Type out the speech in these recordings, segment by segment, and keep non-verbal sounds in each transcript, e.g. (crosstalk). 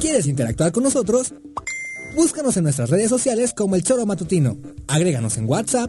¿Quieres interactuar con nosotros? Búscanos en nuestras redes sociales como El Choro Matutino. Agréganos en WhatsApp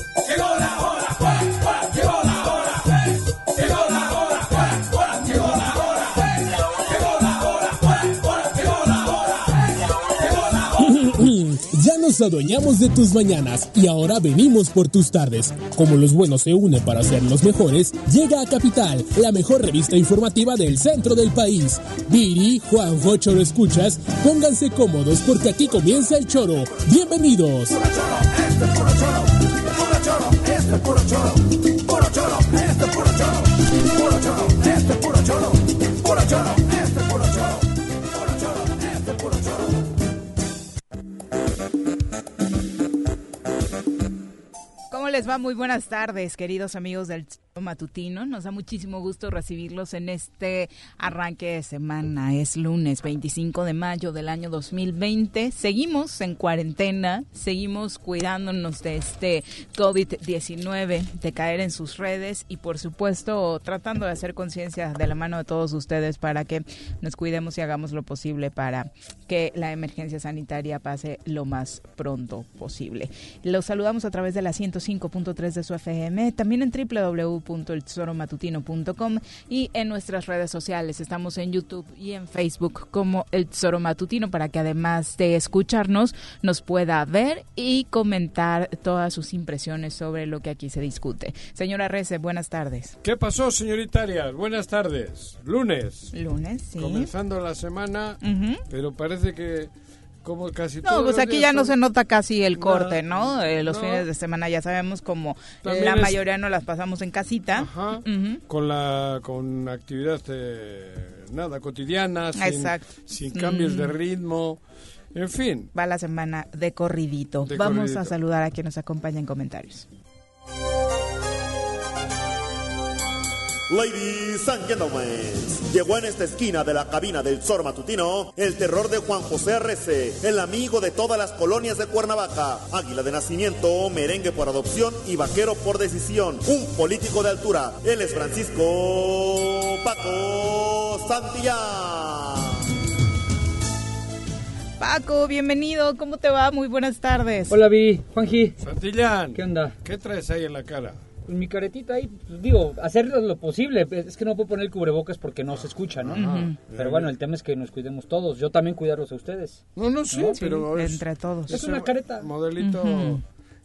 Nos adueñamos de tus mañanas y ahora venimos por tus tardes. Como los buenos se unen para ser los mejores, llega a Capital, la mejor revista informativa del centro del país. Viri, Juanjo, Choro Escuchas, pónganse cómodos porque aquí comienza el choro. ¡Bienvenidos! Les va? Muy buenas tardes, queridos amigos del matutino. Nos da muchísimo gusto recibirlos en este arranque de semana. Es lunes 25 de mayo del año 2020. Seguimos en cuarentena, seguimos cuidándonos de este COVID-19, de caer en sus redes y por supuesto tratando de hacer conciencia de la mano de todos ustedes para que nos cuidemos y hagamos lo posible para que la emergencia sanitaria pase lo más pronto posible. Los saludamos a través de la 105.3 de su FM, también en www www.eltesoromatutino.com y en nuestras redes sociales. Estamos en YouTube y en Facebook como El Tesoro Matutino para que además de escucharnos nos pueda ver y comentar todas sus impresiones sobre lo que aquí se discute. Señora Rece, buenas tardes. ¿Qué pasó, señorita Arias? Buenas tardes. Lunes. Lunes, sí. Comenzando la semana, pero parece que como casi no, pues aquí ya no se nota casi el corte, ¿no? Eh, los fines de semana ya sabemos como la mayoría no las pasamos en casita. Con la con actividad nada cotidiana, sin, cambios de ritmo. En fin. Va la semana de corridito. Vamos a saludar a quien nos acompaña en comentarios. Ladies and gentlemen, llegó en esta esquina de la cabina del Zor Matutino el terror de Juan José R.C., el amigo de todas las colonias de Cuernavaca, águila de nacimiento, merengue por adopción y vaquero por decisión, un político de altura. Él es Francisco Paco Santillán. Paco, bienvenido, ¿cómo te va? Muy buenas tardes. Hola, Vi, Juanji. Santillán. ¿Qué onda? ¿Qué traes ahí en la cara? Pues, mi caretita ahí, pues, digo, hacer lo posible. Es que no puedo poner cubrebocas porque no se escucha, ¿no? Pero bueno, el tema es que nos cuidemos todos. Yo también cuidarlos a ustedes. No, no, sí, pero entre todos. Es una careta. Modelito.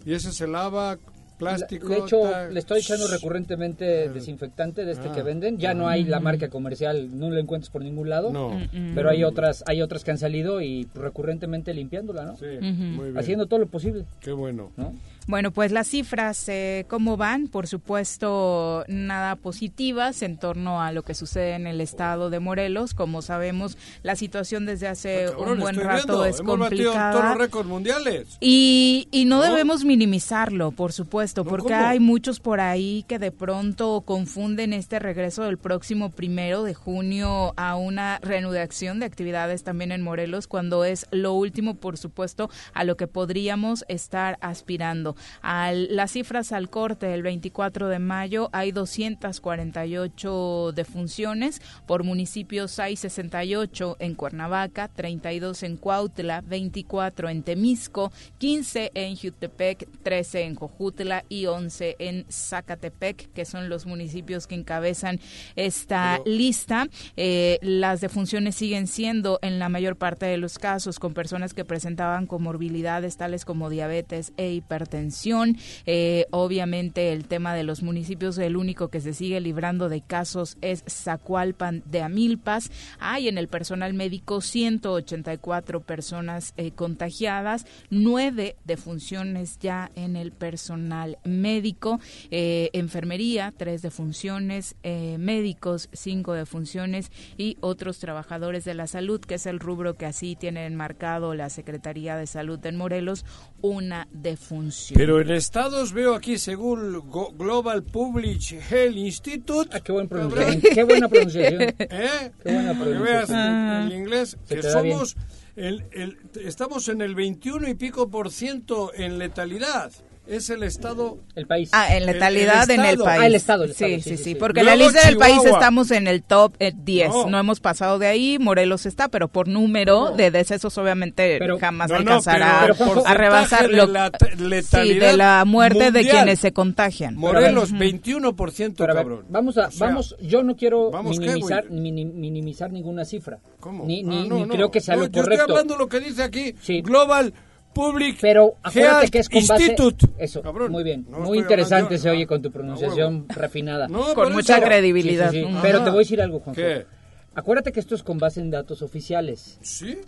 Y ese se lava plástico. De hecho, le estoy echando recurrentemente desinfectante de este que ah. venden. Ya no hay la marca comercial, no lo encuentras por ningún lado. No. Pero hay otras, hay otras que han salido y recurrentemente limpiándola, ¿no? Sí, muy bien. Haciendo todo lo posible. Qué bueno. ¿no? Bueno, pues las cifras, eh, ¿cómo van? Por supuesto, nada positivas en torno a lo que sucede en el estado de Morelos. Como sabemos, la situación desde hace un buen rato es Hemos complicada. Todos los récords mundiales. Y, y no, debemos minimizarlo, por supuesto, porque hay muchos por ahí que de pronto confunden este regreso del próximo primero de junio a una reanudación de actividades también en Morelos, cuando es lo último, por supuesto, a lo que podríamos estar aspirando. Al, las cifras al corte del 24 de mayo hay 248 defunciones, por municipios hay 68 en Cuernavaca, 32 en Cuautla, 24 en Temisco, 15 en Jutepec, 13 en Jojutla Y 11 en Zacatepec, que son los municipios que encabezan esta lista. Eh, las defunciones siguen siendo en la mayor parte de los casos con personas que presentaban comorbilidades tales como diabetes e hipertensión. Eh, obviamente el tema de los municipios, el único que se sigue librando de casos es Zacualpan de Amilpas. Hay en el personal médico 184 personas eh, contagiadas, nueve defunciones ya en el personal médico, eh, enfermería, tres defunciones, eh, médicos, cinco defunciones y otros trabajadores de la salud, que es el rubro que así tiene enmarcado la Secretaría de Salud en Morelos, una defunción. Pero en estados veo aquí, según Global Public Health Institute. Ah, qué, buen qué buena pronunciación. (laughs) ¿Eh? Qué buena pronunciación. el inglés, que somos. El, el, estamos en el 21 y pico por ciento en letalidad es el estado el país. Ah en letalidad en el país. Ah, el estado, sí, sí, sí porque en la lista del país estamos en el top 10 no. hemos pasado de ahí Morelos está pero por número de decesos obviamente jamás alcanzará a rebasar lo, la sí, de la muerte de quienes se contagian. Morelos 21% cabrón. vamos a vamos yo no quiero minimizar minimizar ninguna cifra ¿Cómo? ni, ni, ni creo que sea lo correcto yo estoy hablando lo que dice aquí Global Public Pero acuérdate que es con Institute. Eso, muy bien. muy interesante se oye con tu pronunciación refinada. con mucha credibilidad. Pero te voy a decir algo, Juan. Acuérdate que esto es con base en datos oficiales. Sí.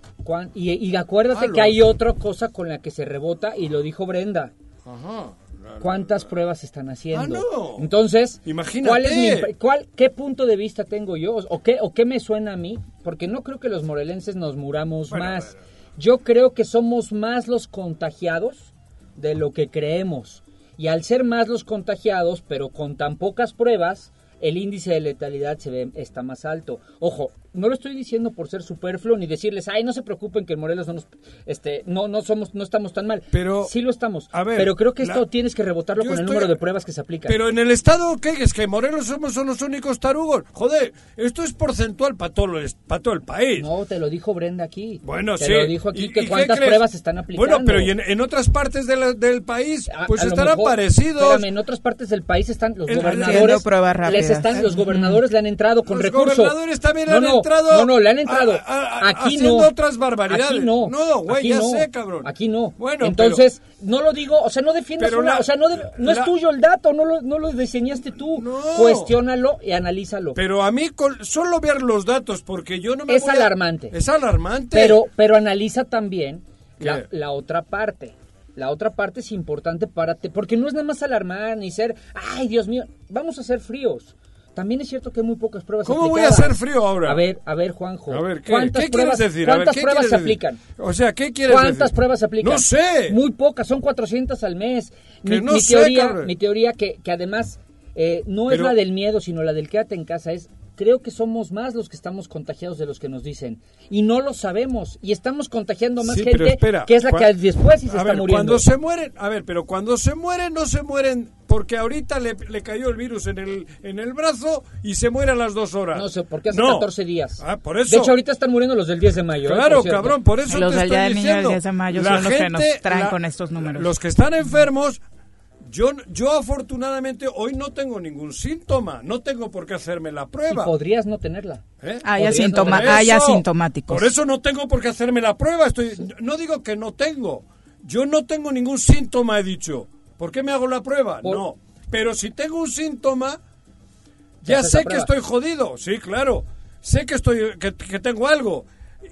y, acuérdate ah, que hay otra cosa con la que se rebota y lo dijo Brenda. Ajá. ¿Cuántas pruebas están haciendo? Ah, no. Entonces, Imagínate. ¿cuál es mi, cuál, ¿qué punto de vista tengo yo? ¿O qué, ¿O qué me suena a mí? Porque no creo que los morelenses nos muramos más. Yo creo que somos más los contagiados de lo que creemos. Y al ser más los contagiados, pero con tan pocas pruebas, el índice de letalidad se ve, está más alto. Ojo, no lo estoy diciendo por ser superfluo ni decirles, ay, no se preocupen que en Morelos no nos, este, no, no somos, no estamos tan mal. Pero sí lo estamos. pero creo que esto tienes que rebotarlo con el número de pruebas que se aplican. Pero en el estado, ¿qué es que Morelos somos son los únicos tarugos? Joder, esto es porcentual para todo, el, para todo el país. No, te lo dijo Brenda aquí. Bueno, te sí. lo dijo aquí que cuántas pruebas están aplicando. Bueno, pero en, otras partes del país, pues estarán parecidos. en otras partes del país están los gobernadores. Les están, los gobernadores le han entrado con recursos. Los gobernadores también han entrado. No, no, le han entrado. aquí no. otras barbaridades. Aquí no. No, güey, ya sé, cabrón. Aquí no. Bueno, entonces no lo digo, o sea, no defiendas una, o sea, no, no es tuyo el dato, no lo, no lo diseñaste tú. No. Cuestiónalo y analízalo. Pero a mí solo ver los datos porque yo no me Es alarmante. Es alarmante. Pero pero analiza también la, la otra parte. La otra parte es importante para ti, porque no es nada más alarmar ni ser, ay, Dios mío, vamos a ser fríos. También es cierto que hay muy pocas pruebas ¿Cómo voy a hacer frío ahora? A ver, a ver, Juanjo. A ver, ¿qué, ¿qué pruebas, quieres decir? ¿Cuántas pruebas se aplican? O sea, ¿qué quieres ¿Cuántas pruebas se aplican? No sé. Muy pocas, son 400 al mes. mi, mi teoría, mi teoría que, que además eh, no es la del miedo, sino la del quédate en casa, es creo que somos más los que estamos contagiados de los que nos dicen. Y no lo sabemos. Y estamos contagiando más gente que es la que después sí se está muriendo. Cuando se mueren, a ver, pero cuando se mueren, no se mueren porque ahorita le, cayó el virus en el, en el brazo y se muere a las dos horas. No sé, porque hace 14 días. Ah, por eso. De hecho, ahorita están muriendo los del 10 de mayo. ¿eh? Claro, cabrón, por eso los te del estoy diciendo. 10 de mayo son los que nos traen con estos números. Los que están enfermos yo, yo afortunadamente hoy no tengo ningún síntoma, no tengo por qué hacerme la prueba. Y podrías no tenerla. ¿Eh? Ah, asintomático. Por eso no tengo por qué hacerme la prueba. Estoy, no digo que no tengo. Yo no tengo ningún síntoma, he dicho. ¿Por qué me hago la prueba? No. Pero si tengo un síntoma, ya sé que estoy jodido. Sí, claro. Sé que, estoy, que, que tengo algo.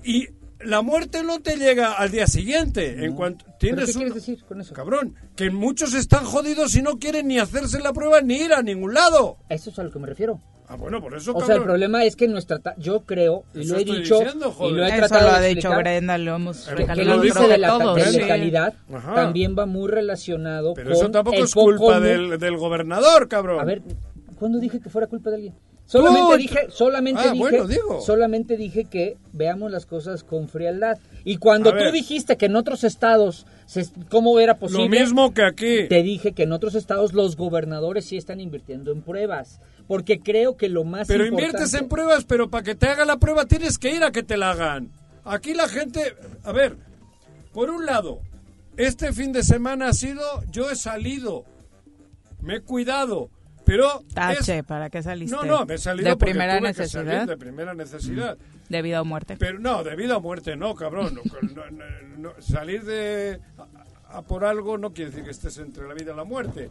Y la muerte no te llega al día siguiente. En cuanto tienes qué quieres decir con eso? Cabrón, que muchos están jodidos y no quieren ni hacerse la prueba ni ir a ningún lado. Eso es a lo que me refiero. Ah, bueno, por eso, O sea, el problema es que nuestra... Yo creo, y lo he dicho, y lo he tratado lo ha dicho Brenda, lo hemos recalcado. Que el índice de la letalidad también va muy relacionado Pero eso tampoco es culpa del, del gobernador, cabrón. A ver, ¿cuándo dije que fuera culpa de alguien? Solamente dije, solamente ah, dije, solamente dije que veamos las cosas con frialdad. Y cuando tú dijiste que en otros estados, ¿cómo era posible? Lo mismo que aquí. Te dije que en otros estados los gobernadores sí están invirtiendo en pruebas. Porque creo que lo más Pero inviertes en pruebas, pero para que te haga la prueba tienes que ir a que te la hagan. Aquí la gente, a ver, por un lado, este fin de semana ha sido, yo he salido me he cuidado. Pero Tache, ¿para qué saliste? No, no, me he salido de primera necesidad. de primera necesidad. De vida o muerte. Pero no, de vida o muerte no, cabrón. salir de a por algo no quiere decir que estés entre la vida y la muerte.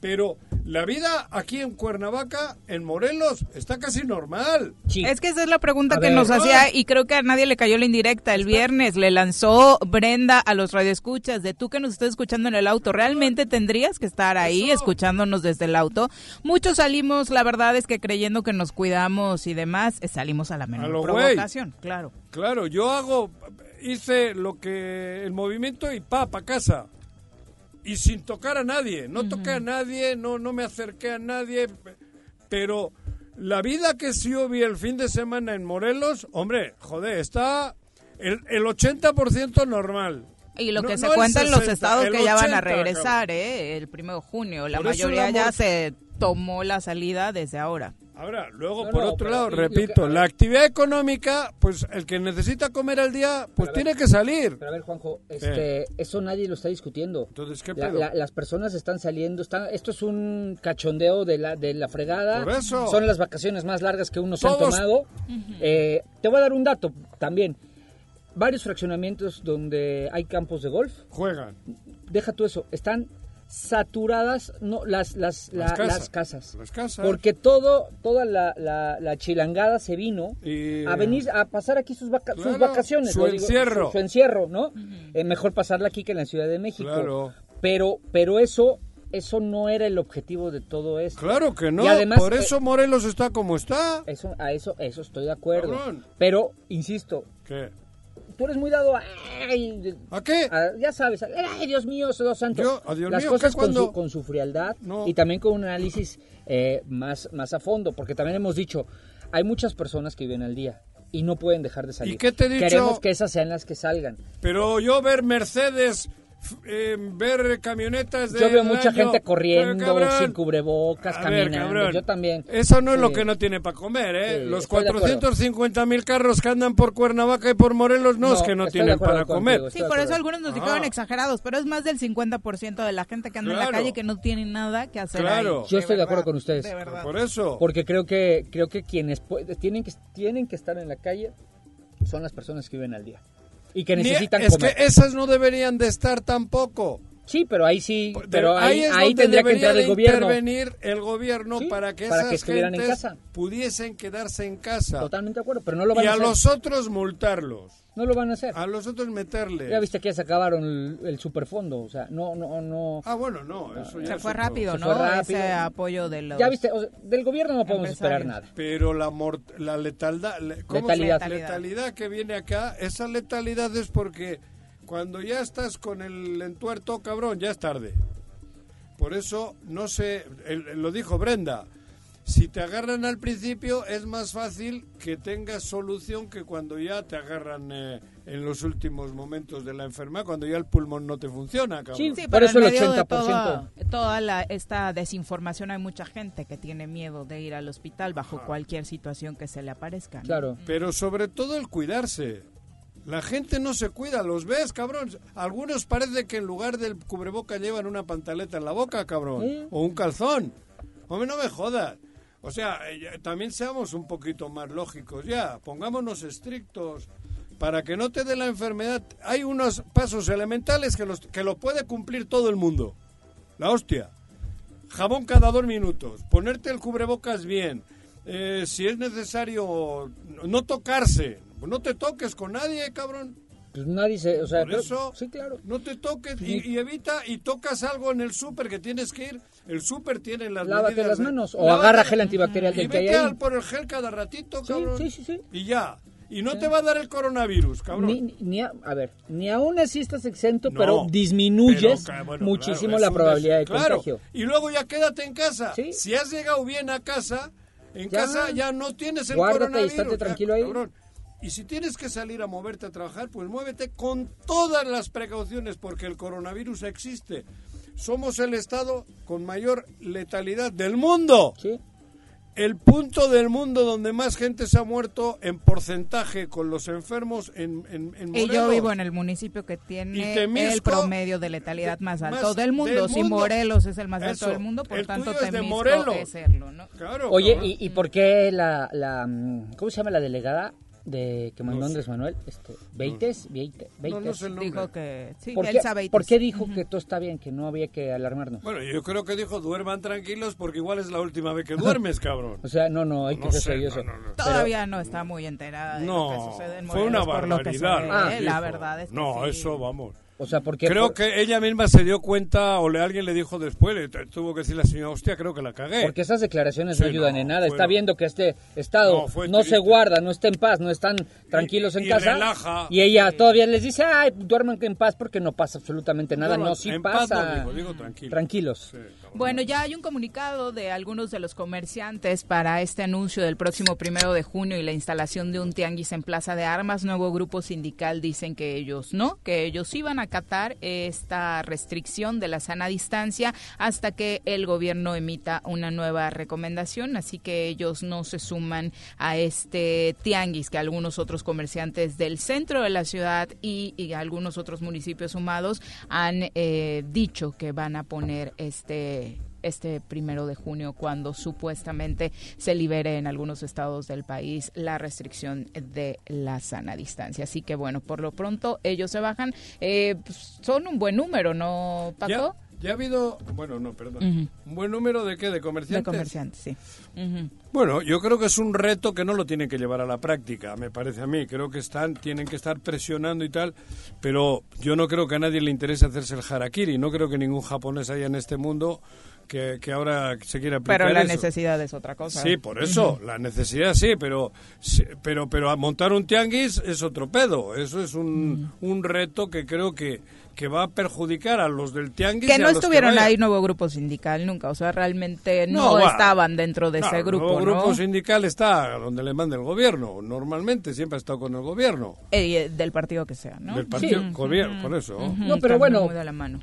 Pero la vida aquí en Cuernavaca, en Morelos, está casi normal. Es que esa es la pregunta que nos hacía y creo que a nadie le cayó la indirecta. El viernes le lanzó Brenda a los radioescuchas de tú que nos estás escuchando en el auto. ¿Realmente tendrías que estar ahí escuchándonos desde el auto? Muchos salimos, la verdad es que creyendo que nos cuidamos y demás, eh, salimos a la menor provocación, claro. Claro, yo hago, hice lo que, el movimiento y pa, pa casa y sin tocar a nadie. No toqué a nadie, no, no me acerqué a nadie, pero la vida que sí vi el fin de semana en Morelos, hombre, joder, está el, el 80% normal. Y lo que se cuenta en los estados que ya van a regresar, ¿eh? El primero de junio. La mayoría ya se tomó la salida desde ahora. Ahora, luego, por otro lado, repito, la actividad económica, pues el que necesita comer al día, pues tiene que salir. Pero a ver, Juanjo, este, eso nadie lo está discutiendo. Entonces, ¿qué las personas están saliendo, están, esto es un cachondeo de la, de la fregada. Por eso. Son las vacaciones más largas que uno se ha tomado. Eh, te voy a dar un dato también. Varios fraccionamientos donde hay campos de golf. Juegan. Deja tú eso, están saturadas no las las, las, casas, las, casas, porque todo toda la, la, chilangada se vino a venir a pasar aquí sus, sus vacaciones su encierro su, encierro no eh, mejor pasarla aquí que en la Ciudad de México pero pero eso eso no era el objetivo de todo esto. Claro que no. por eh, eso Morelos está como está. Eso, a eso, eso estoy de acuerdo. Pero, insisto, ¿Qué? Tú eres muy dado a... ¿A qué? ya sabes, ay, Dios mío, Dios santo. Las cosas con, su, con su frialdad y también con un análisis eh, más, más a fondo, porque también hemos dicho, hay muchas personas que viven al día y no pueden dejar de salir. ¿Y qué te he dicho? Queremos que esas sean las que salgan. Pero yo ver Mercedes eh, ver camionetas de Yo veo mucha gente corriendo sin cubrebocas, caminando. yo también. Eso no es lo que no tiene para comer, ¿eh? Los 450 mil carros que andan por Cuernavaca y por Morelos no, es que no tienen para comer. Sí, por eso algunos nos dijeron ah. exagerados, pero es más del 50% de la gente que anda en la calle que no tiene nada que hacer. Claro. Yo estoy de acuerdo con ustedes. Por eso. Porque creo que creo que quienes tienen que tienen que estar en la calle son las personas que viven al día y que necesitan es que esas no deberían de estar tampoco. Sí, pero ahí sí, pero ahí, ahí, tendría que entrar el gobierno. intervenir el gobierno para que esas que estuvieran en casa. pudiesen quedarse en casa. Totalmente de acuerdo, pero no lo van a hacer. Y a los otros multarlos. No lo van a hacer. A los otros meterle. Ya viste que ya se acabaron el, superfondo, o sea, no, no, no. Ah, bueno, no, eso ya se fue rápido, ¿no? Fue rápido. Ese apoyo de los... Ya viste, del gobierno no podemos esperar nada. Pero la la letalidad, letalidad. letalidad que viene acá, esa letalidad es porque cuando ya estás con el entuerto, cabrón, ya es tarde. Por eso, no sé, lo dijo Brenda, si te agarran al principio es más fácil que tengas solución que cuando ya te agarran eh, en los últimos momentos de la enfermedad, cuando ya el pulmón no te funciona. Cabrón. Sí, sí, por eso el 80%. De toda, toda esta desinformación hay mucha gente que tiene miedo de ir al hospital bajo cualquier situación que se le aparezca. Claro. Pero sobre todo el cuidarse. La gente no se cuida, los ves, cabrón. Algunos parece que en lugar del cubreboca llevan una pantaleta en la boca, cabrón. O un calzón. Hombre, no me jodas. O sea, eh, también seamos un poquito más lógicos ya. Pongámonos estrictos para que no te dé la enfermedad. Hay unos pasos elementales que, los, que lo puede cumplir todo el mundo. La hostia. Jabón cada dos minutos. Ponerte el cubrebocas bien. Eh, si es necesario, no tocarse no te toques con nadie, cabrón. Pues nadie se, o sea, Por eso, sí, claro. No te toques y, evita y tocas algo en el súper que tienes que ir. El súper tiene las Lávate las manos o agarra gel antibacterial del que hay ahí. por el gel cada ratito, cabrón. Sí, sí, sí. Y ya. Y no te va a dar el coronavirus, cabrón. Ni, ni a, ver, ni aún así estás exento, pero disminuyes muchísimo la probabilidad de contagio. Y luego ya quédate en casa. Si has llegado bien a casa, en casa ya no tienes el coronavirus. Y estate tranquilo ahí. Cabrón. Y si tienes que salir a moverte a trabajar, pues muévete con todas las precauciones porque el coronavirus existe. Somos el estado con mayor letalidad del mundo. Sí. el punto del mundo donde más gente se ha muerto en porcentaje con los enfermos en, en, Y yo vivo en el municipio que tiene el promedio de letalidad más alto del, mundo. Si Morelos es el más alto del mundo, por tanto Temisco es serlo, ¿no? Oye, ¿y, ¿y, por qué la, la... ¿Cómo se llama la delegada? De que mandó Andrés Manuel, este, Beites, Beites, dijo que sí, ¿Por, qué, ¿Por qué dijo que todo está bien, que no había que alarmarnos? Bueno, yo creo que dijo duerman tranquilos porque igual es la última vez que duermes, cabrón. o sea, no, no, hay que ser no, Todavía no está muy enterada de lo que sucede en Morelos, fue una barbaridad. Por ¿eh? la verdad es que No, eso vamos. O sea, porque creo que ella misma se dio cuenta o le alguien le dijo después, le tuvo que decir la señora, hostia, creo que la cagué. Porque esas declaraciones no ayudan en nada. Está viendo que este estado no, se guarda, no está en paz, no están tranquilos en casa. y ella todavía les dice, ay, duerman en paz porque no pasa absolutamente nada. no, sí pasa. Tranquilos. bueno, ya hay un comunicado de algunos de los comerciantes para este anuncio del próximo primero de junio y la instalación de un tianguis en Plaza de Armas. Nuevo grupo sindical dicen que ellos no, que ellos iban a acatar esta restricción de la sana distancia hasta que el gobierno emita una nueva recomendación, así que ellos no se suman a este tianguis que algunos otros comerciantes del centro de la ciudad y, algunos otros municipios sumados han eh, dicho que van a poner este este primero de junio cuando supuestamente se libere en algunos estados del país la restricción de la sana distancia. Así que bueno, por lo pronto ellos se bajan. Eh, pues, son un buen número, ¿no, Paco? Ya ha habido, bueno, no, perdón, un buen número de qué, de comerciantes. De comerciantes, sí. Bueno, yo creo que es un reto que no lo tienen que llevar a la práctica, me parece a mí. Creo que están, tienen que estar presionando y tal, pero yo no creo que a nadie le interese hacerse el harakiri. No creo que ningún japonés haya en este mundo que, ahora se quiera aplicar Pero la necesidad es otra cosa. Sí, por eso, la necesidad sí, pero, pero, pero a montar un tianguis es otro pedo. Eso es un, un reto que creo que que va a perjudicar a los del tianguis. Que no estuvieron ahí nuevo grupo sindical nunca, o sea, realmente no, estaban dentro de ese grupo. Nuevo grupo sindical está donde le manda el gobierno, normalmente siempre ha estado con el gobierno. Eh, del partido que sea, ¿no? Del partido, gobierno, por eso. No, pero bueno,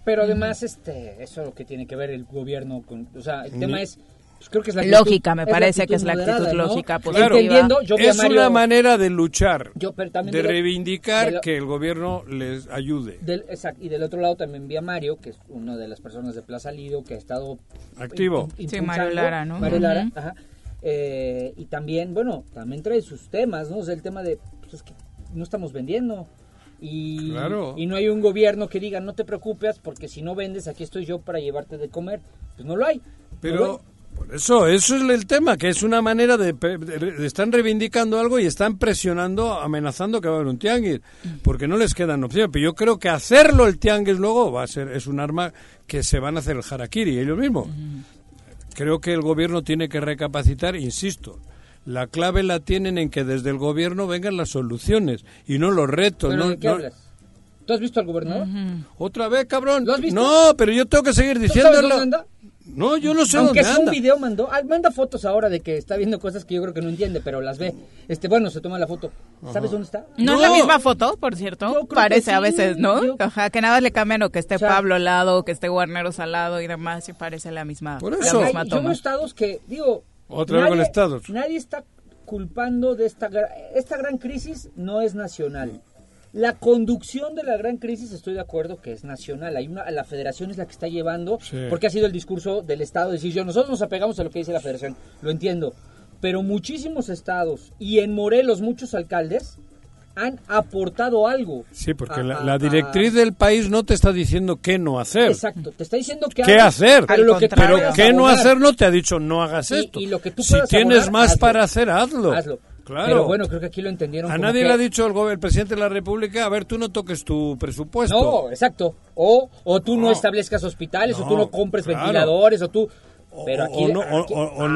pero además este, eso que tiene que ver el gobierno con, o sea, el tema es pues creo que es la lógica, me parece que es la actitud lógica Entendiendo, es una manera de luchar, de reivindicar que el gobierno les ayude. exacto, y del otro lado también vi a Mario, que es una de las personas de Plaza Lido, que ha estado activo. sí, Mario Lara, ¿no? Mario Lara, ajá. Eh, y también, bueno, también trae sus temas, ¿no? O sea, el tema de, pues es que no estamos vendiendo. Y, y no hay un gobierno que diga, no te preocupes, porque si no vendes, aquí estoy yo para llevarte de comer. Pues no lo hay. Pero, por eso, eso es el tema, que es una manera de, están reivindicando algo y están presionando, amenazando que va a haber un tianguis, porque no les quedan opciones. Pero yo creo que hacerlo el tianguis luego va a ser, es un arma que se van a hacer el harakiri ellos mismos. Creo que el gobierno tiene que recapacitar, insisto, la clave la tienen en que desde el gobierno vengan las soluciones y no los retos. no, ¿Tú has visto al gobernador? ¿Otra vez, cabrón? No, pero yo tengo que seguir diciéndolo. No, yo no sé Aunque dónde es un video mandó, ah, manda fotos ahora de que está viendo cosas que yo creo que no entiende, pero las ve. Este, bueno, se toma la foto. ¿Sabes dónde está? No, es la misma foto, por cierto. Parece a veces, ¿no? que nada le cambian o que esté Pablo al lado, que esté Guarneros al lado y demás, y parece la misma, por eso. La misma toma. Yo estados que, digo, otra vez con estados. Nadie está culpando de esta esta gran crisis no es nacional. La conducción de la gran crisis, estoy de acuerdo que es nacional. Hay una, la federación es la que está llevando, porque ha sido el discurso del Estado decir yo, nosotros nos apegamos a lo que dice la federación, lo entiendo. Pero muchísimos estados y en Morelos muchos alcaldes han aportado algo. Sí, porque la, directriz del país no te está diciendo qué no hacer. Exacto, te está diciendo qué, ¿Qué hacer. Pero, qué no hacer no te ha dicho no hagas esto. Y lo que tú si tienes más para hacer, hazlo. Hazlo. Pero bueno, creo que aquí lo entendieron. A nadie le ha dicho el, el, presidente de la República, a ver, tú no toques tu presupuesto. No, exacto. O, o tú no, establezcas hospitales, o tú no compres ventiladores, o tú... Pero aquí, no,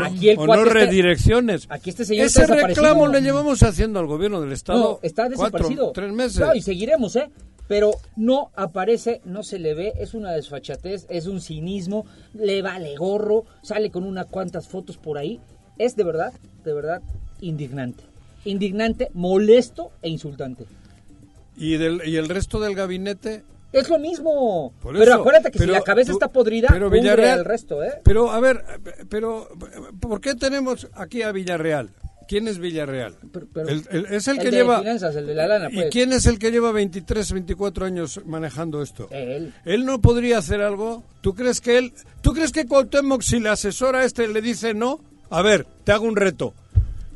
aquí, el no redirecciones. Aquí este señor Ese reclamo le llevamos haciendo al gobierno del Estado. No, está desaparecido. tres meses. y seguiremos, ¿eh? Pero no aparece, no se le ve, es una desfachatez, es un cinismo, le vale gorro, sale con unas cuantas fotos por ahí. Es de verdad, de verdad, indignante. Indignante, molesto e insultante. ¿Y, del, y el resto del gabinete? Es lo mismo. pero acuérdate que si la cabeza está podrida, pero Villarreal, el resto, ¿eh? Pero, a ver, pero, ¿por qué tenemos aquí a Villarreal? ¿Quién es Villarreal? es el, que lleva. ¿Y pues. quién es el que lleva 23, 24 años manejando esto? Él. ¿Él no podría hacer algo? ¿Tú crees que él. ¿Tú crees que Cuauhtémoc, si le asesora a este, le dice no? A ver, te hago un reto.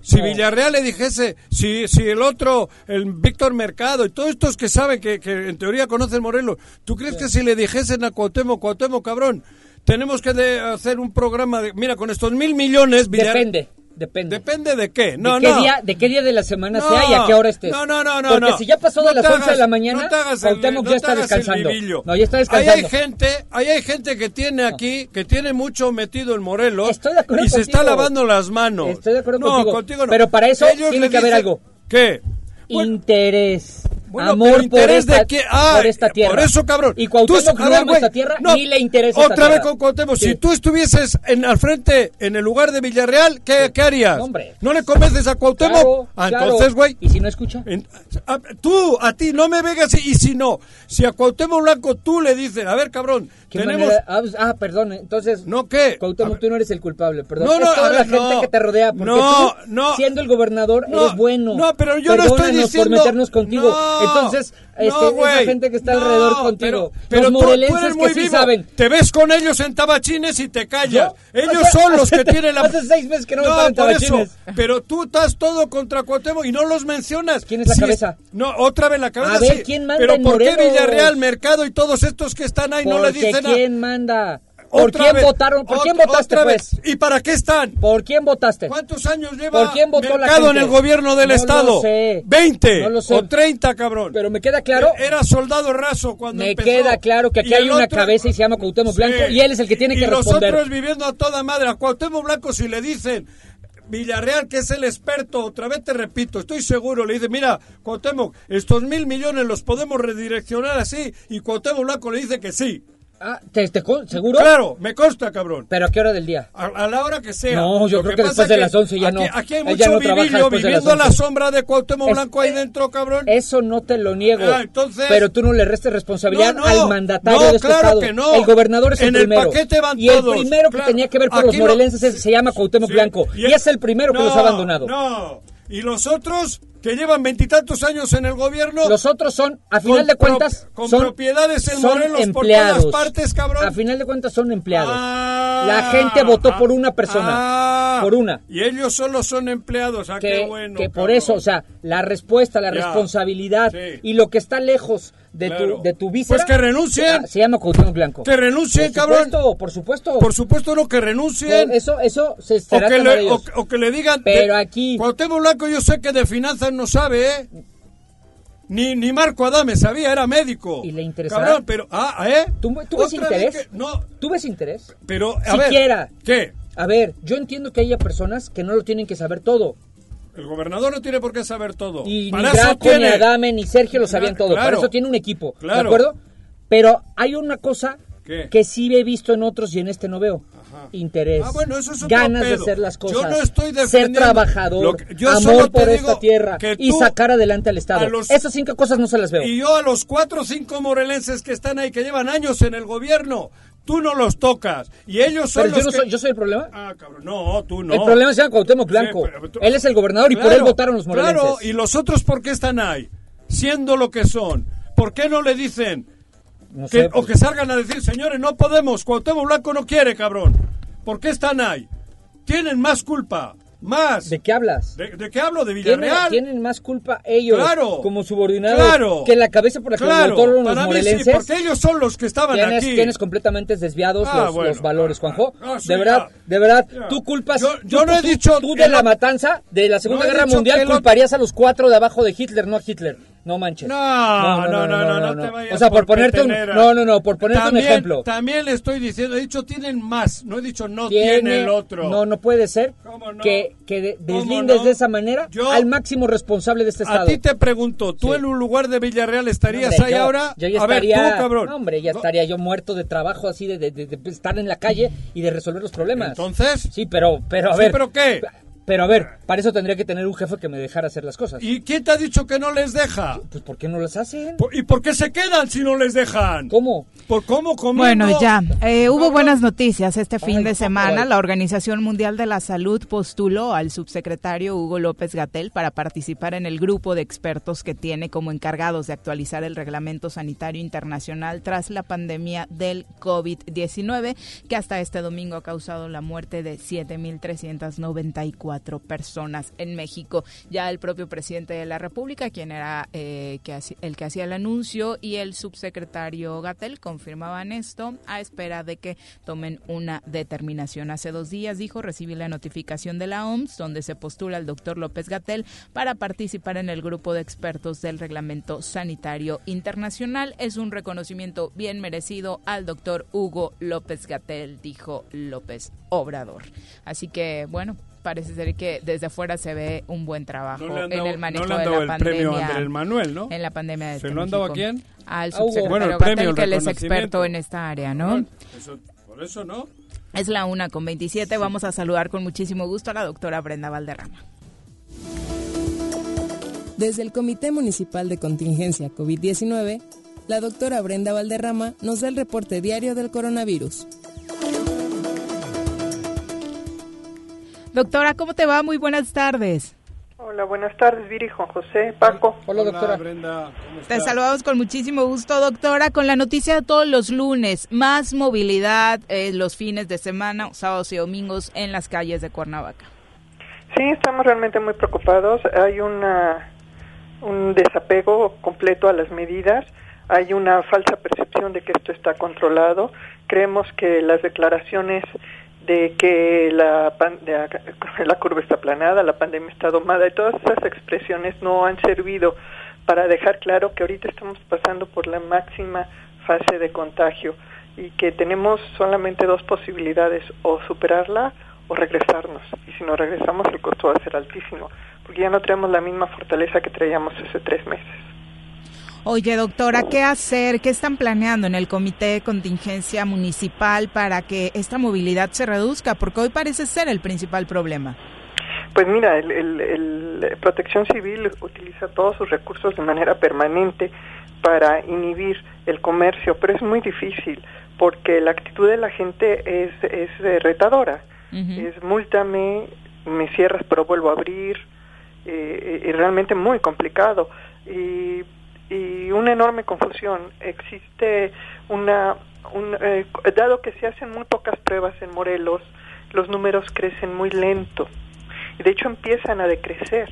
Si Villarreal le dijese, si, si el otro, el Víctor Mercado y todos estos que saben que, que en teoría conocen Morelos, ¿tú crees que si le dijesen a Cuauhtémoc, Cuauhtémoc, cabrón, tenemos que hacer un programa de, mira, con estos mil millones... Depende. Depende. ¿Depende de qué? No, ¿De qué no. Día, ¿De qué día de la semana sea y a qué hora estés? No, no, no, no. Porque si ya pasó de las 11 de la mañana, Cuauhtémoc ya está descansando. No, ya está descansando. Ahí hay gente, ahí hay gente que tiene aquí, que tiene mucho metido en Morelos. Estoy de acuerdo y se está lavando las manos. Estoy de acuerdo contigo. contigo no. Pero para eso tiene que haber algo. ¿Qué? interés. Amor por esta, de ah, por esta tierra. Por eso, cabrón. Y Cuauhtémoc no ama esta tierra ni le interesa Otra vez con Cuauhtémoc. Si tú estuvieses en, al frente, en el lugar de Villarreal, ¿qué, ¿qué harías? Hombre. ¿No le convences a Cuauhtémoc? ah, entonces, güey. ¿Y si no escucha? a, tú, a ti, no me vengas y, y si no. Si a Cuauhtémoc Blanco tú le dices, a ver, cabrón, tenemos... Ah, pues, ah, perdón, entonces... ¿No qué? Cuauhtémoc, tú no eres el culpable, perdón. No, no, es toda la gente que te rodea, porque no, tú, no, siendo el gobernador, eres bueno. No, pero yo no estoy diciendo... por meternos contigo. Entonces, este, esa gente que está alrededor contigo. Pero, los morelenses que sí saben. Te ves con ellos en tabachines y te callas. Ellos son los que tienen la... Hace seis meses que no, me tabachines. pero tú estás todo contra Cuauhtémoc y no los mencionas. ¿Quién es la cabeza? No, otra vez la cabeza. A ver, ¿quién manda Pero ¿por qué Villarreal, Mercado y todos estos que están ahí no le dicen nada? ¿quién manda? ¿Por quién votaron? ¿Por quién votaste, pues? ¿Y para qué están? ¿Por quién votaste? ¿Cuántos años lleva ¿Por quién votó Mercado la en el gobierno del no estado? Lo sé. 20 no o 30, cabrón. Pero me queda claro. Era soldado raso cuando Me empezó. queda claro que aquí hay una cabeza y se llama Cuauhtémoc Blanco y él es el que tiene que responder. Y nosotros viviendo a toda madre. A Cuauhtémoc Blanco si le dicen Villarreal, que es el experto, otra vez te repito, estoy seguro, le dice, mira, Cuauhtémoc, estos mil millones los podemos redireccionar así, y Cuauhtémoc Blanco le dice que sí. Ah, ¿te, seguro Claro, me consta, cabrón. ¿Pero a qué hora del día? A, la hora que sea. No, yo creo que, después de las 11 ya no. Aquí hay mucho vivillo viviendo la sombra de Cuauhtémoc Blanco ahí dentro, cabrón. Eso no te lo niego. Ah, entonces, pero tú no le restes responsabilidad al mandatario de este claro estado. Que no. El gobernador es en el primero. El paquete van y el primero que tenía que ver con los morelenses se llama Cuauhtémoc Blanco. Y, es el primero que los ha abandonado. No, y los otros que llevan veintitantos años en el gobierno. Los otros son, a final de cuentas, con son, propiedades en Morelos empleados. por todas partes, cabrón. A final de cuentas son empleados. Ah, la gente votó por una persona, ah, por una. Y ellos solo son empleados, ah, que, qué bueno. Que por eso, o sea, la respuesta, la responsabilidad y lo que está lejos de tu de tu víscera. Pues que renuncien. Se llama Cuauhtémoc Blanco. Que renuncien, por cabrón. Supuesto, por supuesto. Por supuesto no que renuncien. Eso eso se estará o que, le, o, que le digan Pero aquí Cuauhtémoc Blanco yo sé que de finanzas no sabe, ¿eh? Ni, ni Marco Adame sabía, era médico. Y le interesaba. Cabrón, pero, ah, ¿eh? ¿Tú, ves interés? no. ¿Tú ves interés? Pero, a Siquiera. ver. ¿Qué? A ver, yo entiendo que haya personas que no lo tienen que saber todo. El gobernador no tiene por qué saber todo. Y ni Graco, ni Adame, ni Sergio lo sabían todo. Para eso tiene un equipo. ¿De acuerdo? Pero hay una cosa que sí he visto en otros y en este no veo. Interés, ah, bueno, eso es ganas de hacer las cosas, yo no estoy ser trabajador, amor por esta tierra y sacar adelante al Estado. Esas cinco cosas no se las veo. Y yo a los cuatro o cinco morelenses que están ahí, que llevan años en el gobierno, tú no los tocas. Y ellos son pero los yo, que... soy, yo soy el problema. Ah, cabrón, no, tú no. El problema se llama Cuauhtémoc Blanco. él es el gobernador y por él votaron los morelenses. Claro, y los otros por qué están ahí, siendo lo que son. ¿Por qué no le dicen o pues. que salgan a decir, señores, no podemos, Cuauhtémoc Blanco no quiere, cabrón. ¿Por qué están ahí? Tienen más culpa. Más. ¿De qué hablas? ¿De, qué hablo? ¿De Villarreal? ¿Tienen, más culpa ellos claro, como subordinados que la cabeza por la que claro, los morelenses? Sí, porque ellos son los que estaban aquí. Tienes completamente desviados ah, los, valores, Juanjo. Ah, de verdad, de verdad, tú culpas... Yo, no he dicho... Tú de la matanza de la Segunda Guerra Mundial culparías a los cuatro de abajo de Hitler, no a Hitler. No manches. No, no, no, no, no, te vayas O sea, por, ponerte un No, no, no, por ponerte un ejemplo. También le estoy diciendo, he dicho tienen más, no he dicho no tiene, el otro. No, no puede ser que, que deslindes de esa manera al máximo responsable de este estado. A ti te pregunto, ¿tú en un lugar de Villarreal estarías ahí ahora? Yo ya estaría, cabrón. hombre, ya estaría yo muerto de trabajo así de, de, estar en la calle y de resolver los problemas. Entonces? Sí, pero pero a ver. ¿Pero qué? Pero a ver, para eso tendría que tener un jefe que me dejara hacer las cosas. ¿Y quién te ha dicho que no les deja? Pues ¿por qué no las hacen? ¿Y por qué se quedan si no les dejan? ¿Cómo? ¿Por cómo Bueno, ya. Eh, hubo buenas noticias este fin de semana. La Organización Mundial de la Salud postuló al subsecretario Hugo López Gatel para participar en el grupo de expertos que tiene como encargados de actualizar el reglamento sanitario internacional tras la pandemia del COVID-19, que hasta este domingo ha causado la muerte de 7.394 personas en México. Ya el propio presidente de la República, quien era eh, que el que hacía el anuncio, y el subsecretario Gatel confirmaban esto a espera de que tomen una determinación. Hace dos días dijo recibí la notificación de la OMS donde se postula al doctor López Gatel para participar en el grupo de expertos del Reglamento Sanitario Internacional. Es un reconocimiento bien merecido al doctor Hugo López Gatel, dijo López Obrador. Así que, bueno, parece ser que desde fuera se ve un buen trabajo en el manejo de la el pandemia. Premio Manuel, ¿no? En la pandemia de ¿Se este lo han dado a quién? Al subsecretario bueno, el premio, que él es experto en esta área, ¿no? por eso, ¿no? Es la una con 27. Vamos a saludar con muchísimo gusto a la doctora Brenda Valderrama. Desde el Comité Municipal de Contingencia COVID-19, la doctora Brenda Valderrama nos da el reporte diario del coronavirus. Doctora, ¿cómo te va? Muy buenas tardes. Hola, buenas tardes, Viri, Juan José, Paco. Hola, doctora. Brenda, Te saludamos con muchísimo gusto, doctora, con la noticia de todos los lunes, más movilidad eh, los fines de semana, sábados y domingos en las calles de Cuernavaca. Sí, estamos realmente muy preocupados. Hay una, un desapego completo a las medidas. Hay una falsa percepción de que esto está controlado. Creemos que las declaraciones de que la, (laughs) la curva está aplanada, la pandemia está domada y todas esas expresiones no han servido para dejar claro que ahorita estamos pasando por la máxima fase de contagio y que tenemos solamente dos posibilidades, o superarla o regresarnos. Y si no regresamos el costo va a ser altísimo, porque ya no tenemos la misma fortaleza que traíamos hace tres meses. Oye, doctora, ¿qué hacer? ¿Qué están planeando en el Comité de Contingencia Municipal para que esta movilidad se reduzca? Porque hoy parece ser el principal problema. Pues mira, el, Protección Civil utiliza todos sus recursos de manera permanente para inhibir el comercio, pero es muy difícil porque la actitud de la gente es, es eh, retadora. Es múltame, me cierras pero vuelvo a abrir, eh, y realmente muy complicado. Y y una enorme confusión. Existe una, un, eh, dado que se hacen muy pocas pruebas en Morelos, los números crecen muy lento. Y de hecho empiezan a decrecer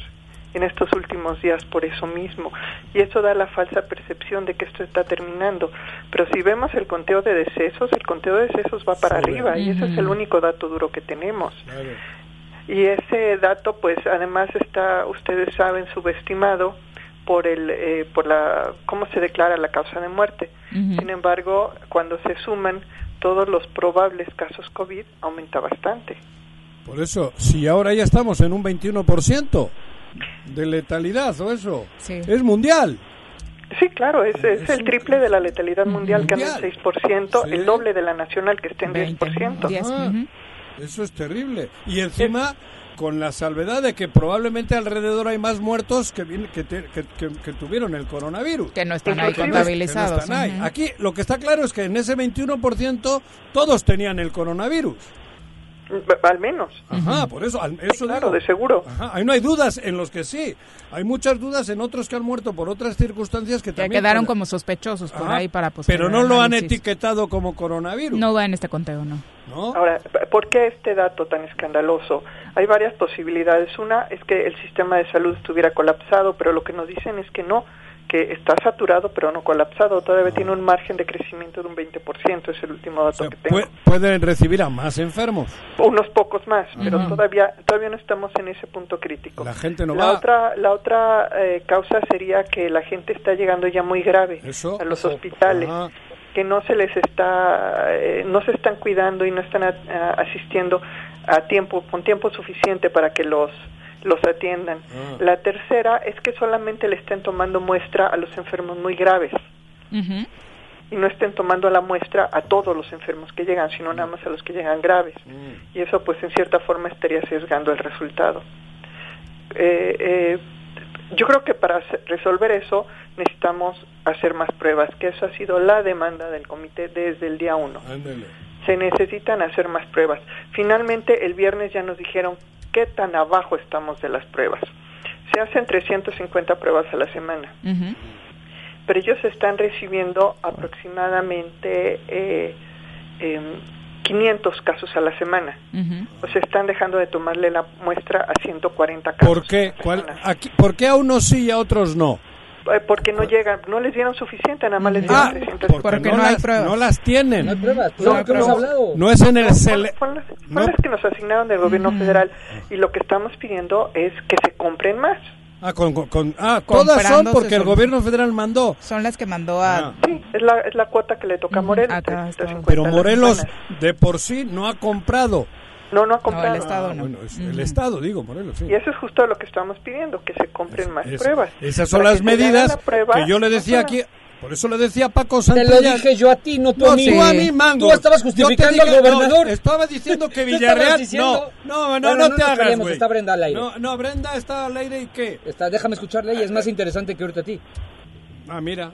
en estos últimos días por eso mismo. Y eso da la falsa percepción de que esto está terminando. Pero si vemos el conteo de decesos el conteo de decesos va para arriba y ese es el único dato duro que tenemos. Y ese dato pues además está ustedes saben subestimado por el eh, por la cómo se declara la causa de muerte. Sin embargo, cuando se suman todos los probables casos COVID aumenta bastante. Por eso, si ahora ya estamos en un 21% de letalidad o eso, es mundial. Sí, claro, es, es, el triple de la letalidad mundial, que anda en 6%, el doble de la nacional que está en 10%. eso es terrible. Y encima con la salvedad de que probablemente alrededor hay más muertos que, que, que, tuvieron el coronavirus. Que no están ahí contabilizados. Aquí lo que está claro es que en ese 21% todos tenían el coronavirus. Al menos. Ajá, por eso, eso claro, de seguro. Ajá, ahí no hay dudas en los que sí. Hay muchas dudas en otros que han muerto por otras circunstancias que, también... quedaron como sospechosos por ahí para Pero no lo han etiquetado como coronavirus. No va en este conteo, no. ¿No? Ahora, ¿por qué este dato tan escandaloso? Hay varias posibilidades. Una es que el sistema de salud estuviera colapsado, pero lo que nos dicen es que no que está saturado pero no colapsado, todavía tiene un margen de crecimiento de un 20%, es el último dato que tengo. ¿Pueden recibir a más enfermos? Unos pocos más, pero todavía todavía no estamos en ese punto crítico. La gente no la Otra, la otra eh, causa sería que la gente está llegando ya muy grave a los hospitales. que no se les está eh, no se están cuidando y no están asistiendo a tiempo con tiempo suficiente para que los los atiendan. Ah. La tercera es que solamente le estén tomando muestra a los enfermos muy graves. y no estén tomando la muestra a todos los enfermos que llegan, sino nada más a los que llegan graves. Mm. Y eso pues en cierta forma estaría sesgando el resultado. Eh, eh, yo creo que para resolver eso necesitamos hacer más pruebas, que eso ha sido la demanda del comité desde el día uno. Se necesitan hacer más pruebas. Finalmente, el viernes ya nos dijeron qué tan abajo estamos de las pruebas. Se hacen 350 pruebas a la semana, pero ellos están recibiendo aproximadamente eh, 500 em, casos a la semana. O sea, están dejando de tomarle la muestra a 140 casos. ¿Por qué? ¿Cuál, aquí, ¿Por qué a unos sí y a otros no? Eh, porque no llegan, no les dieron suficiente, nada más les dieron ah, 300 porque, no, hay las, pruebas. No las tienen. No hay pruebas, no, no, hablado. no es en el... Son, las, que nos asignaron del gobierno federal y lo que estamos pidiendo es que se compren más. Ah, con, con, ah todas son porque el gobierno federal mandó. Son las que mandó a... Ah. Sí, es la, es la cuota que le toca a Morelos. Pero Morelos de por sí no ha comprado. No, no ha comprado. el Estado no. El Estado, digo, Morelos, sí. Y eso es justo lo que estamos pidiendo, que se compren más pruebas. Esas son las medidas que yo le decía aquí... Por eso le decía a Paco Santillán. Te lo dije yo a ti, no tú a mí. Tú a mí, mango. Tú estabas justificando al gobernador. estaba diciendo que (laughs) Villarreal... no, no, no, no, te hagas, güey. Está Brenda al aire. No, no, Brenda está al aire y qué. Está, déjame escucharle y es más interesante que ahorita a ti. Ah, mira,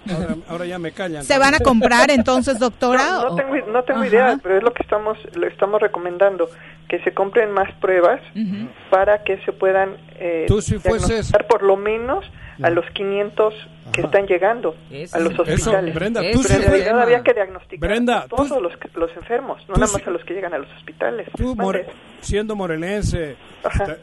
ahora, ya me callan. ¿Se van a comprar entonces, doctora? No, tengo, no tengo idea, pero es lo que estamos, le estamos recomendando, que se compren más pruebas para que se puedan eh, ¿Tú si fueses... por lo menos a los 500 que están llegando a los hospitales. Brenda, tú Pero había que diagnosticar a todos los, los, enfermos, no nada más a los que llegan a los hospitales. Tú, siendo morelense,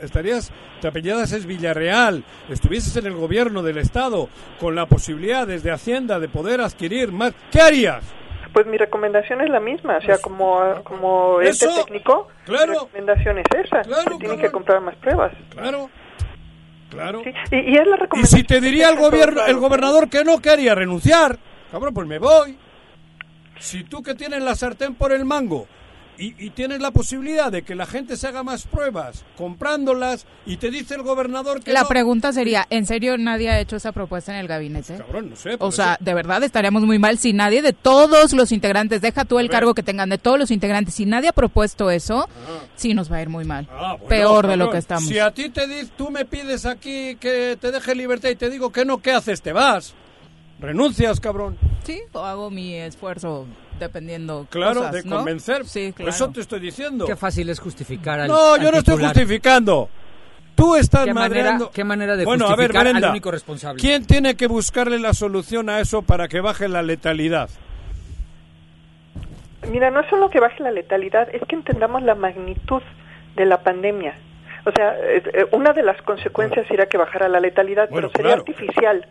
estarías, te apellidas es Villarreal, estuvieses en el gobierno del Estado con la posibilidad desde Hacienda de poder adquirir más, ¿qué harías? Pues mi recomendación es la misma, o sea, como, como este técnico, claro, mi recomendación es esa, claro, tienen que comprar más pruebas. Claro. Claro. Y, es la y si te diría el gobierno, el gobernador que no, ¿qué haría? ¿Renunciar? Cabrón, pues me voy. Si tú que tienes la sartén por el mango y, tienes la posibilidad de que la gente se haga más pruebas comprándolas y te dice el gobernador que La pregunta sería, ¿en serio nadie ha hecho esa propuesta en el gabinete? Cabrón, no sé. O sea, de verdad estaríamos muy mal si nadie de todos los integrantes, deja tú el cargo que tengan de todos los integrantes, si nadie ha propuesto eso, sí nos va a ir muy mal. Ah, Peor de lo que estamos. Si a ti te dices, tú me pides aquí que te deje libertad y te digo que no, ¿qué haces? Te vas. Renuncias, cabrón. Sí, o hago mi esfuerzo dependiendo claro de convencer. Sí, eso te estoy diciendo. Qué fácil es justificar al no yo no estoy justificando. Tú estás ¿Qué manera, qué manera de bueno, justificar a ver, al único responsable. quién tiene que buscarle la solución a eso para que baje la letalidad mira no es solo que baje la letalidad es que entendamos la magnitud de la pandemia. O sea, eh, una de las consecuencias será que bajara la letalidad, pero sería artificial.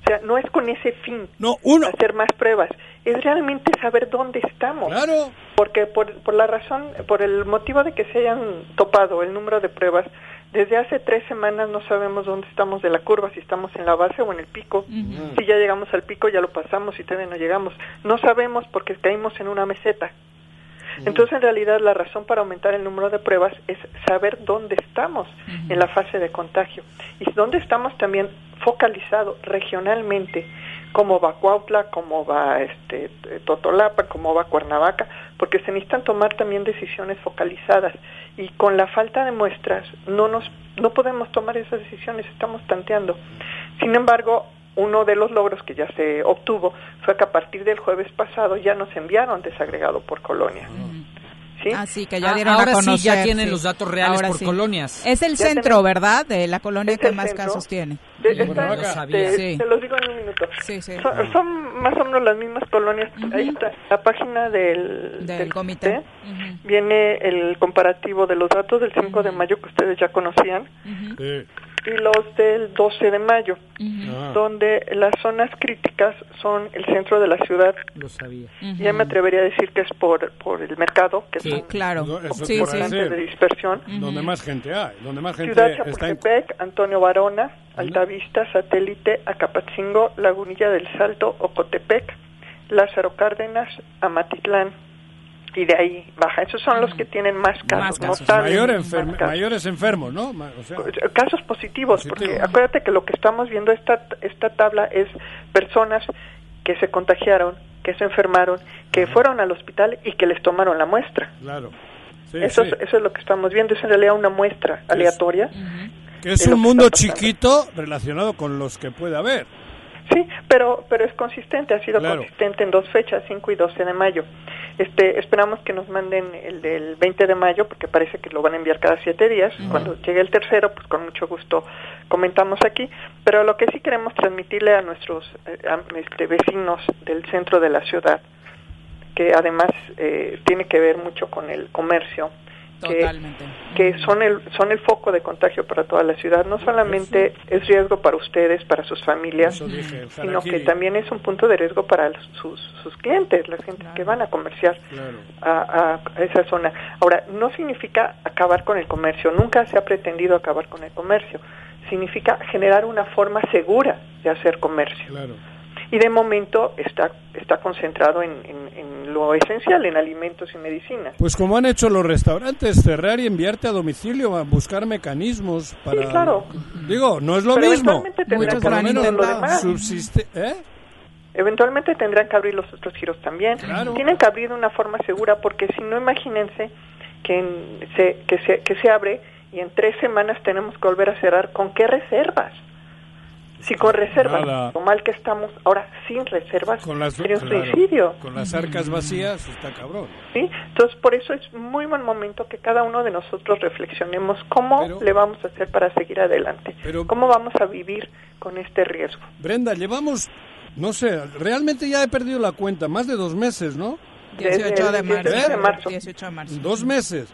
O sea, no es con ese fin no, uno. hacer más pruebas, es realmente saber dónde estamos. Claro. Porque por, por la razón, por el motivo de que se hayan topado el número de pruebas, desde hace tres semanas no sabemos dónde estamos de la curva, si estamos en la base o en el pico. Si ya llegamos al pico, ya lo pasamos y todavía no llegamos. No sabemos porque caímos en una meseta. Entonces, en realidad, la razón para aumentar el número de pruebas es saber dónde estamos en la fase de contagio y dónde estamos también focalizado regionalmente, cómo va Cuautla, cómo va este Totolapa, cómo va Cuernavaca, porque se necesitan tomar también decisiones focalizadas y con la falta de muestras no nos no podemos tomar esas decisiones, estamos tanteando. Sin embargo, uno de los logros que ya se obtuvo fue que a partir del jueves pasado ya nos enviaron desagregado por colonia. ¿Sí? Ah, que ya ah, dieron Ahora sí ya tienen los datos reales por colonias. Es el centro, ¿verdad? De la colonia que más casos tiene. De, te, los digo en un minuto. Son, más o menos las mismas colonias. Ahí está la página del, del, comité. Viene el comparativo de los datos del 5 de mayo que ustedes ya conocían y los del 12 de mayo, ah. donde las zonas críticas son el centro de la ciudad. Lo sabía. Ya me atrevería a decir que es por, por el mercado, que sí, claro. sí, de dispersión. Donde más gente hay, donde más gente Ciudad Chapultepec, Antonio Barona, Altavista, Satélite, Acapatzingo, Lagunilla del Salto, Ocotepec, Lázaro Cárdenas, Amatitlán, y de ahí baja. Esos son los que tienen más casos, mayores enfermos, ¿no? casos positivos, porque acuérdate que lo que estamos viendo esta esta tabla es personas que se contagiaron, que se enfermaron, que fueron al hospital y que les tomaron la muestra. Claro. eso, Es, eso es lo que estamos viendo, es en realidad una muestra aleatoria. que es un mundo chiquito relacionado con los que puede haber. Sí, pero pero es consistente, ha sido consistente en dos fechas, 5 y 12 de mayo. Este, esperamos que nos manden el del 20 de mayo, porque parece que lo van a enviar cada siete días. Cuando llegue el tercero, pues con mucho gusto comentamos aquí. Pero lo que sí queremos transmitirle a nuestros eh, este, vecinos del centro de la ciudad, que además eh, tiene que ver mucho con el comercio, que, son el son el foco de contagio para toda la ciudad. No solamente es riesgo para ustedes, para sus familias, sino que también es un punto de riesgo para sus, sus clientes, las gente que van a comerciar a, esa zona. Ahora, no significa acabar con el comercio, nunca se ha pretendido acabar con el comercio. Significa generar una forma segura de hacer comercio y de momento está, está concentrado en, lo esencial, en alimentos y medicinas. Pues como han hecho los restaurantes, cerrar y enviarte a domicilio, a buscar mecanismos para... Sí, claro. Digo, no es lo mismo. Muchos por lo menos subsiste... ¿eh? Eventualmente tendrán que abrir los otros giros también. Tienen que abrir de una forma segura porque si no, imagínense que, se, que, se, que se abre y en tres semanas tenemos que volver a cerrar. ¿Con qué reservas? Si con reservas, lo mal que estamos, ahora sin reservas, con las, sería un suicidio. Con las arcas vacías está cabrón. Sí, entonces por eso es muy buen momento que cada uno de nosotros reflexionemos cómo le vamos a hacer para seguir adelante, cómo vamos a vivir con este riesgo. Brenda, llevamos, no sé, realmente ya he perdido la cuenta, más de dos meses, ¿no? 18 de marzo. 18 de marzo. Dos meses.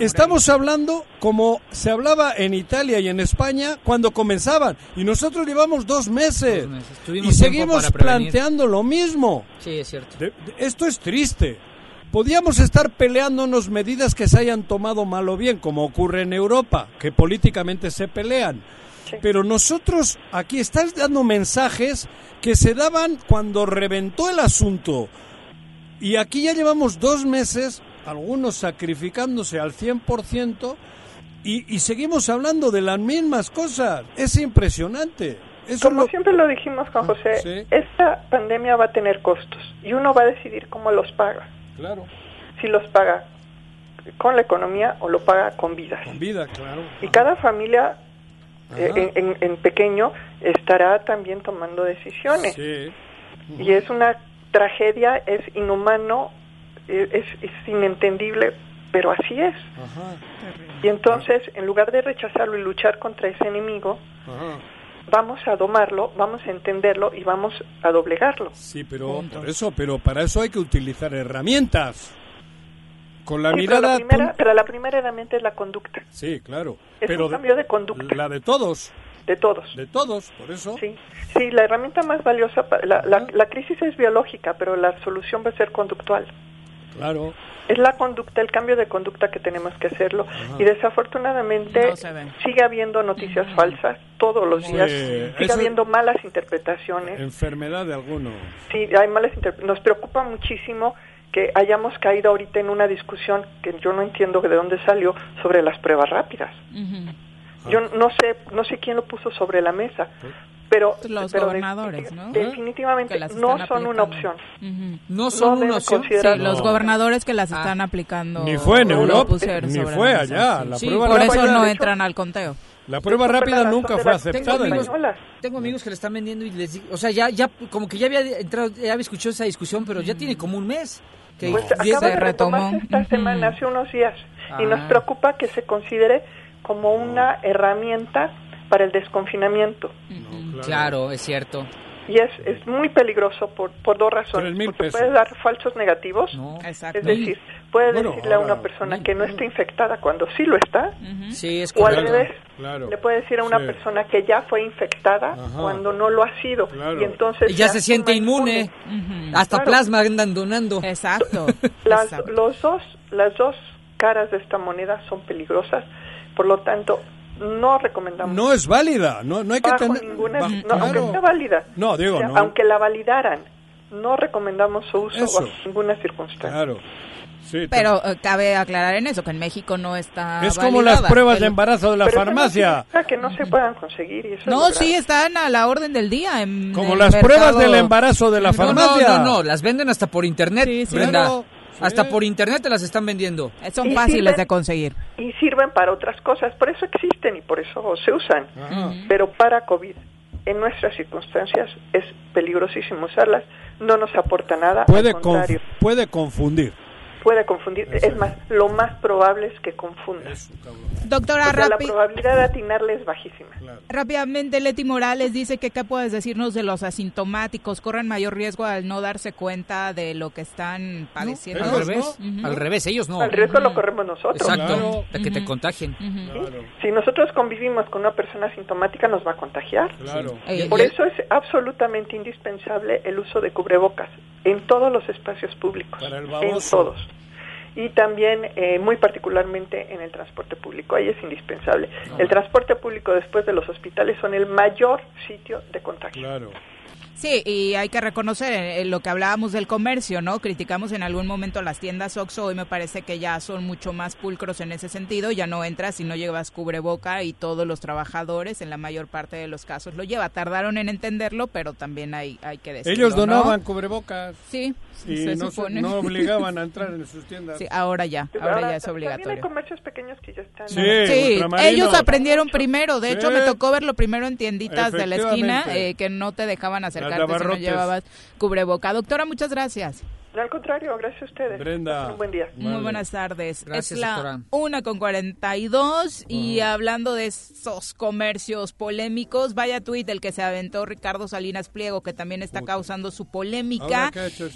Estamos hablando como se hablaba en Italia y en España cuando comenzaban. Y nosotros llevamos dos meses. Y seguimos planteando lo mismo. Sí, es cierto. esto es triste. Podíamos estar peleándonos medidas que se hayan tomado mal o bien, como ocurre en Europa, que políticamente se pelean. Pero nosotros aquí estás dando mensajes que se daban cuando reventó el asunto. Y aquí ya llevamos dos meses algunos sacrificándose al 100% y, y seguimos hablando de las mismas cosas. Es impresionante. Como siempre lo dijimos, Juan ah, José, esta pandemia va a tener costos y uno va a decidir cómo los paga. Claro. Si los paga con la economía o lo paga con vidas. Con vida, claro. Y cada familia eh, en, en, pequeño estará también tomando decisiones. Sí. Y es una tragedia, es inhumano es, inentendible, pero así es. Y entonces, en lugar de rechazarlo y luchar contra ese enemigo, vamos a domarlo, vamos a entenderlo y vamos a doblegarlo. Sí, pero por eso, pero para eso hay que utilizar herramientas. Con la mirada. Pero la, primera, pero la primera herramienta es la conducta. Sí, claro. Es pero un cambio de conducta. La de todos. De todos. De todos, por eso. Sí, sí la herramienta más valiosa, la, la, la crisis es biológica, pero la solución va a ser conductual. Claro. Es la conducta, el cambio de conducta que tenemos que hacerlo. Y desafortunadamente sigue habiendo noticias falsas todos los días. Sigue habiendo malas interpretaciones. Enfermedad de alguno. Sí, hay malas interpretaciones. Nos preocupa muchísimo que hayamos caído ahorita en una discusión que yo no entiendo de dónde salió sobre las pruebas rápidas. Yo no sé, no sé quién lo puso sobre la mesa, pero los gobernadores, ¿no? Definitivamente no son una opción. No son una opción. Sí, los gobernadores que las ah. están aplicando. Ni fue en Europa, ni fue allá. La prueba por eso no entran al conteo. La prueba rápida nunca fue aceptada. Tengo amigos, tengo amigos, que le están vendiendo y les digo, o sea, ya, ya, como que ya había entrado, ya había escuchado esa discusión, pero ya tiene como un mes. Que pues acaba de retomó esta semana, hace unos días, y nos ah. preocupa que se considere como una herramienta para el desconfinamiento. claro. es cierto. Y es, es muy peligroso por, por dos razones. Porque puedes dar falsos negativos. Es decir, puedes decirle a una persona que no está infectada cuando sí lo está. Sí, es o al revés, le puede decir a una persona que ya fue infectada cuando no lo ha sido. Y entonces ya, se siente inmune. Hasta plasma andan donando. Exacto. (laughs) Las, Los dos, las dos caras de esta moneda son peligrosas. Por lo tanto, no recomendamos. No es válida, no, no hay que tener. Ninguna, Aunque sea válida. No, digo, Aunque la validaran, no recomendamos su uso bajo ninguna circunstancia. Claro. pero eh, cabe aclarar en eso que en México no está. Es como las pruebas de embarazo de la farmacia. No que no se puedan conseguir. Y eso no, sí, están a la orden del día. En como las pruebas del embarazo de la farmacia. No, no, no, las venden hasta por internet, Brenda. Hasta por internet te las están vendiendo. Son fáciles de conseguir. Y sirven para otras cosas, por eso existen y por eso se usan. Pero para COVID, en nuestras circunstancias, es peligrosísimo usarlas, no nos aporta nada. Puede, puede confundir puede confundir. Es más, lo más probable es que confunda. Doctora La probabilidad de atinarle es bajísima. Rápidamente, Leti Morales dice que qué puedes decirnos de los asintomáticos. ¿Corren mayor riesgo al no darse cuenta de lo que están padeciendo? al revés. Al revés, ellos no. Al riesgo lo corremos nosotros. Exacto, de que te contagien. Si nosotros convivimos con una persona asintomática, nos va a contagiar. Por eso es absolutamente indispensable el uso de cubrebocas en todos los espacios públicos. en todos y también eh, muy particularmente en el transporte público. Ahí es indispensable. El transporte público después de los hospitales son el mayor sitio de contagio. Claro. Sí, y hay que reconocer en eh, lo que hablábamos del comercio, ¿no? Criticamos en algún momento las tiendas Oxxo, hoy me parece que ya son mucho más pulcros en ese sentido, ya no entras si no llevas cubreboca y todos los trabajadores en la mayor parte de los casos lo lleva. Tardaron en entenderlo, pero también hay, hay que decirlo, Ellos donaban cubrebocas. Sí, y no, no, obligaban a entrar en sus tiendas. Sí, ahora ya, ahora, ya es obligatorio. Hay comercios pequeños que ya están. Sí, ellos aprendieron primero. De hecho, me tocó verlo primero en tienditas de la esquina eh, que no te dejaban acercarte si no llevabas cubreboca. Doctora, muchas gracias. No, al contrario, gracias a ustedes. Brenda. Un buen día. Muy buenas tardes. Gracias, es la una con 42 y hablando de esos comercios polémicos, vaya tweet el que se aventó Ricardo Salinas Pliego, que también está causando su polémica.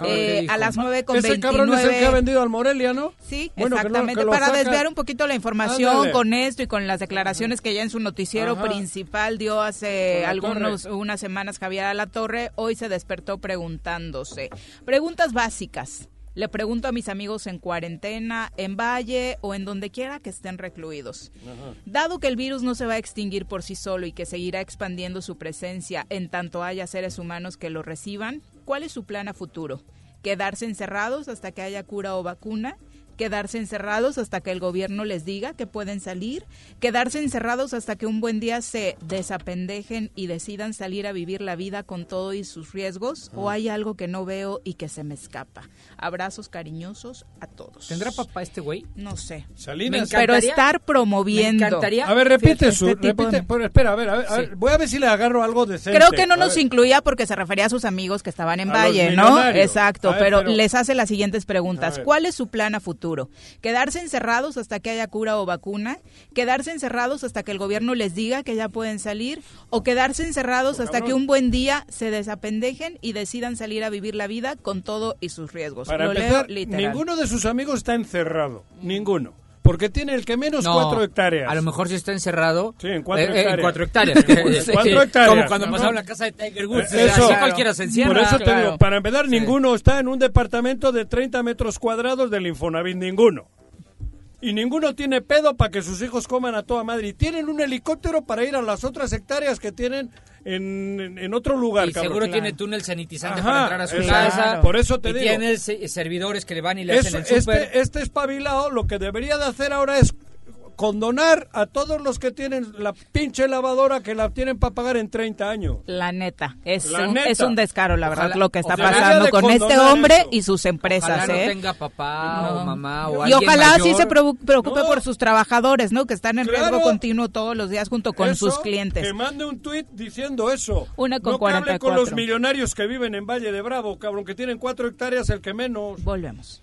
Eh, a las 9 con Ese cabrón es el que ha vendido al Morelia, ¿no? Sí, exactamente. Para desviar un poquito la información con esto y con las declaraciones que ya en su noticiero principal dio hace algunos unas semanas Javier a la Torre, hoy se despertó preguntándose. Preguntas básicas le pregunto a mis amigos en cuarentena, en Valle o en donde quiera que estén recluidos. Dado que el virus no se va a extinguir por sí solo y que seguirá expandiendo su presencia en tanto haya seres humanos que lo reciban, ¿cuál es su plan a futuro? ¿Quedarse encerrados hasta que haya cura o vacuna? Quedarse encerrados hasta que el gobierno les diga que pueden salir, quedarse encerrados hasta que un buen día se desapendejen y decidan salir a vivir la vida con todo y sus riesgos, o hay algo que no veo y que se me escapa. Abrazos cariñosos a todos. ¿Tendrá papá este güey? No sé. Salinas. Pero estar promoviendo. A ver, repite su, este repite, espera, a ver, a ver, voy a ver si le agarro algo decente. Creo que no nos incluía porque se refería a sus amigos que estaban en Valle, ¿no? Exacto, pero, les hace las siguientes preguntas. ¿Cuál es su plan a futuro? Quedarse encerrados hasta que haya cura o vacuna, quedarse encerrados hasta que el gobierno les diga que ya pueden salir, o quedarse encerrados hasta que un buen día se desapendejen y decidan salir a vivir la vida con todo y sus riesgos. Para empezar, ninguno de sus amigos está encerrado, ninguno. Porque tiene el que menos cuatro hectáreas. A lo mejor si está encerrado. Sí, en cuatro hectáreas. en cuatro hectáreas. cuatro hectáreas. (laughs) Como cuando pasaba en la casa de Tiger Woods. Eso, cualquiera se encierra. Por eso te digo, para empezar, ninguno está en un departamento de 30 metros cuadrados del Infonavit, ninguno. Y ninguno tiene pedo para que sus hijos coman a toda madre. Y tienen un helicóptero para ir a las otras hectáreas que tienen en, otro lugar. Y seguro tiene túnel sanitizante para entrar a su casa. Por eso te y digo. tiene servidores que le van y le hacen el Este, este espabilado lo que debería de hacer ahora es condonar a todos los que tienen la pinche lavadora que la tienen para pagar en 30 años. La neta, es, un, es un descaro, la verdad, lo que está pasando con este hombre y sus empresas. Ojalá ¿eh? no tenga papá o mamá o Y ojalá sí se preocupe por sus trabajadores, ¿no? Que están en riesgo continuo todos los días junto con sus clientes. Que mande un tuit diciendo eso. Una con no 44. que hable con los millonarios que viven en Valle de Bravo, cabrón, que tienen cuatro hectáreas, el que menos. Volvemos.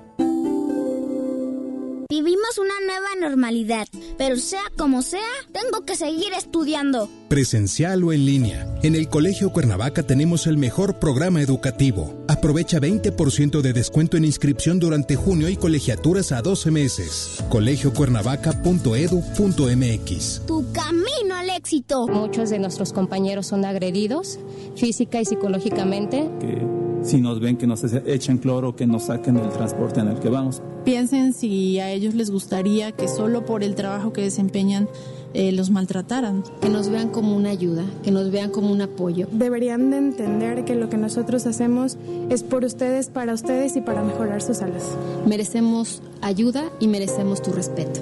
Normalidad. Pero sea como sea, tengo que seguir estudiando. Presencial o en línea. En el Colegio Cuernavaca tenemos el mejor programa educativo. Aprovecha 20% de descuento en inscripción durante junio y colegiaturas a 12 meses. colegiocuernavaca.edu.mx. Tu camino al éxito. Muchos de nuestros compañeros son agredidos física y psicológicamente. Que si nos ven que nos echan cloro, que nos saquen del transporte en el que vamos. Piensen si a ellos les gustaría que solo por el trabajo que desempeñan eh, los maltrataran. Que nos vean como una ayuda, que nos vean como un apoyo. Deberían de entender que lo que nosotros hacemos es por ustedes, para ustedes y para mejorar sus alas. Merecemos ayuda y merecemos tu respeto.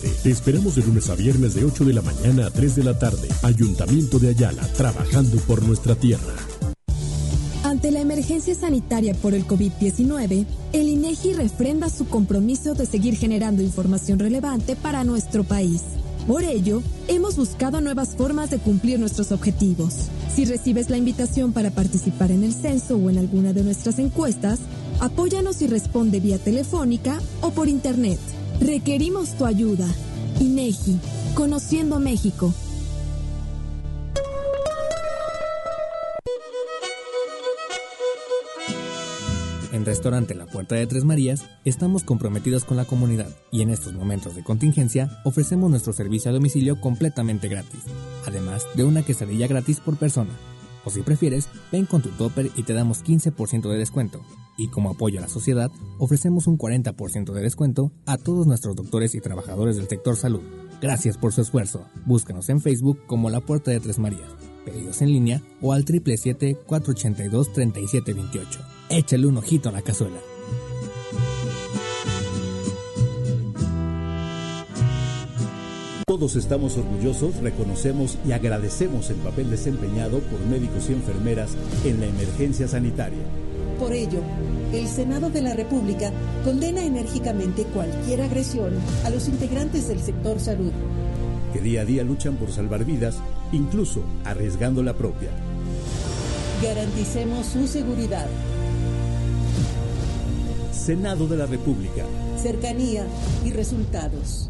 735-308-8527. Te esperamos de lunes a viernes de 8 de la mañana a 3 de la tarde. Ayuntamiento de Ayala, trabajando por nuestra tierra. Ante la emergencia sanitaria por el COVID-19, el INEGI refrenda su compromiso de seguir generando información relevante para nuestro país. Por ello, hemos buscado nuevas formas de cumplir nuestros objetivos. Si recibes la invitación para participar en el censo o en alguna de nuestras encuestas, apóyanos y responde vía telefónica o por internet. Requerimos tu ayuda. INEGI, Conociendo México. En Restaurante La Puerta de Tres Marías estamos comprometidos con la comunidad y en estos momentos de contingencia ofrecemos nuestro servicio a domicilio completamente gratis, además de una quesadilla gratis por persona. O si prefieres, ven con tu topper y te damos 15% de descuento. Y como apoyo a la sociedad, ofrecemos un 40% de descuento a todos nuestros doctores y trabajadores del sector salud. Gracias por su esfuerzo. Búscanos en Facebook como La Puerta de Tres Marías. Pedidos en línea o al 777-482-3728. Échale un ojito a la cazuela. Todos estamos orgullosos, reconocemos y agradecemos el papel desempeñado por médicos y enfermeras en la emergencia sanitaria. Por ello, el Senado de la República condena enérgicamente cualquier agresión a los integrantes del sector salud. Que día a día luchan por salvar vidas, incluso arriesgando la propia. Garanticemos su seguridad. Senado de la República. Cercanía y resultados.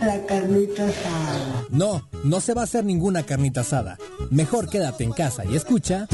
la carnita asada? No, no se va a hacer ninguna carnita asada. Mejor quédate en casa y escucha.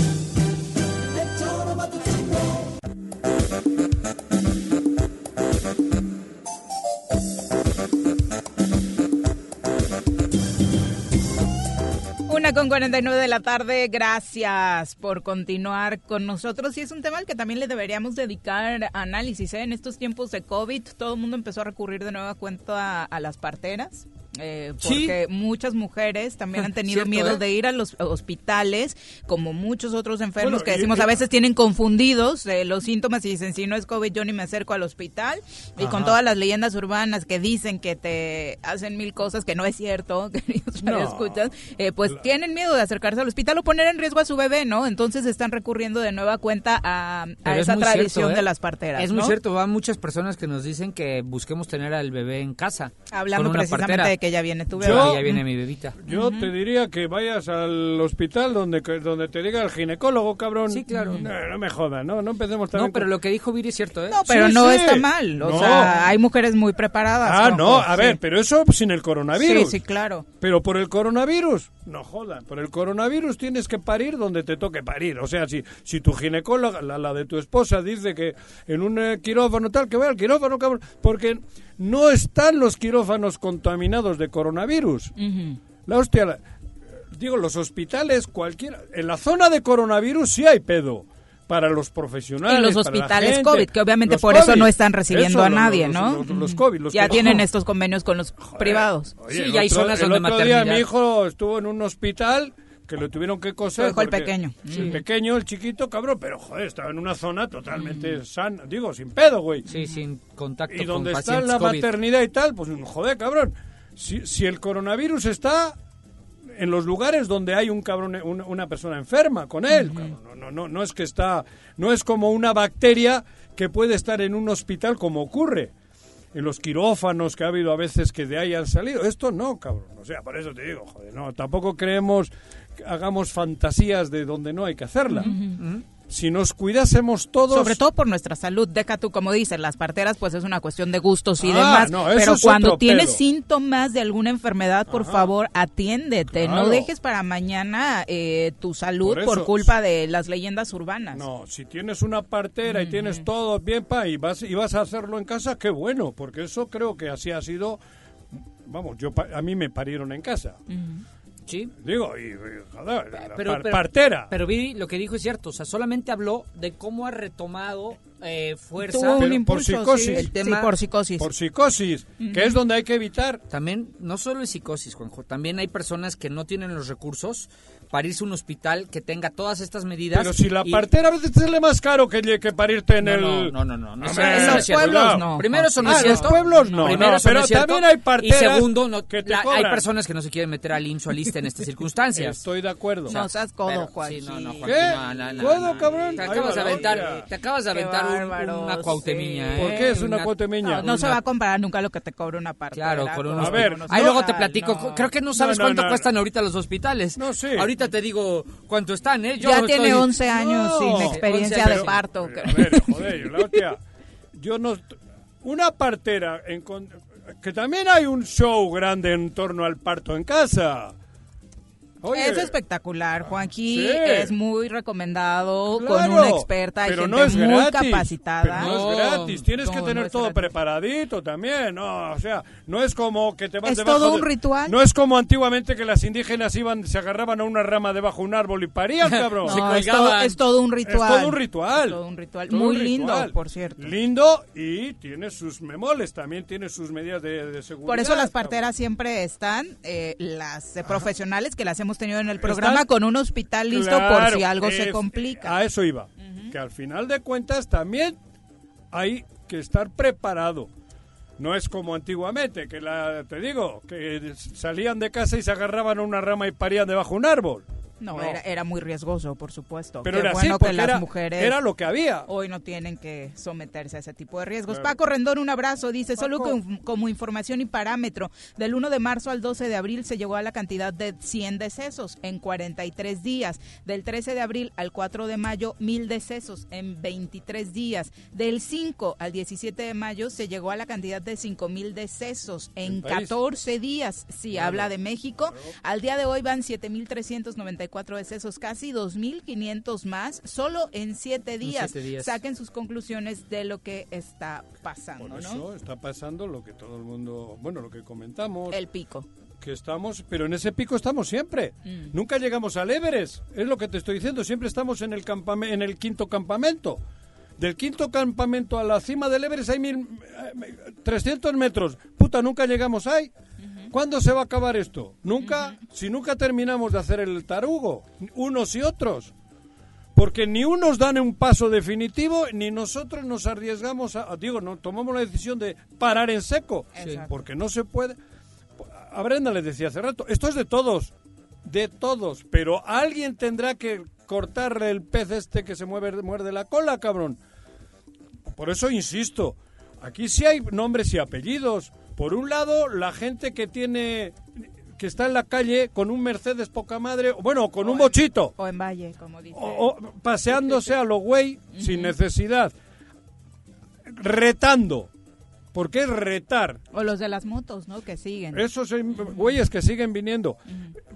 Con 49 de la tarde, gracias por continuar con nosotros. Y es un tema al que también le deberíamos dedicar análisis. ¿eh? En estos tiempos de COVID, todo el mundo empezó a recurrir de nueva cuenta a las parteras. Eh, porque muchas mujeres también han tenido Cierto, miedo ¿eh? de ir a los hospitales, como muchos otros enfermos Bueno, que decimos y- a veces tienen confundidos eh, los síntomas y dicen si no es COVID yo ni me acerco al hospital y con todas las leyendas urbanas que dicen que te hacen mil cosas que no es cierto, (laughs) queridos No. escuchas, pues tienen miedo de acercarse al hospital o poner en riesgo a su bebé, ¿no? Entonces están recurriendo de nueva cuenta a, a Pero es esa tradición cierto, ¿eh? de las parteras. Es ¿no? muy cierto, van muchas personas que nos dicen que busquemos tener al bebé en casa. Hablando precisamente partera. de que ya viene tu bebé. Yo, ya viene mi bebita. Yo te diría que vayas al hospital donde, donde te diga el ginecólogo, cabrón. Sí, claro. No, me jodas, ¿no? No empecemos también No, pero lo que dijo Viri es cierto, ¿eh? No, pero Sí, no sí. está mal. O No. sea, hay mujeres muy preparadas. Ah, no, a sí. ver, pero eso sin el coronavirus. Sí, sí, claro. Pero por el coronavirus, no jodan, por el coronavirus tienes que parir donde te toque parir. O sea, si, si tu ginecóloga, la, la de tu esposa, dice que en un eh, quirófano tal, que vaya al quirófano, cabrón, porque no están los quirófanos contaminados de coronavirus. La hostia, la- digo, los hospitales, cualquiera, en la zona de coronavirus sí hay pedo. Para los profesionales. Y los para la hospitales gente. COVID, que obviamente por eso no están recibiendo Eso, a nadie, los- ¿no? Los, los COVID, los ya que- tienen estos convenios con los privados. Oye, el otro- el otro día mi hijo estuvo en un hospital que lo tuvieron que coser. Lo dejó el pequeño. sí, Mm. El pequeño, el chiquito, cabrón, pero joder, estaba en una zona totalmente sana, digo, sin pedo, güey. Sí, sin contacto Y con donde está la COVID. maternidad y tal, pues joder, cabrón. Si, si el coronavirus está en los lugares donde hay un cabrón, una, una persona enferma con él, cabrón, no, no, no, no es que está, no es como una bacteria que puede estar en un hospital como ocurre en los quirófanos que ha habido a veces que de ahí han salido. Esto no, cabrón. O sea, por eso te digo, joder, no, tampoco creemos, hagamos fantasías de donde no hay que hacerla. Si nos cuidásemos todos... Sobre todo por nuestra salud. Deja tú, como dices, las parteras, pues es una cuestión de gustos y Ah, demás. no, eso pero es cuando otro tienes pedo. síntomas de alguna enfermedad, por favor, atiéndete. Claro. No dejes para mañana eh, tu salud Por culpa de las leyendas urbanas. No, si tienes una partera y tienes todo bien pa y vas y vas a hacerlo en casa, qué bueno, porque eso creo que así ha sido. Vamos, yo pa- a mí me parieron en casa. Sí. Digo, y, y, joder, la Pero, par- pero- partera. Pero Viri lo que dijo es cierto, o sea, solamente habló de cómo ha retomado eh, fuerza. Tuvo un Pero impulso, por psicosis. sí, el tema- sí, por psicosis. Por psicosis, que es donde hay que evitar. También, no solo es psicosis, Juanjo, también hay personas que no tienen los recursos para irse a un hospital que tenga todas estas medidas. Pero si la partera a veces te sale más caro que, que parirte en No, el... no, no, no, no, no, en no los pueblos no. Primero, eso no Ah, los pueblos no, Primero, pero también hay parteras Y segundo, no, que te la- hay personas que no se quieren meter al IMSS o al ISSSTE en estas (laughs) circunstancias. Estoy de acuerdo. No seas codo, Pero- Joaquín. sí, no, no, Joaquín, ¿Qué? ¿Codo, cabrón? Te acabas de aventar, te acabas de aventar una. ¿eh? ¿Por qué es una cuautemilla? No, no se va a comparar nunca lo que te cobra una parte. Claro, con unos... A ver, Ahí luego te platico. Creo que no sabes cuánto cuestan ahorita los hospitales. No, sí. Ahorita te digo cuánto están, ¿eh? Yo ya estoy- tiene 11 años No. sin experiencia 11 de parto. Pero, a ver, joder, yo la hostia, yo no... Una partera, en que también hay un show grande en torno al parto en casa. Oye, es espectacular, Juanqui. Sí. Es muy recomendado con Claro, una experta, hay pero gente no es muy gratis, capacitada. pero no es gratis, tienes que tener no todo gratis. preparadito también, no, o sea, no es como que te vas Es debajo todo de- un ritual. No es como antiguamente que las indígenas iban, se agarraban a una rama debajo de un árbol y parían, (laughs) cabrón. No, es, todo, es todo un ritual. Es todo un ritual. Es todo un ritual. Todo Muy un lindo, por cierto. Lindo y tiene sus memoles, también tiene sus medidas de, de seguridad. Por eso las cabrón. parteras siempre están, eh, las eh, profesionales que las hemos tenido en el programa, con un hospital listo Claro, por si algo se complica. A eso iba. Que al final de cuentas también hay que estar preparado. No es como antiguamente, que la, te digo, que salían de casa y se agarraban a una rama y parían debajo de un árbol. No, No. Era, era muy riesgoso, por supuesto. Pero Qué era bueno así, que porque las era, mujeres era lo que había. hoy no tienen que someterse a ese tipo de riesgos. Claro. Paco Rendón, un abrazo. Dice, solo con- como información y parámetro, del 1 de marzo al 12 de abril se llegó a la cantidad de 100 decesos en 43 días. Del 13 de abril al 4 de mayo, 1000 decesos en 23 días. Del 5 al 17 de mayo se llegó a la cantidad de 5000 decesos en El país. 14 días. Si Claro. habla de México, al día de hoy van 7394 decesos, casi 2500 más, solo en 7 días. siete días. Saquen sus conclusiones de lo que está pasando, Por ¿no? eso está pasando lo que todo el mundo, bueno, lo que comentamos. El pico. que estamos, pero en ese pico estamos siempre. Mm. Nunca llegamos al Everest, es lo que te estoy diciendo, siempre estamos en el campame- en el quinto campamento. Del quinto campamento a la cima del Everest hay mil, eh, 300 metros. Puta, nunca llegamos ahí. ¿Cuándo se va a acabar esto? Nunca, si nunca terminamos de hacer el tarugo, unos y otros. Porque ni unos dan un paso definitivo, ni nosotros nos arriesgamos a, digo, no tomamos la decisión de parar en seco, porque no se puede. A Brenda le decía hace rato, esto es de todos, de todos, pero alguien tendrá que cortarle el pez este que se mueve, muerde la cola, cabrón. Por eso insisto, aquí sí hay nombres y apellidos, Por un lado, la gente que tiene que está en la calle con un Mercedes poca madre, bueno, con un bochito. O en Valle, como dice. O, paseándose a lo güey sin necesidad. Retando. Porque es retar. O los de las motos, ¿no? Que siguen. Esos güeyes que siguen viniendo.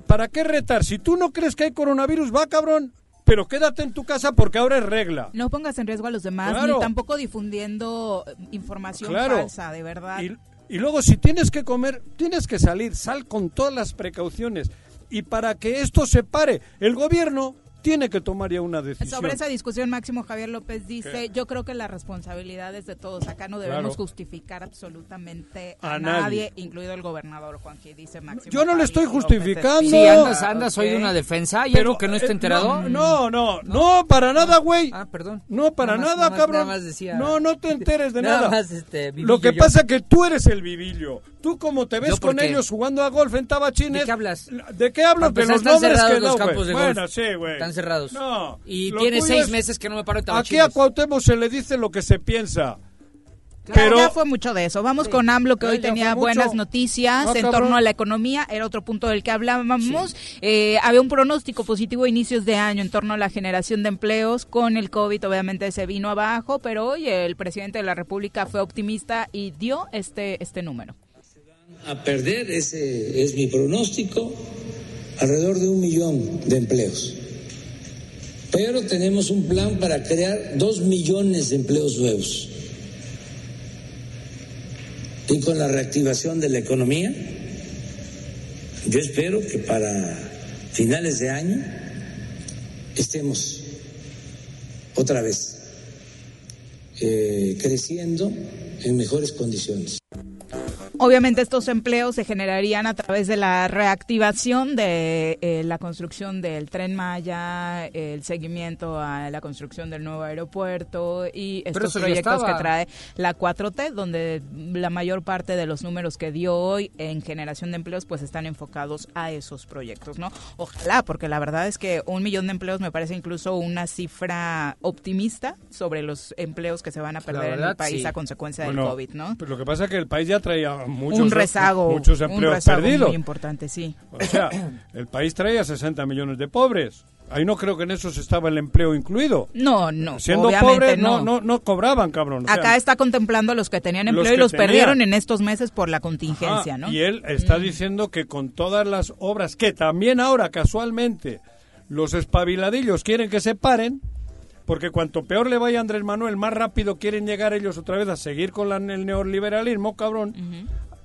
¿Para qué retar? Si tú no crees que hay coronavirus, va, cabrón. Pero quédate en tu casa porque ahora es regla. No pongas en riesgo a los demás, ni tampoco difundiendo información falsa, de verdad. Y luego si tienes que comer, tienes que salir, sal con todas las precauciones. Y para que esto se pare, el gobierno tiene que tomar ya una decisión. Sobre esa discusión, Máximo Javier López dice, yo creo que la responsabilidad es de todos. Acá no debemos justificar absolutamente a, nadie, incluido el gobernador Juan dice Máximo. Yo no le estoy justificando. Sí, andas, andas hoy de una defensa. ¿Hay algo que no esté eh, enterado? No, no, no, para nada, güey. Ah, perdón. No, para nada, cabrón. no, no te enteres de (laughs) nada. Más este, Lo que pasa es que tú eres el vivillo. Tú como te ves con ellos jugando a golf en Tabachines. ¿De qué hablas? ¿De qué hablo? De los nombres que los campos de Bueno, sí, güey cerrados. No. Y tiene seis meses que no me paro en Aquí a Cuauhtémoc se le dice lo que se piensa. pero ya fue mucho de eso. Vamos con AMLO, que hoy tenía buenas noticias en torno a la economía. Era otro punto del que hablábamos. Eh, había un pronóstico positivo a inicios de año en torno a la generación de empleos. Con el COVID, obviamente, se vino abajo, pero hoy el presidente de la República fue optimista y dio este, este número. A perder, ese es mi pronóstico, alrededor de un millón de empleos. Pero tenemos un plan para crear dos millones de empleos nuevos. Y con la reactivación de la economía, yo espero que para finales de año estemos otra vez eh, creciendo en mejores condiciones. Obviamente estos empleos se generarían a través de la reactivación de eh, la construcción del tren Maya, el seguimiento a la construcción del nuevo aeropuerto y estos proyectos que trae la 4T, donde la mayor parte de los números que dio hoy en generación de empleos pues están enfocados a esos proyectos, ¿no? Ojalá, porque la verdad es que un millón de empleos me parece incluso una cifra optimista sobre los empleos que se van a perder en el país a consecuencia del COVID, ¿no? Pues lo que pasa es que el país ya traía muchos, un rezago, muchos empleos perdidos. Muy importante, sí. O sea, (coughs) el país traía 60 millones de pobres. Ahí no creo que en esos estaba el empleo incluido. No, no. Siendo pobres no. no. No, cobraban, cabrón. Acá está contemplando a los que tenían empleo y los perdieron en estos meses por la contingencia, ¿no? Y él está mm. diciendo que con todas las obras que también ahora casualmente los espabiladillos quieren que se paren, porque cuanto peor le vaya a Andrés Manuel, más rápido quieren llegar ellos otra vez a seguir con el neoliberalismo, cabrón.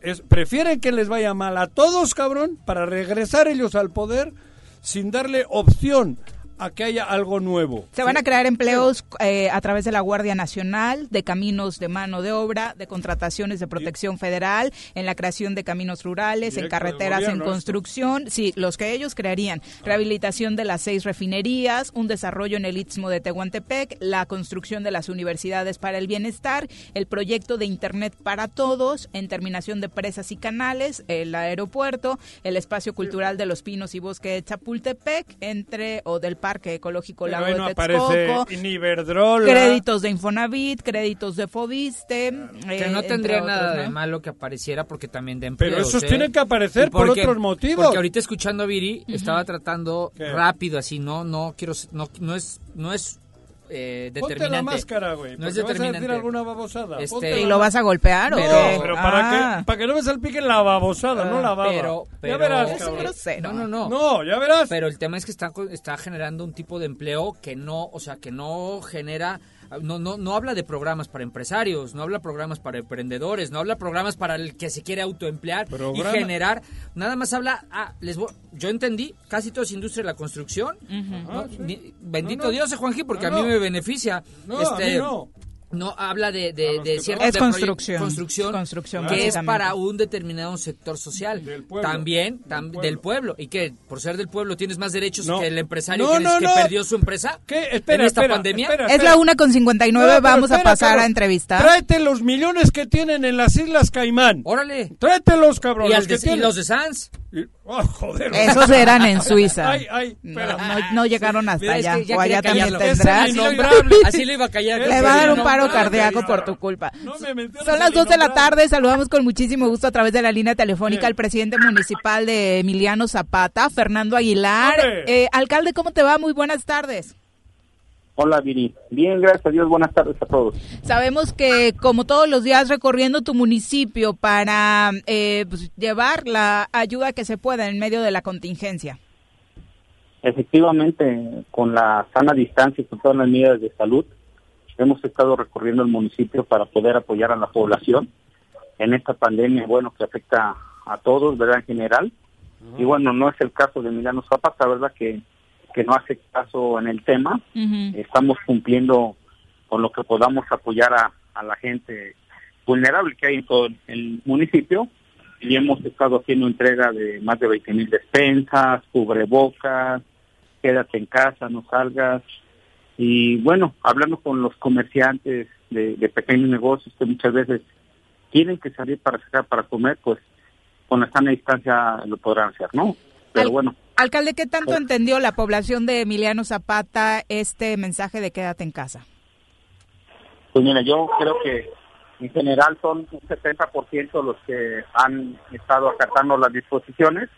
es, prefieren que les vaya mal a todos, cabrón, para regresar ellos al poder sin darle opción a que haya algo nuevo. Se van a crear empleos eh, a través de la Guardia Nacional, de caminos de mano de obra, de contrataciones de protección federal, en la creación de caminos rurales, en carreteras en construcción, sí, los que ellos crearían, rehabilitación de las seis refinerías, un desarrollo en el Istmo de Tehuantepec, la construcción de las universidades para el bienestar, el proyecto de Internet para todos, en terminación de presas y canales, el aeropuerto, el espacio cultural de los Pinos y Bosque de Chapultepec, entre o del Parque Ecológico Lago de Texcoco. Créditos de Infonavit, créditos de Fobiste. Que no tendría nada de malo que apareciera porque también de empleo. Pero esos ¿eh? tienen que aparecer por otros motivos. Porque ahorita escuchando a Viri, estaba tratando rápido así, no, no quiero, no, no es, no es eh, determinante. Ponte la máscara, güey. No es determinante. Vas a decir alguna babosada. Este... ¿Y lo vas a golpear o Pero, pero para, que, ah. para que no me salpique la babosada, no la baba. Pero, pero, ya verás, No, no, no. No, ya verás. Pero el tema es que está, está generando un tipo de empleo que no, o sea, que no genera no, no, no habla de programas para empresarios, no habla de programas para emprendedores, no habla de programas para el que se quiere autoemplear y generar. Nada más habla, ah, les yo entendí, casi toda es industria de la construcción. Ah, bendito Dios, eh, Juanji, porque a mí me beneficia. este, no. No, habla de, de, de cierta es construcción, construcción, que es para un determinado sector social. También del pueblo. ¿Y que por ser del pueblo tienes más derechos que el empresario que, perdió su empresa ¿Qué? Espera, en esta espera, pandemia? Es la una con 59, vamos a pasar a entrevistar. Tráete los millones que tienen en las Islas Caimán. Órale. Tráetelos, cabrón. ¿Y, los, de, Sanz? Oh, joder. Esos eran en Suiza. Ay, ay, no, pero- no- no llegaron hasta es allá. que ya o allá también tendrás. Así lo iba- a callar. Le va a dar un paro cardíaco por tu culpa. Son las 2 de la tarde. Saludamos con muchísimo gusto a través de la línea telefónica al presidente municipal de Emiliano Zapata, Fernando Aguilar. Eh, alcalde, ¿cómo te va? Muy buenas tardes. Hola, Viri. Bien, gracias a Dios. Buenas tardes a todos. Sabemos que como todos los días recorriendo tu municipio para eh, pues, llevar la ayuda que se pueda en medio de la contingencia. Efectivamente, con la sana distancia y con todas las medidas de salud, hemos estado recorriendo el municipio para poder apoyar a la población en esta pandemia, bueno, que afecta a todos, ¿verdad? En general. Y bueno, no es el caso de Milano Zapata, ¿verdad? Que, que no hace caso en el tema. Estamos cumpliendo con lo que podamos apoyar a, a la gente vulnerable que hay en todo el municipio. Y hemos estado haciendo entrega de más de 20 mil despensas, cubrebocas, quédate en casa, no salgas. Y bueno, hablando con los comerciantes de, de pequeños negocios que muchas veces tienen que salir para sacar para comer, pues con la sana distancia lo podrán hacer, ¿no? Pero Al- bueno, Alcalde, ¿qué tanto Eh. entendió la población de Emiliano Zapata este mensaje de quédate en casa? pues mira, yo creo que en general son un 70% los que han estado acatando las disposiciones.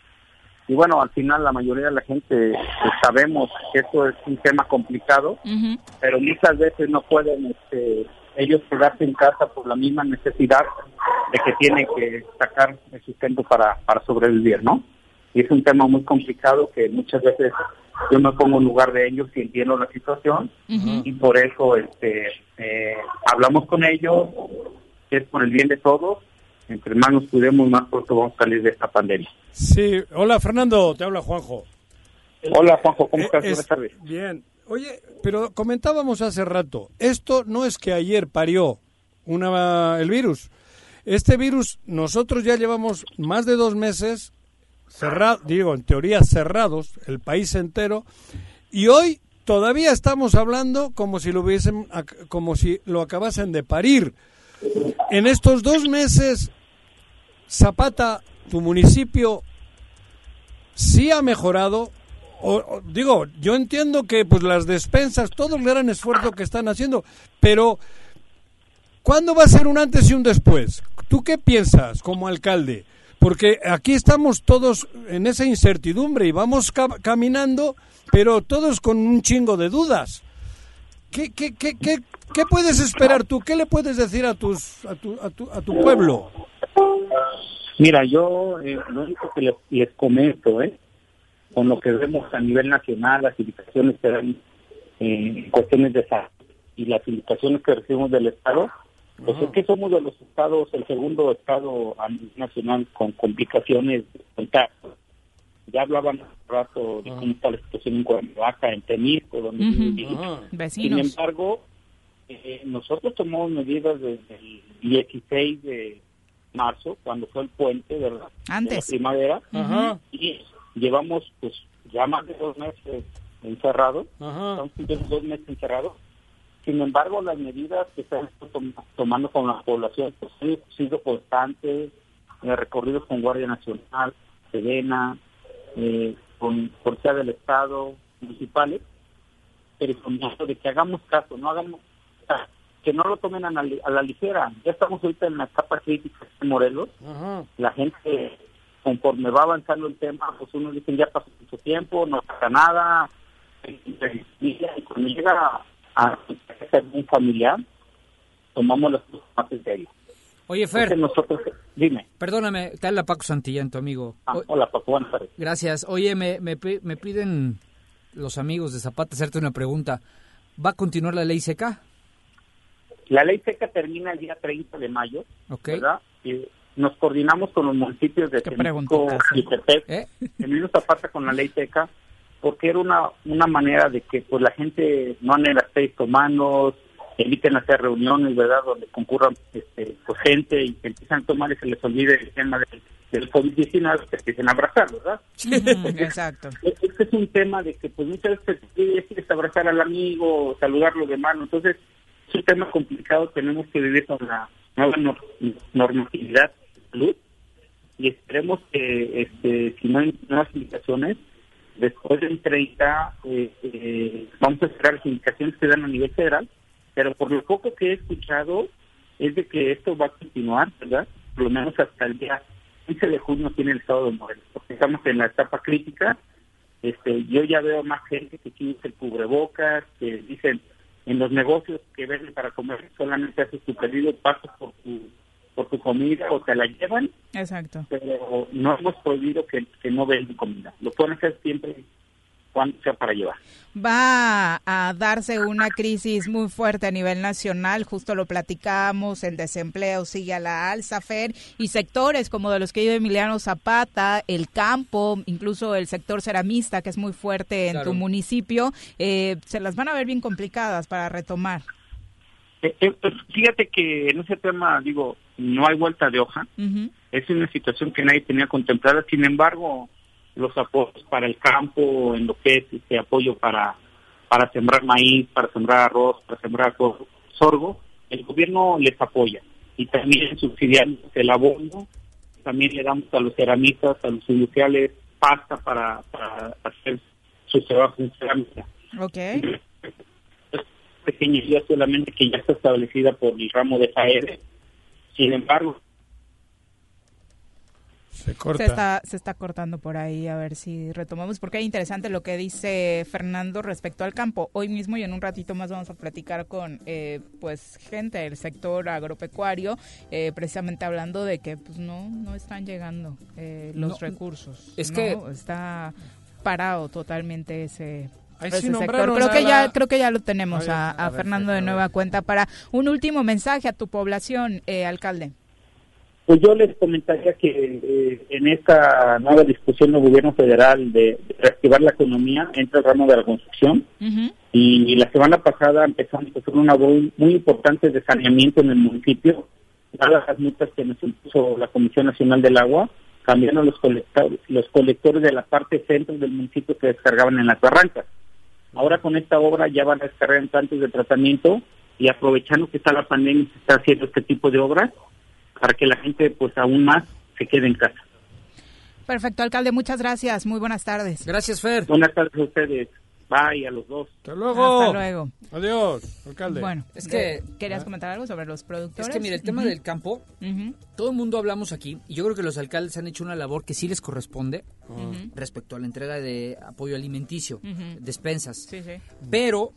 Y bueno, al final la mayoría de la gente pues, sabemos que esto es un tema complicado, pero muchas veces no pueden este, ellos quedarse en casa por la misma necesidad de que tienen que sacar el sustento para, para sobrevivir, ¿no? Y es un tema muy complicado que muchas veces yo me pongo en lugar de ellos y entiendo la situación y por eso este eh, hablamos con ellos, que es por el bien de todos, entre más nos cuidemos más pronto vamos a salir de esta pandemia. Sí, hola Fernando, te habla Juanjo. Hola Juanjo, ¿cómo Eh, estás? es- Buenas tardes. Bien. Oye, pero comentábamos hace rato, esto no es que ayer parió una, el virus. Este virus, nosotros ya llevamos más de dos meses cerrados, digo, en teoría cerrados, el país entero, y hoy todavía estamos hablando como si lo hubiesen, como si lo acabasen de parir. En estos dos meses, Zapata, tu municipio, sí ha mejorado. O, o- digo, yo entiendo que pues las despensas, todo el gran esfuerzo que están haciendo, pero ¿cuándo va a ser un antes y un después? ¿Tú qué piensas como alcalde? Porque aquí estamos todos en esa incertidumbre y vamos ca- caminando, pero todos con un chingo de dudas. ¿Qué, qué, qué, qué, qué puedes esperar tú? ¿Qué le puedes decir a, tus, a, tu, a, tu, a tu pueblo? Mira, yo eh, lo único que les, les comento, ¿eh? con lo que vemos a nivel nacional, las indicaciones que dan eh, en cuestiones de salud y las indicaciones que recibimos del Estado, pues es que somos de los estados, el segundo estado a nivel nacional con complicaciones de contacto. Ya hablaban hace rato de cómo está la situación en Cuernavaca, en Temisco, donde. Ajá. Sin embargo, eh, nosotros tomamos medidas desde el 16 de marzo, cuando fue el puente, ¿verdad? Antes. De la primavera. Y llevamos, pues, ya más de dos meses encerrados. Estamos dos meses encerrados. Sin embargo, las medidas que se han tomando con la población pues, han sido constantes, eh, recorridos con Guardia Nacional, Sedena, eh, con Policía del Estado, municipales, perifonando de que hagamos caso, no hagamos, que no lo tomen a la, a la ligera. Ya estamos ahorita en la etapa crítica en Morelos, la gente conforme va avanzando el tema, pues uno dice ya pasó mucho tiempo, no pasa nada, y cuando llega a ser un familiar, tomamos las cosas más en serio. Oye, Fer. Nosotros, dime. Perdóname, te habla Paco Santillán, tu amigo. Ah, hola Paco, buenas tardes. Gracias. Oye, me, me, me piden los amigos de Zapata hacerte una pregunta. ¿Va a continuar la ley seca? La ley seca termina el día 30 de mayo, Ok. ¿verdad? Y nos coordinamos con los municipios de Temisco y Tepec, ¿Eh? Emilio Zapata con la ley seca, porque era una, una manera de que pues la gente no ande las seis tomando, eviten hacer reuniones, ¿verdad?, donde concurran este, pues, gente y que empiezan a tomar y se les olvide el tema del, del COVID-19, que empiecen a abrazar, ¿verdad? (laughs) Exacto. Este es un tema de que pues muchas veces quieres abrazar al amigo, saludarlo de mano, entonces es un tema complicado, tenemos que vivir con la nueva nor- normatividad de salud y esperemos que este, si no hay nuevas indicaciones, después del 30 eh, eh, vamos a esperar las indicaciones que dan a nivel federal, pero por lo poco que he escuchado es de que esto va a continuar, ¿verdad? Por lo menos hasta el día 15 de junio tiene el estado de Morelos, porque estamos en la etapa crítica. Este, yo ya veo más gente que quiere el cubrebocas, que dicen en los negocios que venden para comer solamente haces tu pedido, pasas por tu por tu comida o te la llevan. Exacto. Pero no hemos prohibido que, que no venden comida. Lo pueden hacer siempre cuando sea para llevar. Va a darse una crisis muy fuerte a nivel nacional, justo lo platicamos, el desempleo sigue a la alza, Fer, y sectores como de los que vive Emiliano Zapata, el campo, incluso el sector ceramista, que es muy fuerte en tu municipio, eh, se las van a ver bien complicadas para retomar. Eh, eh, pues, fíjate que en ese tema, digo, no hay vuelta de hoja. Es una situación que nadie tenía contemplada. Sin embargo, los apoyos para el campo, en lo que es este apoyo para, para sembrar maíz, para sembrar arroz, para sembrar sorgo, el gobierno les apoya. Y también subsidiamos el abono, también le damos a los ceramistas, a los industriales, pasta para, para hacer su trabajo en cerámica. Okay pequeña solamente que ya está establecida por el ramo de FAER. Sin embargo, se, corta. se, está, se está cortando por ahí, a ver si retomamos, porque es interesante lo que dice Fernando respecto al campo. Hoy mismo y en un ratito más vamos a platicar con eh, pues gente del sector agropecuario, eh, precisamente hablando de que pues no no están llegando eh, los recursos. Es que está parado totalmente ese Creo que ya creo que ya lo tenemos a, Fernando de nueva cuenta. Para un último mensaje a tu población, eh, alcalde. Pues yo les comentaría que eh, en esta nueva discusión del gobierno federal de, reactivar la economía entra el ramo de la construcción. Y, la semana pasada empezamos a hacer una muy, muy importante de saneamiento en el municipio, dadas las multas que nos impuso la Comisión Nacional del Agua, cambiando los colectores, los colectores de la parte centro del municipio que descargaban en las barrancas. Ahora con esta obra ya van a descargar en plantas de tratamiento y aprovechando que está la pandemia se está haciendo este tipo de obras para que la gente pues aún más se quede en casa. Perfecto, alcalde, muchas gracias. Muy buenas tardes. Gracias, Fer. Buenas tardes a ustedes. Bye a los dos. Hasta luego. Hasta luego. Adiós, alcalde. Bueno, es que querías comentar algo sobre los productores. Es que mire, el tema del campo, todo el mundo hablamos aquí y yo creo que los alcaldes han hecho una labor que sí les corresponde respecto a la entrega de apoyo alimenticio, despensas. Sí, sí. Pero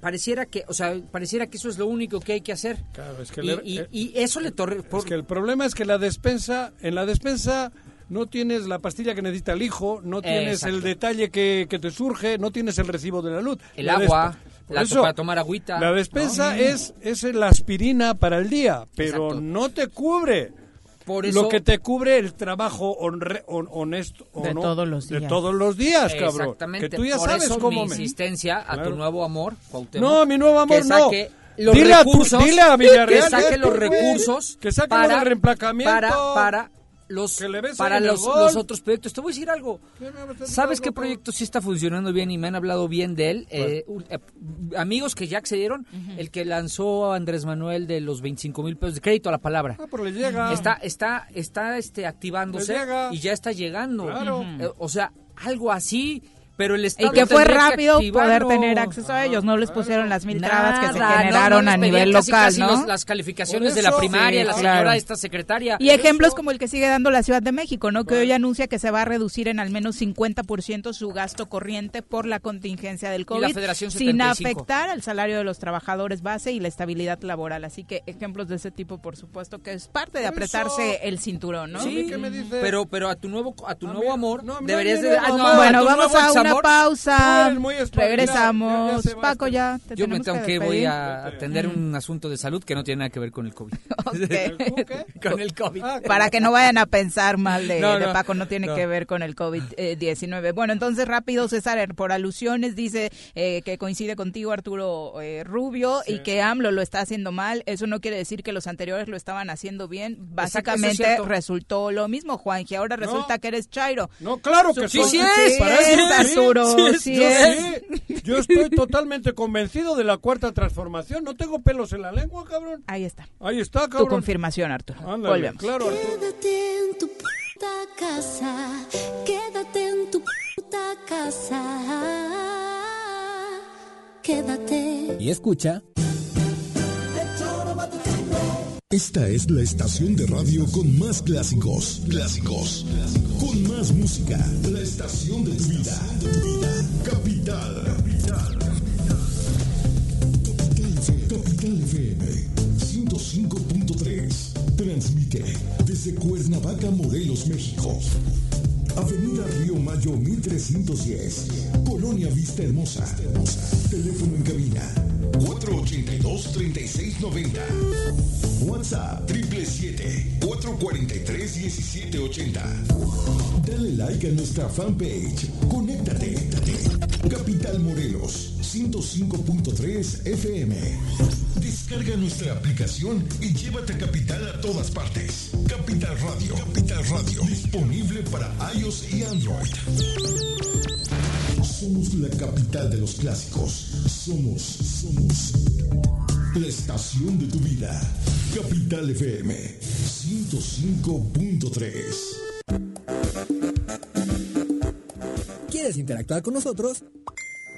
pareciera que, o sea, pareciera que eso es lo único que hay que hacer. Claro, es que y, y, eso le torre. Es que el problema es que la despensa, en la despensa no tienes la pastilla que necesita el hijo, no tienes el detalle que, te surge, no tienes el recibo de la luz. El agua, la para tomar agüita. La despensa es, es la aspirina para el día, pero no te cubre. Por eso, lo que te cubre el trabajo honesto de, todos los días. de todos los días, cabrón. Exactamente. Que tú ya Por sabes eso cómo mi insistencia a tu nuevo amor, No, mi nuevo amor no. Los dile recursos, a, tu, dile a Villarreal que saque los recursos que saque para, los reemplacamiento para, para los para los, los, otros proyectos. Te voy a decir algo. ¿Sabes qué proyecto sí está funcionando bien y me han hablado bien de él? Eh, eh, amigos que ya accedieron, el que lanzó Andrés Manuel de los 25 mil pesos de crédito a la palabra. Ah, pero le llega. Está, está, está este, activándose y ya está llegando. Claro. Eh, o sea, algo así pero el Estado y que fue rápido poder tener acceso a ellos, no les pusieron las mil trabas que se generaron a nivel local, ¿no? las calificaciones de la primaria, la señora esta secretaria. Y ejemplos como el que sigue dando la Ciudad de México, ¿no? Que hoy anuncia que se va a reducir en al menos 50% su gasto corriente por la contingencia del COVID, sin afectar al salario de los trabajadores base y la estabilidad laboral. Así que ejemplos de ese tipo, por supuesto, que es parte de apretarse el cinturón, ¿no? Sí, pero pero a tu nuevo a tu nuevo amor no, deberías de bueno, vamos a una pausa. Regresamos. Paco, ya. Yo me tengo que, voy a atender un asunto de salud que no tiene nada que ver con el COVID. (laughs) (laughs) con el COVID. Ah, Para que no vayan a pensar mal de, Paco, no tiene que ver con el COVID-19. bueno, entonces rápido, César, por alusiones, dice eh, que coincide contigo Arturo eh, Rubio y que AMLO lo está haciendo mal. Eso no quiere decir que los anteriores lo estaban haciendo bien. Básicamente resultó lo mismo, Juan, que ahora resulta que eres Chairo. No, claro que sí. Sí, es, Arturo. yo, estoy totalmente convencido de la cuarta transformación. No tengo pelos en la lengua, cabrón. Ahí está. Ahí está, cabrón. Tu confirmación, Arturo. Volvemos. Claro, Arturo. puta casa. Quédate en tu puta casa. Quédate. Y escucha. Esta es la estación de radio con más clásicos. Clásicos. Con más música. La estación de tu vida. Capital. Capital. Capital FM 105.3. Transmite desde Cuernavaca, Morelos, México. Avenida Río Mayo 1310. Colonia Vista Hermosa. Teléfono en cabina 482-3690. WhatsApp 777-443-1780. Dale like a nuestra fanpage. Conéctate. Capital Morelos 105.3 FM. Descarga nuestra aplicación y llévate a Capital a todas partes. Capital Radio. Capital Radio. Disponible para iOS y Android. Somos la capital de los clásicos. Somos, somos la estación de tu vida. Capital FM 105.3. ¿Quieres interactuar con nosotros?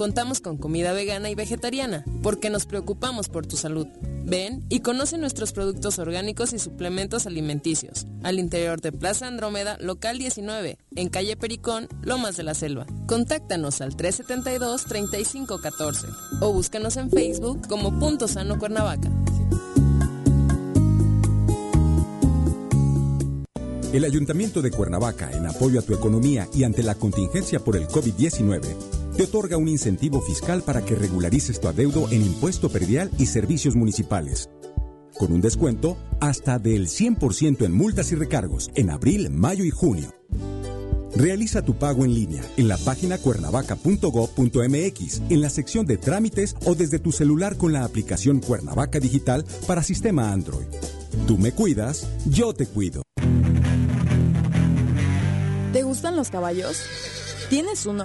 Contamos con comida vegana y vegetariana, porque nos preocupamos por tu salud. Ven y conoce nuestros productos orgánicos y suplementos alimenticios. Al interior de Plaza Andrómeda, local 19, en calle Pericón, Lomas de la Selva. Contáctanos al 372-3514 o búscanos en Facebook como Punto Sano Cuernavaca. El Ayuntamiento de Cuernavaca, en apoyo a tu economía y ante la contingencia por el COVID-19, te otorga un incentivo fiscal para que regularices tu adeudo en impuesto predial y servicios municipales. Con un descuento hasta del 100% en multas y recargos en abril, mayo y junio. Realiza tu pago en línea en la página cuernavaca.gov.mx, en la sección de trámites o desde tu celular con la aplicación Cuernavaca Digital para sistema Android. Tú me cuidas, yo te cuido. ¿Te gustan los caballos? ¿Tienes uno?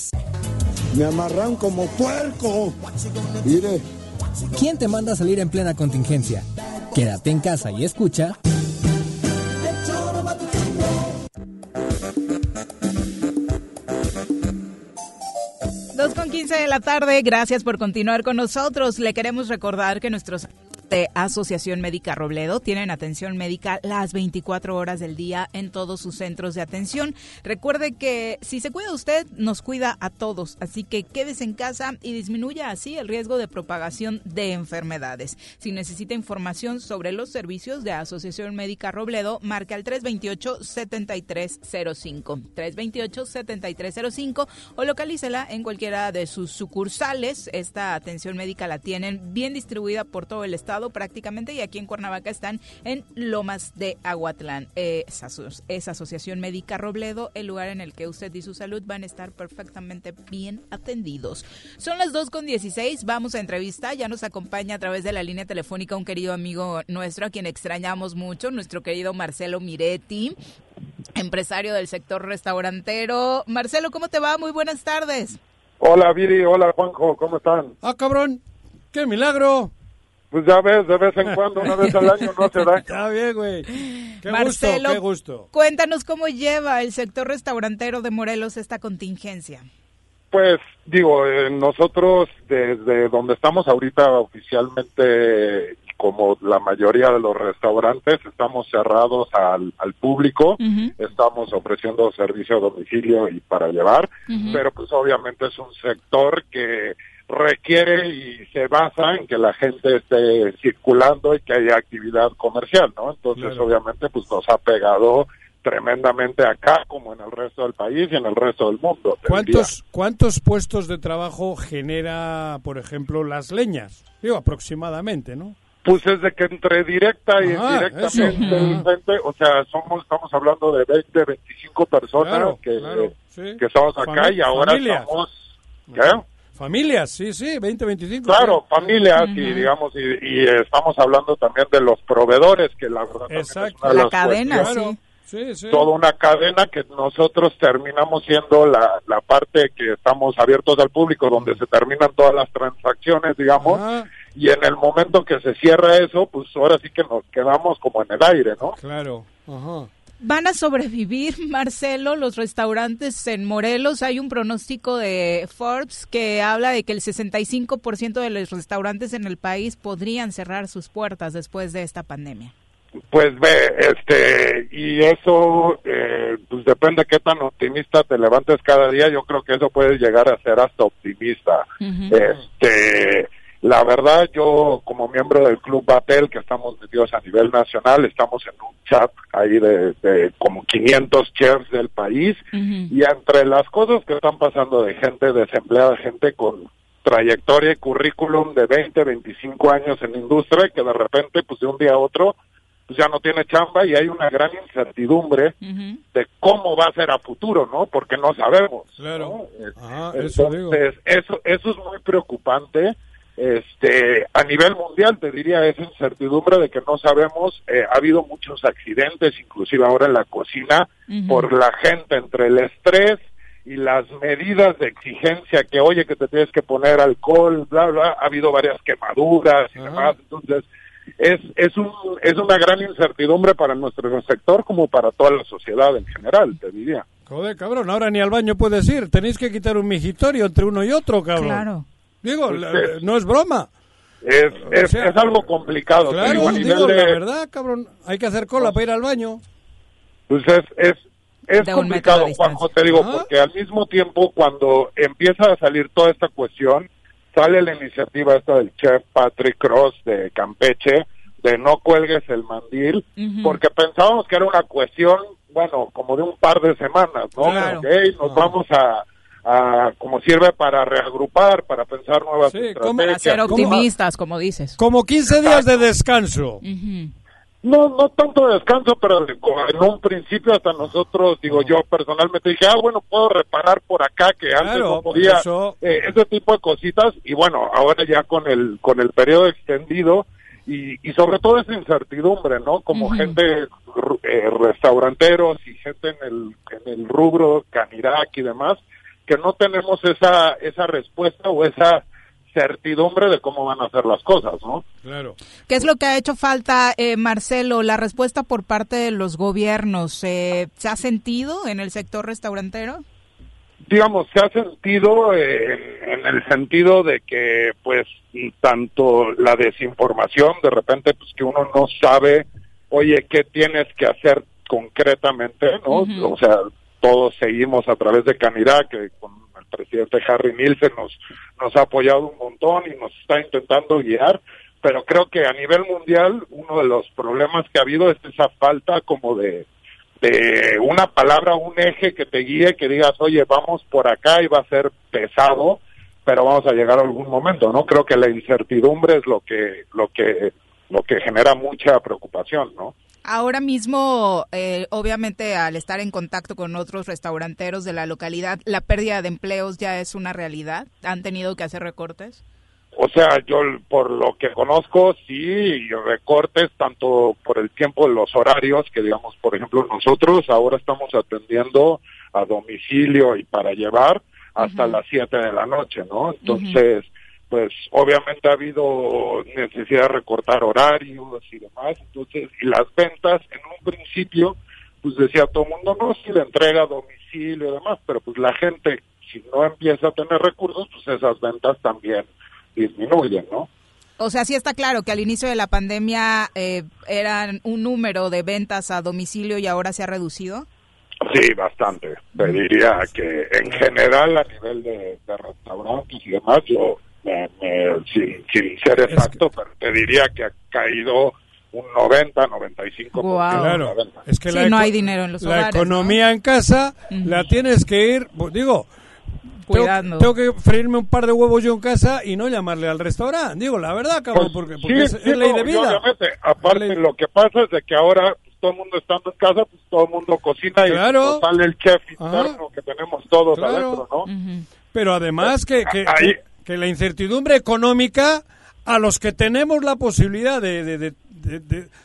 Me amarran como puerco. Mire. ¿Quién te manda a salir en plena contingencia? Quédate en casa y escucha. Dos con 15 de la tarde, gracias por continuar con nosotros. Le queremos recordar que nuestros Asociación Médica Robledo tienen atención médica las 24 horas del día en todos sus centros de atención. Recuerde que si se cuida usted, nos cuida a todos, así que quédese en casa y disminuya así el riesgo de propagación de enfermedades. Si necesita información sobre los servicios de Asociación Médica Robledo, marque al 328-7305. 328-7305 o localícela en cualquiera de sus sucursales. Esta atención médica la tienen bien distribuida por todo el estado prácticamente y aquí en Cuernavaca están en Lomas de Aguatlán. Eh, esa, esa Asociación Médica Robledo, el lugar en el que usted y su salud van a estar perfectamente bien atendidos. Son las 2 con 16, vamos a entrevista, ya nos acompaña a través de la línea telefónica un querido amigo nuestro a quien extrañamos mucho, nuestro querido Marcelo Miretti empresario del sector restaurantero. Marcelo, ¿cómo te va? Muy buenas tardes. Hola, Viri. Hola, Juanjo. ¿Cómo están? Ah, cabrón. ¡Qué milagro! Pues ya ves, de vez en cuando, una vez al año no se da. (laughs) Está bien, güey. Qué Marcelo, gusto, qué gusto. Cuéntanos cómo lleva el sector restaurantero de Morelos esta contingencia. Pues digo, eh, nosotros desde donde estamos ahorita oficialmente, como la mayoría de los restaurantes, estamos cerrados al, al público, estamos ofreciendo servicio a domicilio y para llevar, pero pues obviamente es un sector que requiere y se basa en que la gente esté circulando y que haya actividad comercial, ¿no? Entonces, obviamente, pues nos ha pegado tremendamente acá como en el resto del país y en el resto del mundo. ¿Cuántos, ¿Cuántos puestos de trabajo genera, por ejemplo, las leñas? Digo, aproximadamente, ¿no? Pues es de que entre directa y indirectamente, o sea, somos estamos hablando de 20, 25 personas que, que estamos acá y ahora somos... ¿qué? Familias, sí, sí, 20, 25. Claro, familias y digamos, y, estamos hablando también de los proveedores, que la verdad Exacto. la cadena, sí. Sí, sí. Toda una cadena que nosotros terminamos siendo la, la parte que estamos abiertos al público, donde se terminan todas las transacciones, digamos, y en el momento que se cierra eso, pues ahora sí que nos quedamos como en el aire, ¿no? Claro, ajá. ¿Van a sobrevivir, (laughs) Marcelo, los restaurantes en Morelos? Hay un pronóstico de Forbes que habla de que el 65% de los restaurantes en el país podrían cerrar sus puertas después de esta pandemia. Pues ve, este, y eso, eh, pues depende de qué tan optimista te levantes cada día. Yo creo que eso puede llegar a ser hasta optimista. Este, la verdad, yo como miembro del Club Batel, que estamos metidos a nivel nacional, estamos en un chat ahí de, como 500 chefs del país, y entre las cosas que están pasando de gente desempleada, gente con trayectoria y currículum de 20, 25 años en industria, que de repente, pues de un día a otro, pues ya no tiene chamba y hay una gran incertidumbre de cómo va a ser a futuro, ¿no? Porque no sabemos. Claro. Entonces, eso, eso es muy preocupante este a nivel mundial te diría esa incertidumbre de que no sabemos eh, ha habido muchos accidentes inclusive ahora en la cocina por la gente entre el estrés y las medidas de exigencia que oye que te tienes que poner alcohol bla bla ha habido varias quemaduras y demás. Entonces es es un es una gran incertidumbre para nuestro sector como para toda la sociedad en general te diría. Joder cabrón ahora ni al baño puedes ir. Tenéis que quitar un migitorio entre uno y otro cabrón. Claro Digo, no es broma. Es, es, algo complicado. Claro, digo, la verdad, cabrón, hay que hacer cola para ir al baño. Pues es, es, es complicado, Juanjo, te digo, porque al mismo tiempo cuando empieza a salir toda esta cuestión, sale la iniciativa esta del chef Patrick Cross de Campeche, de no cuelgues el mandil, porque pensábamos que era una cuestión, bueno, como de un par de semanas, ¿no? nos vamos a como sirve para reagrupar, para pensar nuevas estrategias. Para ser optimistas, como dices. Como 15 días de descanso. No, no tanto descanso, pero en un principio hasta nosotros, digo yo personalmente dije, ah, bueno, puedo reparar por acá que antes no podía, eh, ese tipo de cositas y bueno, ahora ya con el con el periodo extendido y, y sobre todo esa incertidumbre, ¿no? Como gente eh, restauranteros y gente en el en el rubro Canirac y demás que no tenemos esa esa respuesta o esa certidumbre de cómo van a hacer las cosas, ¿no? Claro. ¿Qué es lo que ha hecho falta, eh, Marcelo? La respuesta por parte de los gobiernos. Eh, ¿Se ha sentido en el sector restaurantero? Digamos, se ha sentido eh, en el sentido de que, pues, tanto la desinformación, de repente, pues, que uno no sabe, oye, ¿qué tienes que hacer concretamente, no? O sea, todos seguimos a través de Canirá, que con presidente Harry Nielsen nos, nos ha apoyado un montón y nos está intentando guiar, pero creo que a nivel mundial uno de los problemas que ha habido es esa falta como de, de una palabra, un eje que te guíe, que digas, oye, vamos por acá y va a ser pesado, pero vamos a llegar a algún momento, ¿no? Creo que la incertidumbre es lo que, lo que, lo que genera mucha preocupación, ¿no? Ahora mismo, eh, obviamente, al estar en contacto con otros restauranteros de la localidad, ¿la pérdida de empleos ya es una realidad? ¿Han tenido que hacer recortes? O sea, yo por lo que conozco, sí, recortes tanto por el tiempo de los horarios, que digamos, por ejemplo, nosotros ahora estamos atendiendo a domicilio y para llevar hasta las 7 de la noche, ¿no? Entonces, pues obviamente ha habido necesidad de recortar horarios y demás, entonces, y las ventas en un principio, pues decía todo el mundo, no, si le entrega a domicilio y demás, pero pues la gente, si no empieza a tener recursos, pues esas ventas también disminuyen, ¿no? O sea, sí está claro que al inicio de la pandemia eh, eran un número de ventas a domicilio y ahora se ha reducido. Sí, bastante. Te diría que en general a nivel de, de restaurantes y demás, yo sin, ser exacto, pero te diría que ha caído un 90, 95%. Wow. Claro, es que la no hay dinero en los La economía en casa la tienes que ir, pues, digo, Cuidando. Tengo, que freírme un par de huevos yo en casa y no llamarle al restaurante. Digo, la verdad, cabrón, pues, porque, porque es, ley de vida. Obviamente, aparte lo que pasa es de que ahora pues, todo el mundo estando en casa, pues todo el mundo cocina y sale el chef interno que tenemos todos adentro, ¿no? Pero además que, que, que la incertidumbre económica a los que tenemos la posibilidad de, de,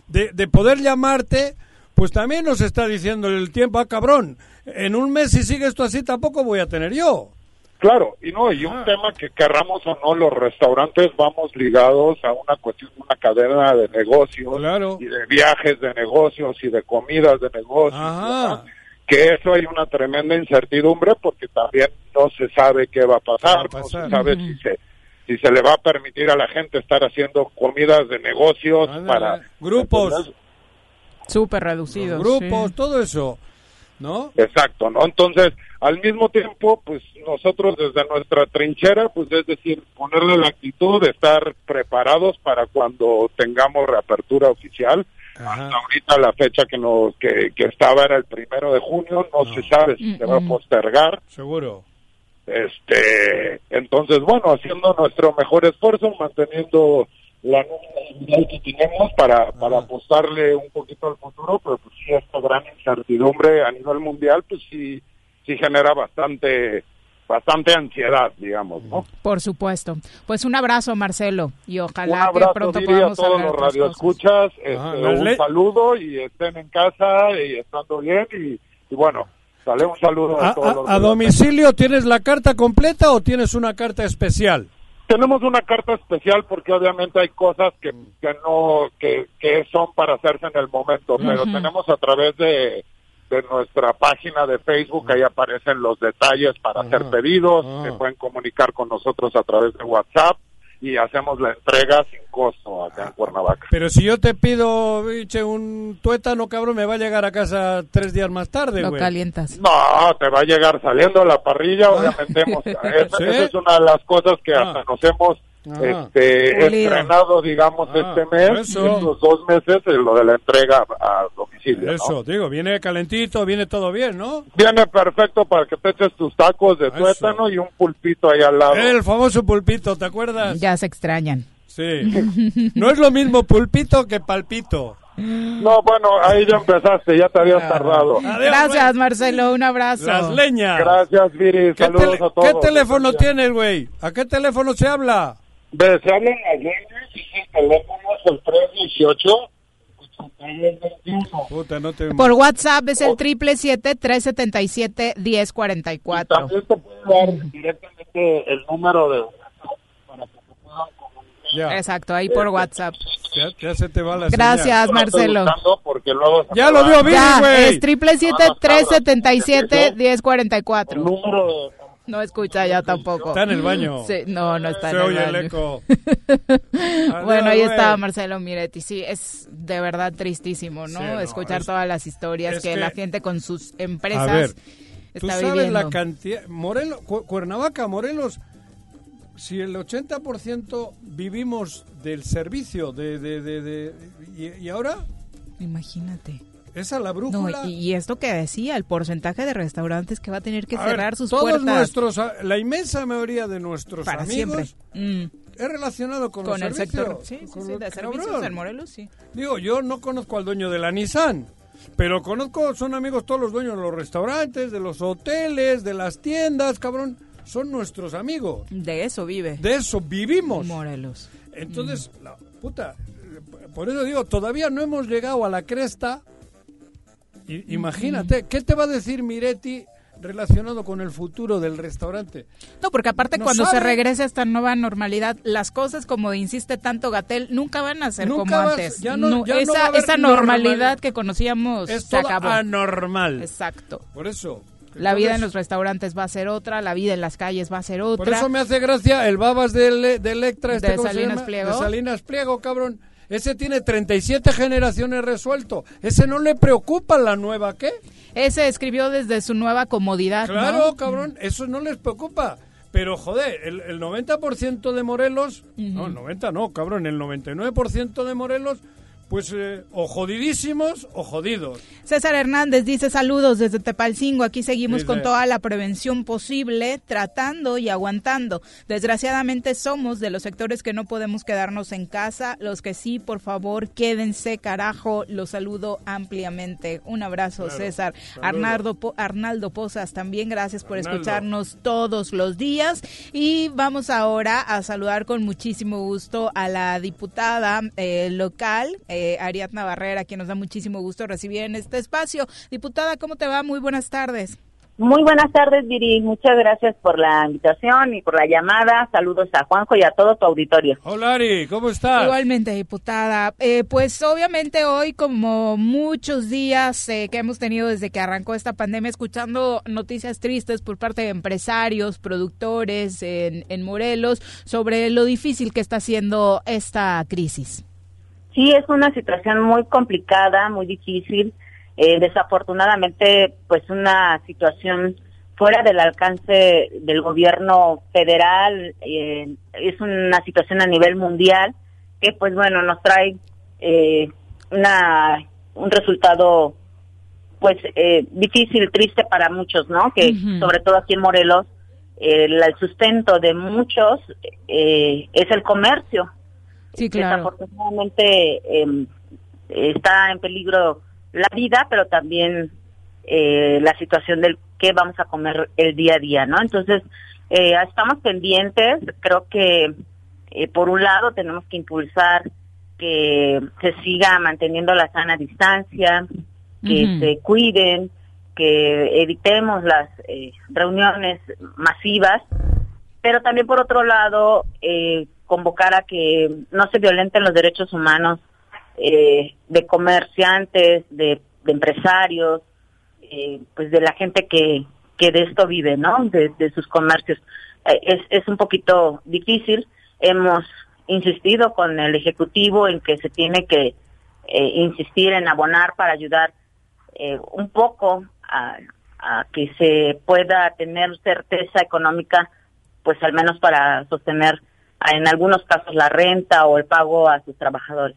de, de, poder llamarte, pues también nos está diciendo el tiempo, ah, cabrón, en un mes si sigue esto así tampoco voy a tener yo. Claro, y no, y un ah. tema que querramos o no, los restaurantes vamos ligados a una cuestión, una cadena de negocios y de viajes de negocios y de comidas de negocios que eso hay una tremenda incertidumbre porque también no se sabe qué va a pasar, no se sabe si se si se le va a permitir a la gente estar haciendo comidas de negocios para grupos. súper reducidos, grupos, todo eso, ¿no? Exacto, ¿no? Entonces, al mismo tiempo, pues nosotros desde nuestra trinchera, pues es decir, ponerle la actitud de estar preparados para cuando tengamos reapertura oficial, hasta ahorita la fecha que nos que, estaba era el primero de junio, no, se sabe si se va a postergar. Seguro. Este, entonces, bueno, haciendo nuestro mejor esfuerzo, manteniendo la nómina que tenemos para, para apostarle un poquito al futuro, pero pues sí, esta gran incertidumbre a nivel mundial, pues sí, sí genera bastante bastante ansiedad, digamos, ¿no? Por supuesto. Pues un abrazo, Marcelo, y ojalá que pronto podamos a todos los radioescuchas, este, un saludo y estén en casa y estando bien y, bueno, sale un saludo a, todos los ¿A domicilio tienes la carta completa o tienes una carta especial? Tenemos una carta especial porque obviamente hay cosas que, que no que, que son para hacerse en el momento, pero tenemos a través de de nuestra página de Facebook, ahí aparecen los detalles para hacer pedidos, se pueden comunicar con nosotros a través de WhatsApp y hacemos la entrega sin costo acá en Cuernavaca. Pero si yo te pido, biche, un tuétano, cabrón, me va a llegar a casa tres días más tarde, Lo calientas. No, te va a llegar saliendo a la parrilla, obviamente. Hemos, (laughs) esa, es una de las cosas que hasta ah. nos hemos este estrenado digamos Ah, este mes eso. y estos dos meses lo de la entrega a domicilio ¿no? Eso, digo, viene calentito, viene todo bien, ¿no? viene perfecto para que te eches tus tacos de tuétano y un pulpito ahí al lado El famoso pulpito, ¿te acuerdas? Ya se extrañan. Sí. (laughs) No es lo mismo pulpito que palpito. no bueno ahí ya empezaste ya te habías tardado Gracias, Marcelo. Un abrazo. Las leñas. gracias Viri ¿Qué, saludos a todos ¿Qué teléfono tienes, güey? ¿A qué teléfono se habla? Ve, se hablan las líneas y el teléfono es el 318 Puta, no te... Por WhatsApp es el triple siete tres setenta y siete diez cuarenta y cuatro. También te puedo dar directamente el número de Ya, Exacto, ahí por WhatsApp. ya, ya se te va la Gracias, señal. Marcelo. porque luego se Ya lo vio Ya, güey. es triple siete No escucha ya tampoco. Está en el baño. Sí, no, no está Se en el oye el eco. (laughs) bueno, ahí estaba Marcelo Miretti. Sí, es de verdad tristísimo, ¿no? Sí, no, Escuchar es- todas las historias es que, que- la gente con sus A empresas ver, tú está sabes viviendo. la cantidad... Morelos, Cu- Cuernavaca, Morelos, si el 80% vivimos del servicio, de, de, de, de- y, y ahora Imagínate. Esa la No, brújula. y, y esto que decía, el porcentaje de restaurantes que va a tener que A ver, cerrar sus todos puertas nuestros, la inmensa mayoría de nuestros para amigos siempre. Mm. es relacionado con, Con los el servicios, sector sí, sí, con sí, de servicios en Morelos, sí. Digo, yo no conozco al dueño de la Nissan, pero conozco, son amigos todos los dueños de los restaurantes, de los hoteles, de las tiendas, cabrón. Son nuestros amigos. De eso vive. De eso vivimos. Morelos. Entonces, la puta, eh, por eso digo, todavía no hemos llegado a la cresta. Imagínate, ¿qué te va a decir Miretti relacionado con el futuro del restaurante? No, porque aparte No cuando se regrese a esta nueva normalidad, las cosas como insiste tanto Gatel nunca van a ser Nunca como vas- antes. ya no- ya esa esa normalidad. normalidad que conocíamos Es se acabó. anormal. Exacto. Por eso. La vida en los restaurantes va a ser otra, la vida en las calles va a ser otra. Por eso me hace gracia el babas de, de Electra. Este, ¿De ¿cómo se Salinas? Pliego? De Salinas Pliego, cabrón. Ese tiene 37 generaciones resuelto. Ese no le preocupa la nueva, ¿qué? Ese escribió desde su nueva comodidad, Claro, ¿no? cabrón, eso no les preocupa. Pero, joder, el, el 90% de Morelos, no, el 90 no, cabrón, el 99% de Morelos, pues eh, o jodidísimos o jodidos. César Hernández dice saludos desde Tepalcingo. Aquí seguimos Dice- con toda la prevención posible, tratando y aguantando. Desgraciadamente somos de los sectores que no podemos quedarnos en casa. Los que sí, por favor, quédense, carajo. Los saludo ampliamente. Un abrazo, Claro, César. Arnaldo, Po- Arnaldo Pozas, también gracias por Arnaldo. escucharnos todos los días. Y vamos ahora a saludar con muchísimo gusto a la diputada eh, local, eh, Ariadna Barrera, quien nos da muchísimo gusto recibir en este espacio. Diputada, ¿cómo te va? Muy buenas tardes. Muy buenas tardes, Viri. Muchas gracias por la invitación y por la llamada. Saludos a Juanjo y a todo tu auditorio. Hola, Ari, ¿cómo estás? Igualmente, diputada. Eh, pues obviamente hoy, como muchos días eh, que hemos tenido desde que arrancó esta pandemia, escuchando noticias tristes por parte de empresarios, productores en, en Morelos, sobre lo difícil que está siendo esta crisis. Sí, es una situación muy complicada, muy difícil. Eh, desafortunadamente, pues una situación fuera del alcance del gobierno federal. eh, es una situación a nivel mundial que, pues bueno, nos trae eh, una un resultado pues eh, difícil, triste para muchos, ¿no? Que sobre todo aquí en Morelos, el sustento de muchos eh, es el comercio. Sí, claro. Desafortunadamente eh, está en peligro la vida, pero también eh, la situación del qué vamos a comer el día a día, ¿no? Entonces, eh, estamos pendientes. Creo que, eh, por un lado, tenemos que impulsar que se siga manteniendo la sana distancia, que se cuiden, que evitemos las eh, reuniones masivas, pero también por otro lado eh, convocar a que no se violenten los derechos humanos eh, de comerciantes, de, empresarios, eh, pues de la gente que, que de esto vive, ¿no? De, sus comercios. Eh, es, es un poquito difícil. Hemos insistido con el Ejecutivo en que se tiene que eh, insistir en abonar para ayudar un poco a, a que se pueda tener certeza económica, pues al menos para sostener en algunos casos la renta o el pago a sus trabajadores.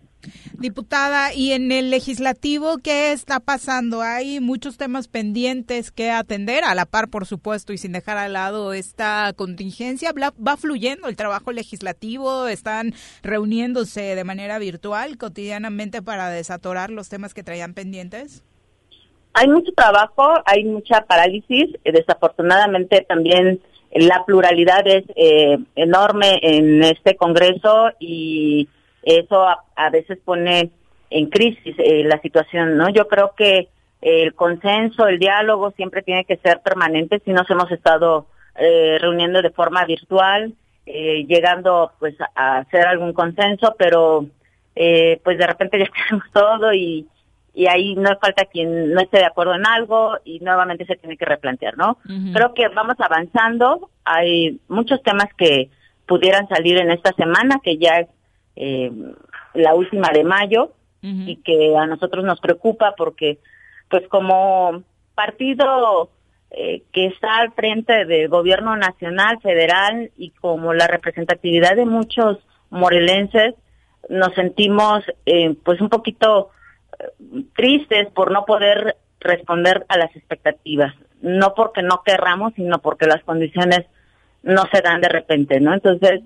Diputada, ¿y en el legislativo qué está pasando? Hay muchos temas pendientes que atender, a la par, por supuesto, y sin dejar al lado esta contingencia. ¿Va fluyendo el trabajo legislativo? ¿Están reuniéndose de manera virtual cotidianamente para desatorar los temas que traían pendientes? Hay mucho trabajo, hay mucha parálisis. Desafortunadamente también la pluralidad es eh, enorme en este Congreso y eso a, veces pone en crisis eh, la situación, ¿no? Yo creo que el consenso, el diálogo siempre tiene que ser permanente. Si nos hemos estado eh, reuniendo de forma virtual, eh, llegando pues a hacer algún consenso, pero pues de repente ya (laughs) tenemos todo y, y ahí no falta quien no esté de acuerdo en algo y nuevamente se tiene que replantear, ¿no? Creo que vamos avanzando. Hay muchos temas que pudieran salir en esta semana, que ya es eh, la última de mayo y que a nosotros nos preocupa porque pues como partido eh, que está al frente del gobierno nacional, federal y como la representatividad de muchos morelenses, nos sentimos eh, pues un poquito tristes por no poder responder a las expectativas, no porque no querramos, sino porque las condiciones no se dan de repente, ¿no? Entonces,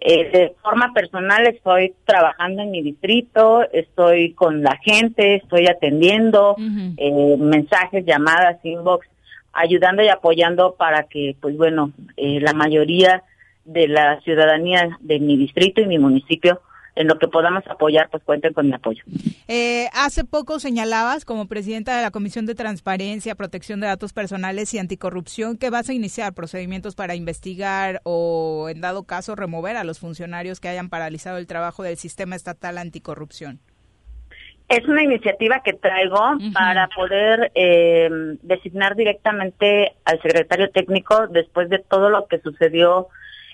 eh, de forma personal estoy trabajando en mi distrito, estoy con la gente, estoy atendiendo eh, mensajes, llamadas, inbox, ayudando y apoyando para que, pues bueno, eh, la mayoría de la ciudadanía de mi distrito y mi municipio en lo que podamos apoyar, pues cuenten con mi apoyo. Eh, hace poco señalabas como presidenta de la Comisión de Transparencia, Protección de Datos Personales y Anticorrupción que vas a iniciar procedimientos para investigar o, en dado caso, remover a los funcionarios que hayan paralizado el trabajo del sistema estatal anticorrupción. Es una iniciativa que traigo para poder eh, designar directamente al secretario técnico después de todo lo que sucedió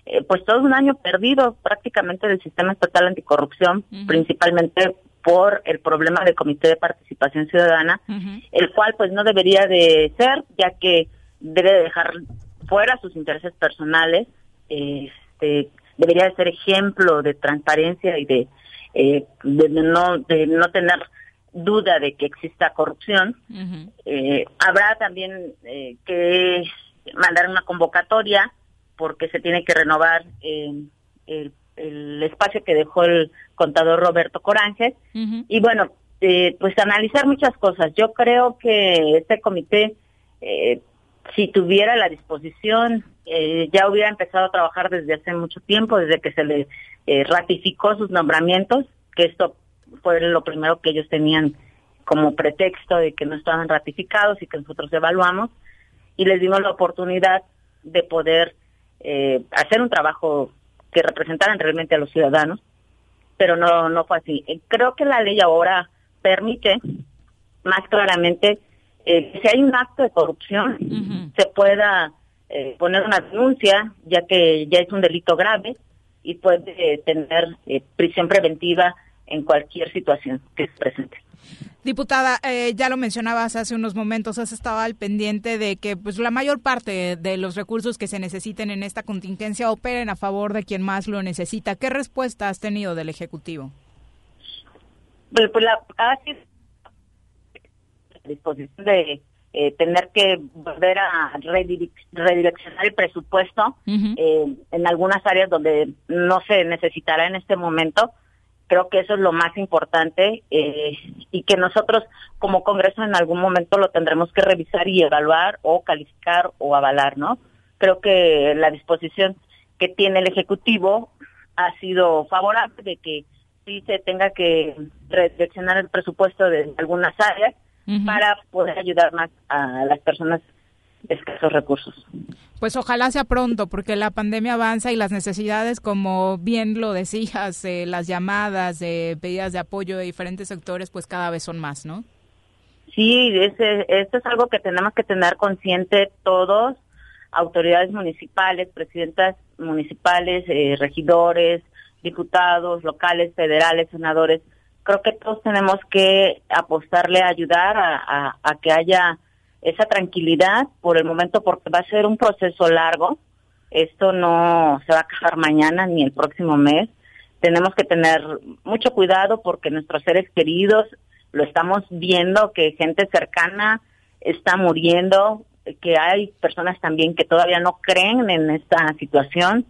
eh, pues todo un año perdido prácticamente del sistema estatal anticorrupción, principalmente por el problema del Comité de Participación Ciudadana, el cual pues no debería de ser, ya que debe dejar fuera sus intereses personales, este, debería de ser ejemplo de transparencia y de, eh, de, no, de no tener duda de que exista corrupción. Eh, habrá también que mandar una convocatoria porque se tiene que renovar eh, el, espacio que dejó el contador Roberto Coranges. Y bueno, eh, pues analizar muchas cosas. Yo creo que este comité, eh, si tuviera la disposición, ya hubiera empezado a trabajar desde hace mucho tiempo, desde que se le ratificó sus nombramientos, que esto fue lo primero que ellos tenían como pretexto de que no estaban ratificados y que nosotros evaluamos, y les dimos la oportunidad de poder eh, hacer un trabajo que representaran realmente a los ciudadanos, pero no, no fue así. Eh, creo que la ley ahora permite más claramente eh, que si hay un acto de corrupción, se pueda eh, poner una denuncia, ya que ya es un delito grave y puede tener prisión preventiva en cualquier situación que se presente. Diputada, eh, ya lo mencionabas hace unos momentos, has estado al pendiente de que pues la mayor parte de los recursos que se necesiten en esta contingencia operen a favor de quien más lo necesita. ¿Qué respuesta has tenido del Ejecutivo? Pues, pues la disposición de eh, tener que volver a redireccionar el presupuesto eh, en algunas áreas donde no se necesitará en este momento Creo que eso es lo más importante eh, y que nosotros como Congreso en algún momento lo tendremos que revisar y evaluar o calificar o avalar, ¿no? Creo que la disposición que tiene el Ejecutivo ha sido favorable de que sí se tenga que redireccionar el presupuesto de algunas áreas para poder ayudar más a las personas escasos recursos. Pues ojalá sea pronto, porque la pandemia avanza y las necesidades, como bien lo decías, eh, las llamadas, de pedidas de apoyo de diferentes sectores, pues cada vez son más, ¿no? Sí, ese, esto es algo que tenemos que tener consciente todos, autoridades municipales, presidentas municipales, eh, regidores, diputados locales, federales, senadores. Creo que todos tenemos que apostarle a ayudar a, a que haya esa tranquilidad por el momento porque va a ser un proceso largo. Esto no se va a acabar mañana ni el próximo mes. Tenemos que tener mucho cuidado porque nuestros seres queridos lo estamos viendo, que gente cercana está muriendo, que hay personas también que todavía no creen en esta situación.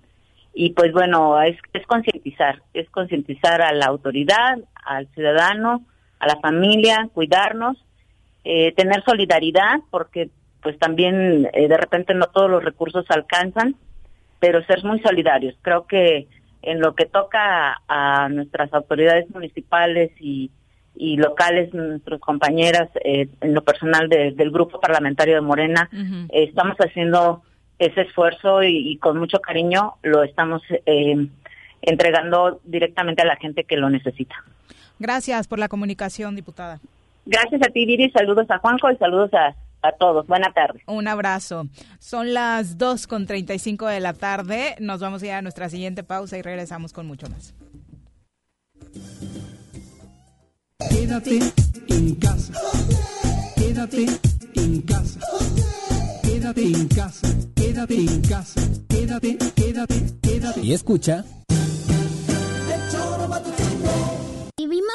Y pues bueno, es, es concientizar, es concientizar a la autoridad, al ciudadano, a la familia, cuidarnos, eh, tener solidaridad, porque pues también eh, de repente no todos los recursos alcanzan, pero ser muy solidarios. Creo que en lo que toca a nuestras autoridades municipales y, y locales, nuestras compañeras, eh, en lo personal del grupo parlamentario de Morena, estamos haciendo ese esfuerzo y, con mucho cariño lo estamos eh, entregando directamente a la gente que lo necesita. Gracias por la comunicación, diputada. Gracias a ti, Viri. Saludos a Juanjo y saludos a, a todos. Buena tarde. Un abrazo. Son las 2 con 35 de la tarde. Nos vamos a ir a nuestra siguiente pausa y regresamos con mucho más. Quédate en casa. Quédate en casa. Quédate en casa. Quédate en casa. Quédate, quédate, quédate. Y escucha.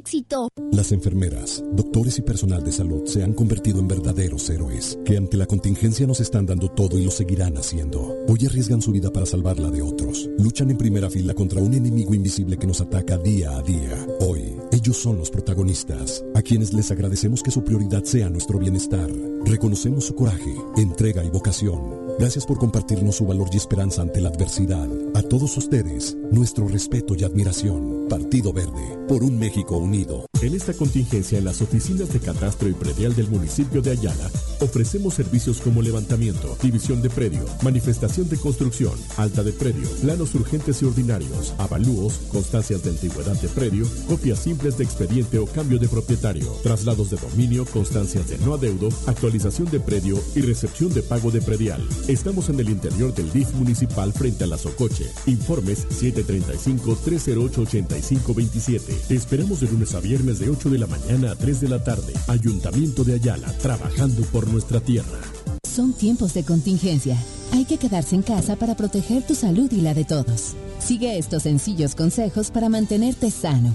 éxito. Las enfermeras, doctores y personal de salud se han convertido en verdaderos héroes, que ante la contingencia nos están dando todo y lo seguirán haciendo. Hoy arriesgan su vida para salvarla de otros. Luchan en primera fila contra un enemigo invisible que nos ataca día a día. Hoy, son los protagonistas, a quienes les agradecemos que su prioridad sea nuestro bienestar. Reconocemos su coraje, entrega y vocación. Gracias por compartirnos su valor y esperanza ante la adversidad. A todos ustedes, nuestro respeto y admiración. Partido Verde, por un México unido. En esta contingencia, en las oficinas de catastro y predial del municipio de Ayala, ofrecemos servicios como levantamiento, división de predio, manifestación de construcción, alta de predio, planos urgentes y ordinarios, avalúos, constancias de antigüedad de predio, copias simples de expediente o cambio de propietario, traslados de dominio, constancias de no adeudo, actualización de predio y recepción de pago de predial. Estamos en el interior del DIF municipal frente a la Socoche. Informes 735-308-8527. Te esperamos de lunes a viernes de 8 de la mañana a 3 de la tarde. Ayuntamiento de Ayala, trabajando por nuestra tierra. Son tiempos de contingencia. Hay que quedarse en casa para proteger tu salud y la de todos. Sigue estos sencillos consejos para mantenerte sano.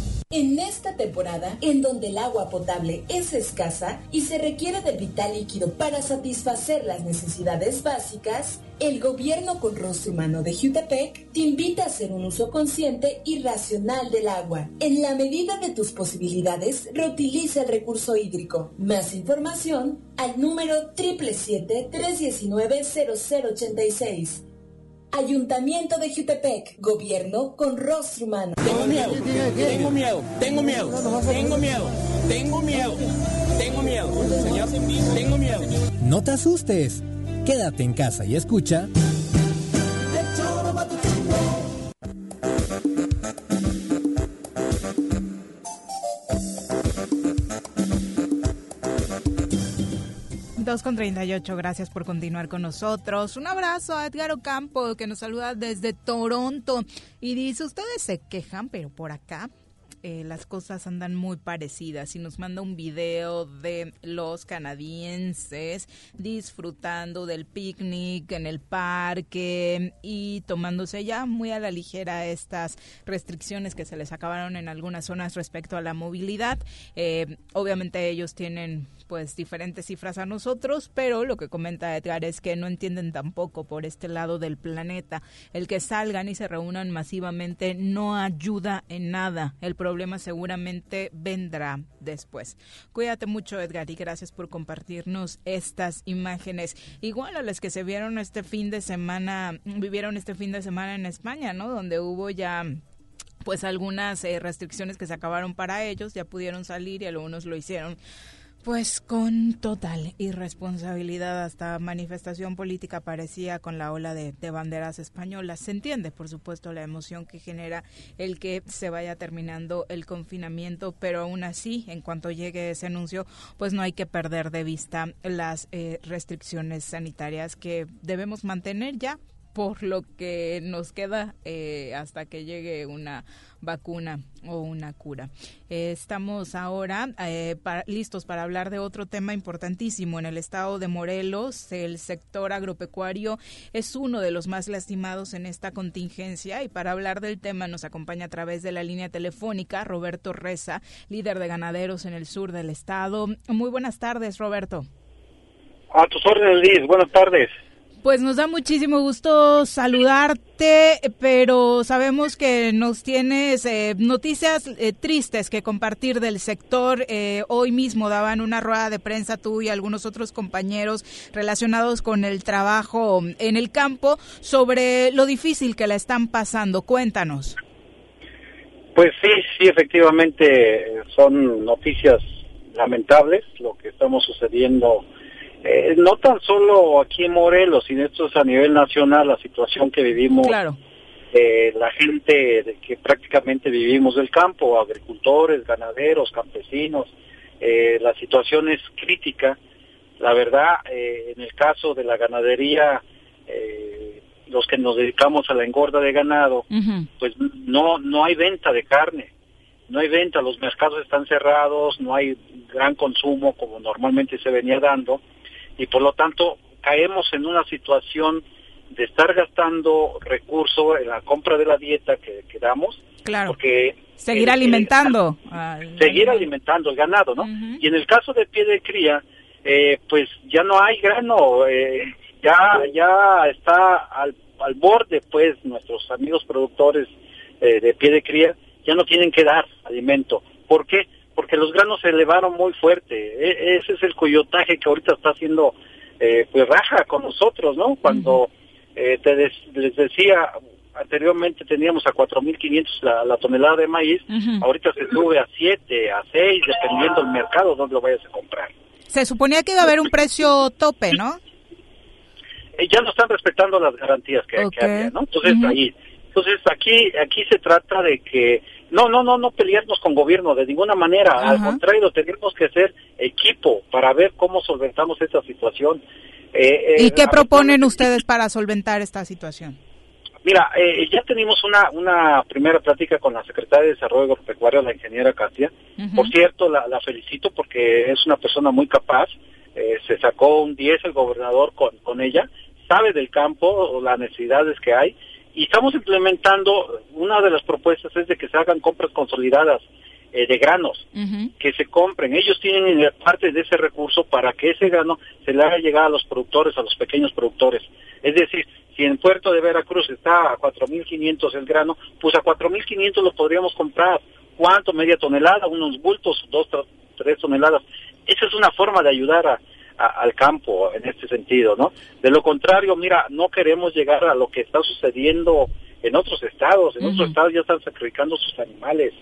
En esta temporada, en donde el agua potable es escasa y se requiere del vital líquido para satisfacer las necesidades básicas, el gobierno con rostro humano de Jutepec te invita a hacer un uso consciente y racional del agua. En la medida de tus posibilidades, reutiliza el recurso hídrico. Más información al número 777-319-0086. Ayuntamiento de Jutepec, gobierno con rostro humano. Tengo miedo, tengo miedo, tengo miedo, tengo miedo, tengo miedo, tengo miedo, señor, tengo miedo. No te asustes, quédate en casa y escucha. 2 con 38, gracias por continuar con nosotros. Un abrazo a Edgar Ocampo que nos saluda desde Toronto y dice, ustedes se quejan, pero por acá eh, las cosas andan muy parecidas y nos manda un video de los canadienses disfrutando del picnic en el parque y tomándose ya muy a la ligera estas restricciones que se les acabaron en algunas zonas respecto a la movilidad. Eh, obviamente ellos tienen pues diferentes cifras a nosotros, pero lo que comenta Edgar es que no entienden tampoco por este lado del planeta. El que salgan y se reúnan masivamente no ayuda en nada. El problema seguramente vendrá después. Cuídate mucho, Edgar, y gracias por compartirnos estas imágenes. Igual a las que se vieron este fin de semana, vivieron este fin de semana en España, ¿no? Donde hubo ya pues algunas eh, restricciones que se acabaron para ellos, ya pudieron salir y algunos lo hicieron pues con total irresponsabilidad, hasta manifestación política parecía con la ola de, banderas españolas. Se entiende, por supuesto, la emoción que genera el que se vaya terminando el confinamiento, pero aún así, en cuanto llegue ese anuncio, pues no hay que perder de vista las eh, restricciones sanitarias que debemos mantener ya por lo que nos queda eh, hasta que llegue una vacuna o una cura. Estamos ahora eh, listos para hablar de otro tema importantísimo. En el estado de Morelos, el sector agropecuario es uno de los más lastimados en esta contingencia y para hablar del tema nos acompaña a través de la línea telefónica Roberto Reza, líder de ganaderos en el sur del estado. Muy buenas tardes, Roberto. A tus órdenes, Liz. Buenas tardes. Pues nos da muchísimo gusto saludarte, pero sabemos que nos tienes eh, noticias eh, tristes que compartir del sector. Eh, hoy mismo daban una rueda de prensa tú y algunos otros compañeros relacionados con el trabajo en el campo sobre lo difícil que la están pasando. Cuéntanos. Pues sí, sí, efectivamente son noticias lamentables lo que estamos sucediendo eh, no tan solo aquí en Morelos, sino esto es a nivel nacional, la situación que vivimos, eh, la gente que prácticamente vivimos del campo, agricultores, ganaderos, campesinos, eh, la situación es crítica. La verdad, eh, en el caso de la ganadería, los que nos dedicamos a la engorda de ganado, pues no, no hay venta de carne no hay venta, los mercados están cerrados, no hay gran consumo como normalmente se venía dando y por lo tanto caemos en una situación de estar gastando recursos en la compra de la dieta que, que damos. Claro. Porque seguir alimentando. seguir alimentando el ganado, ¿no? Y en el caso de pie de cría, eh, pues ya no hay grano, eh, ya ya está al, al borde, pues nuestros amigos productores eh, de pie de cría ya no tienen que dar alimento. ¿Por qué? Porque los granos se elevaron muy fuerte. E, ese es el coyotaje que ahorita está haciendo, eh, pues raja con nosotros, ¿no? Cuando eh, te les decía anteriormente teníamos a 4.500 la, la tonelada de maíz, ahorita se sube a 7, a 6, dependiendo del mercado donde lo vayas a comprar. Se suponía que iba a haber un precio tope, ¿no? Eh, ya no están respetando las garantías que, había, ¿no? Entonces ahí, entonces aquí aquí se trata de que no, no, no, no pelearnos con gobierno de ninguna manera. Al contrario, tenemos que ser equipo para ver cómo solventamos esta situación. Eh, ¿Y eh, qué proponen ustedes para solventar esta situación? Mira, eh, ya tenemos una, una primera plática con la secretaria de Desarrollo Agropecuario, la ingeniera Katia. Por cierto, la, la, felicito porque es una persona muy capaz. se sacó un 10 el gobernador con, con ella. Sabe del campo, las necesidades que hay y estamos implementando, una de las propuestas es de que se hagan compras consolidadas eh, de granos, que se compren. Ellos tienen parte de ese recurso para que ese grano se le haga llegar a los productores, a los pequeños productores. Es decir, si en Puerto de Veracruz está a 4.500 el grano, pues a 4.500 lo podríamos comprar. ¿Cuánto? Media tonelada, unos bultos, dos, tres toneladas. Esa es una forma de ayudar a, al campo en este sentido, ¿no? De lo contrario, mira, no queremos llegar a lo que está sucediendo en otros estados, en otros estados ya están sacrificando sus animales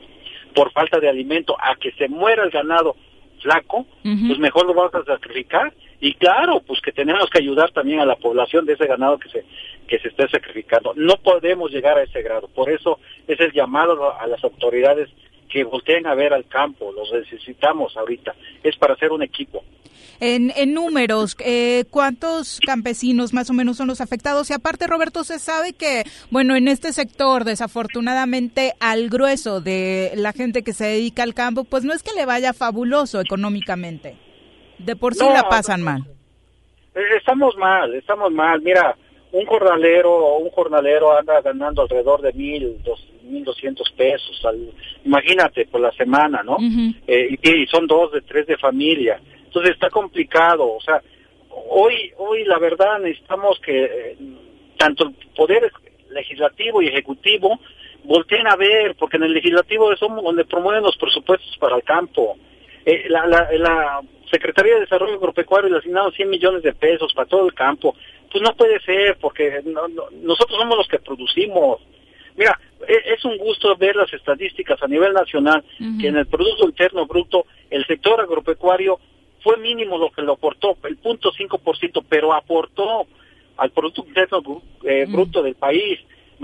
por falta de alimento, a que se muera el ganado flaco, pues mejor lo vamos a sacrificar. Y claro, pues que tenemos que ayudar también a la población de ese ganado que se que se esté sacrificando. No podemos llegar a ese grado, por eso es el llamado a las autoridades que volteen a ver al campo, los necesitamos ahorita, es para hacer un equipo. En, en números, eh, ¿cuántos campesinos más o menos son los afectados? Y aparte, Roberto, se sabe que, bueno, en este sector, desafortunadamente, al grueso de la gente que se dedica al campo, pues no es que le vaya fabuloso económicamente. De por sí la pasan mal. Eh, estamos mal, estamos mal. Mira, un jornalero un jornalero anda ganando alrededor de mil, dos, mil doscientos pesos, imagínate, por la semana, ¿no? Eh, y, son dos de tres de familia. Entonces está complicado, o sea, hoy, hoy la verdad necesitamos que eh, tanto el poder legislativo y ejecutivo volteen a ver, porque en el legislativo es donde promueven los presupuestos para el campo. Eh, la, la, la Secretaría de Desarrollo Agropecuario le asignaron 100 millones de pesos para todo el campo. Pues no puede ser, porque nosotros somos los que producimos. Mira, e, es un gusto ver las estadísticas a nivel nacional que en el Producto Interno Bruto el sector agropecuario fue mínimo lo que lo aportó, el punto ciento, pero aportó al Producto Interno eh, Bruto del país.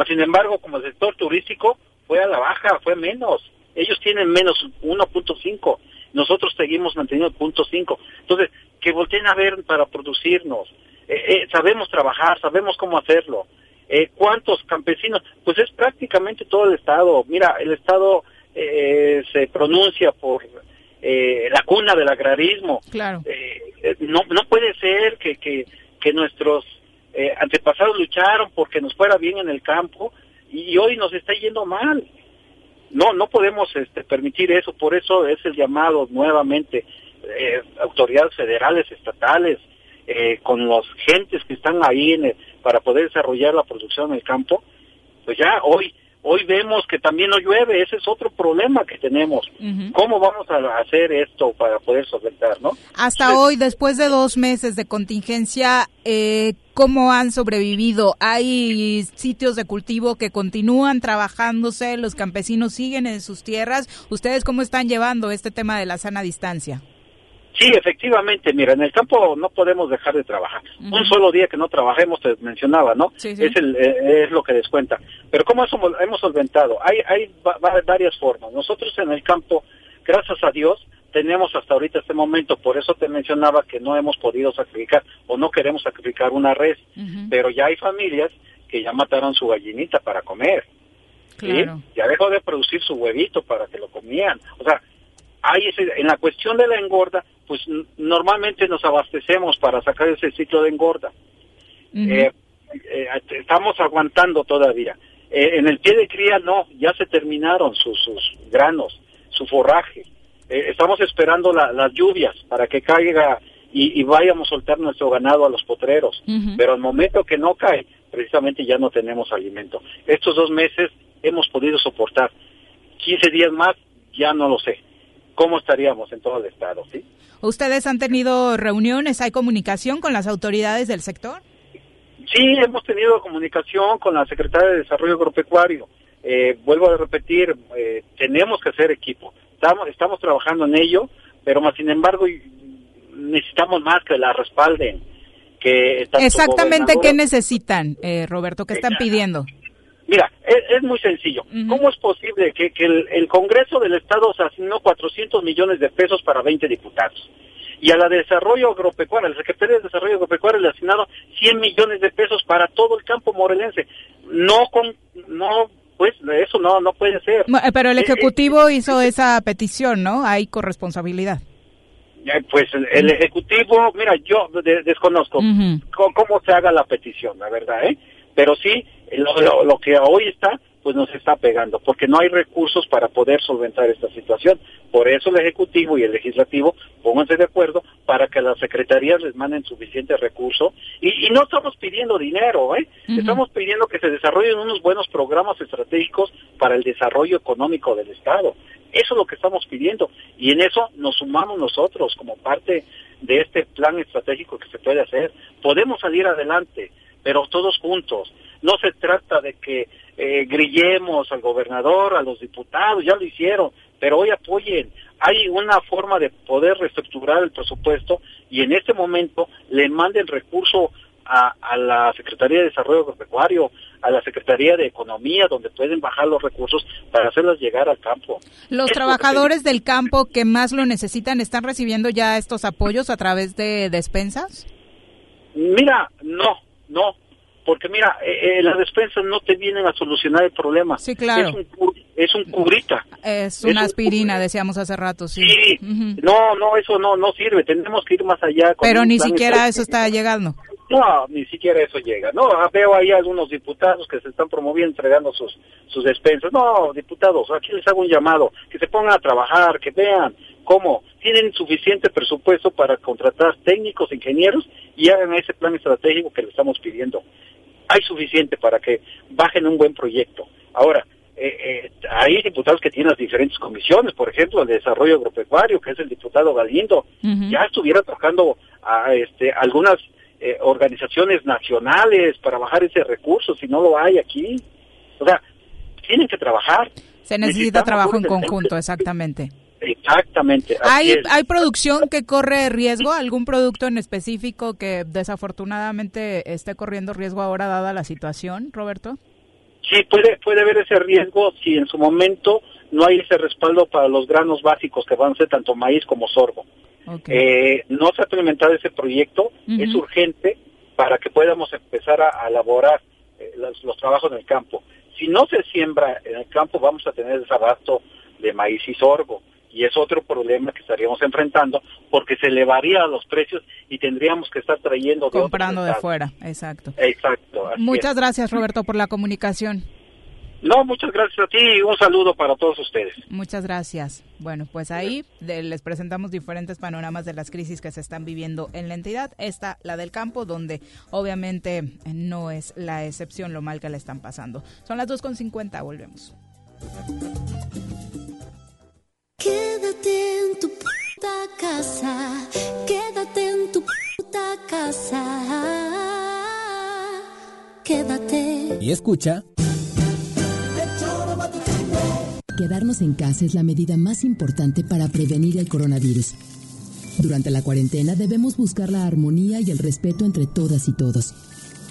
Sin embargo, como el sector turístico fue a la baja, fue menos. Ellos tienen menos 1.5, nosotros seguimos manteniendo el punto 5. Entonces, que volteen a ver para producirnos. Eh, eh, sabemos trabajar, sabemos cómo hacerlo. Eh, ¿Cuántos campesinos? Pues es prácticamente todo el Estado. Mira, el Estado eh, se pronuncia por eh, la cuna del agrarismo. Claro. no, no puede ser que, que, que nuestros antepasados lucharon porque nos fuera bien en el campo y hoy nos está yendo mal. No, no podemos este, permitir eso, por eso es el llamado nuevamente autoridades federales, estatales, con los gentes que están ahí en el, para poder desarrollar la producción en el campo, pues ya hoy hoy vemos que también no llueve, ese es otro problema que tenemos. ¿Cómo vamos a hacer esto para poder solventar, no? Hasta hoy, después de dos meses de contingencia, eh, ¿cómo han sobrevivido? ¿Hay sitios de cultivo que continúan trabajándose? ¿Los campesinos siguen en sus tierras? ¿Ustedes cómo están llevando este tema de la sana distancia? Sí, efectivamente, mira, en el campo no podemos dejar de trabajar. Un solo día que no trabajemos, te mencionaba, ¿no? Es, el, eh, es lo que descuenta. Pero ¿cómo eso hemos solventado? Hay, hay varias formas. Nosotros en el campo, gracias a Dios, tenemos hasta ahorita este momento, por eso te mencionaba que no hemos podido sacrificar o no queremos sacrificar una res, pero ya hay familias que ya mataron su gallinita para comer. Claro. Ya dejó de producir su huevito para que lo comían. O sea, hay ese, en la cuestión de la engorda, pues normalmente nos abastecemos para sacar ese ciclo de engorda. Eh, eh, estamos aguantando todavía. Eh, en el pie de cría no, ya se terminaron sus, sus granos, su forraje. estamos esperando las lluvias para que caiga y, vayamos a soltar nuestro ganado a los potreros. Pero al momento que no cae, precisamente ya no tenemos alimento. Estos dos meses hemos podido soportar. 15 días más, ya no lo sé cómo estaríamos en todo el estado, ¿sí? ¿Ustedes han tenido reuniones, hay comunicación con las autoridades del sector? Sí, hemos tenido comunicación con la Secretaría de Desarrollo Agropecuario. Eh, vuelvo a repetir, eh, tenemos que hacer equipo. Estamos, estamos trabajando en ello, pero más sin embargo necesitamos más que la respalden. Que Exactamente qué necesitan, eh, Roberto, qué están pidiendo. Mira, es, muy sencillo. ¿Cómo es posible que, el, Congreso del Estado se asignó 400 millones de pesos para 20 diputados? Y a la de Desarrollo Agropecuario, la Secretaría de Desarrollo Agropecuario le asignaron 100 millones de pesos para todo el campo morelense. No con, no, pues eso no, no puede ser. Pero el eh, Ejecutivo eh, hizo esa petición, ¿no? Hay corresponsabilidad. Pues el Ejecutivo, mira, yo desconozco cómo, se haga la petición, la verdad, ¿eh? Pero sí, lo, lo, que hoy está, pues nos está pegando, porque no hay recursos para poder solventar esta situación. Por eso el Ejecutivo y el Legislativo pónganse de acuerdo para que las secretarías les manden suficiente recurso. Y, no estamos pidiendo dinero, ¿eh? Estamos pidiendo que se desarrollen unos buenos programas estratégicos para el desarrollo económico del Estado. Eso es lo que estamos pidiendo. Y en eso nos sumamos nosotros como parte de este plan estratégico que se puede hacer. Podemos salir adelante pero todos juntos. No se trata de que eh, grillemos al gobernador, a los diputados, ya lo hicieron, pero hoy apoyen. Hay una forma de poder reestructurar el presupuesto y en este momento le manden recurso a, a, la Secretaría de Desarrollo Agropecuario, a la Secretaría de Economía, donde pueden bajar los recursos para hacerlas llegar al campo. ¿Los trabajadores del campo que más lo necesitan están recibiendo ya estos apoyos a través de despensas? Mira, no, no, porque mira, eh, eh, las despensas no te vienen a solucionar el problema. Sí, claro. Es un, curita. Es una aspirina, decíamos hace rato, sí. Sí, no, no, eso no, no sirve, tenemos que ir más allá. Pero ni siquiera eso está llegando. No, ni siquiera eso llega. No, veo ahí algunos diputados que se están promoviendo, entregando sus, sus despensas. No, diputados, aquí les hago un llamado, que se pongan a trabajar, que vean cómo tienen suficiente presupuesto para contratar técnicos, ingenieros y hagan ese plan estratégico que le estamos pidiendo. Hay suficiente para que bajen un buen proyecto. Ahora, eh, eh, hay diputados que tienen las diferentes comisiones, por ejemplo, el de desarrollo agropecuario, que es el diputado Galindo, ya estuviera tocando a este, algunas eh, organizaciones nacionales para bajar ese recurso, si no lo hay aquí. O sea, tienen que trabajar. Se necesita trabajo en conjunto, exactamente. Exactamente. ¿Hay, ¿Hay producción que corre riesgo? ¿Algún producto en específico que desafortunadamente esté corriendo riesgo ahora dada la situación, Roberto? Sí, puede, puede haber ese riesgo si en su momento no hay ese respaldo para los granos básicos que van a ser tanto maíz como sorgo. Eh, no se ha implementado ese proyecto, es urgente para que podamos empezar a, elaborar eh, los, los, trabajos en el campo. Si no se siembra en el campo, vamos a tener desabasto de maíz y sorgo y es otro problema que estaríamos enfrentando porque se elevarían los precios y tendríamos que estar trayendo de comprando de fuera, exacto. Exacto. Muchas gracias Roberto por la comunicación. No, muchas gracias a ti y un saludo para todos ustedes. Muchas gracias. Bueno, pues ahí les presentamos diferentes panoramas de las crisis que se están viviendo en la entidad. Esta, la del campo, donde obviamente no es la excepción lo mal que le están pasando. Son las 2.50, volvemos. Quédate en tu puta casa, quédate en tu puta casa. Quédate. Y escucha. Quedarnos en casa es la medida más importante para prevenir el coronavirus. Durante la cuarentena debemos buscar la armonía y el respeto entre todas y todos.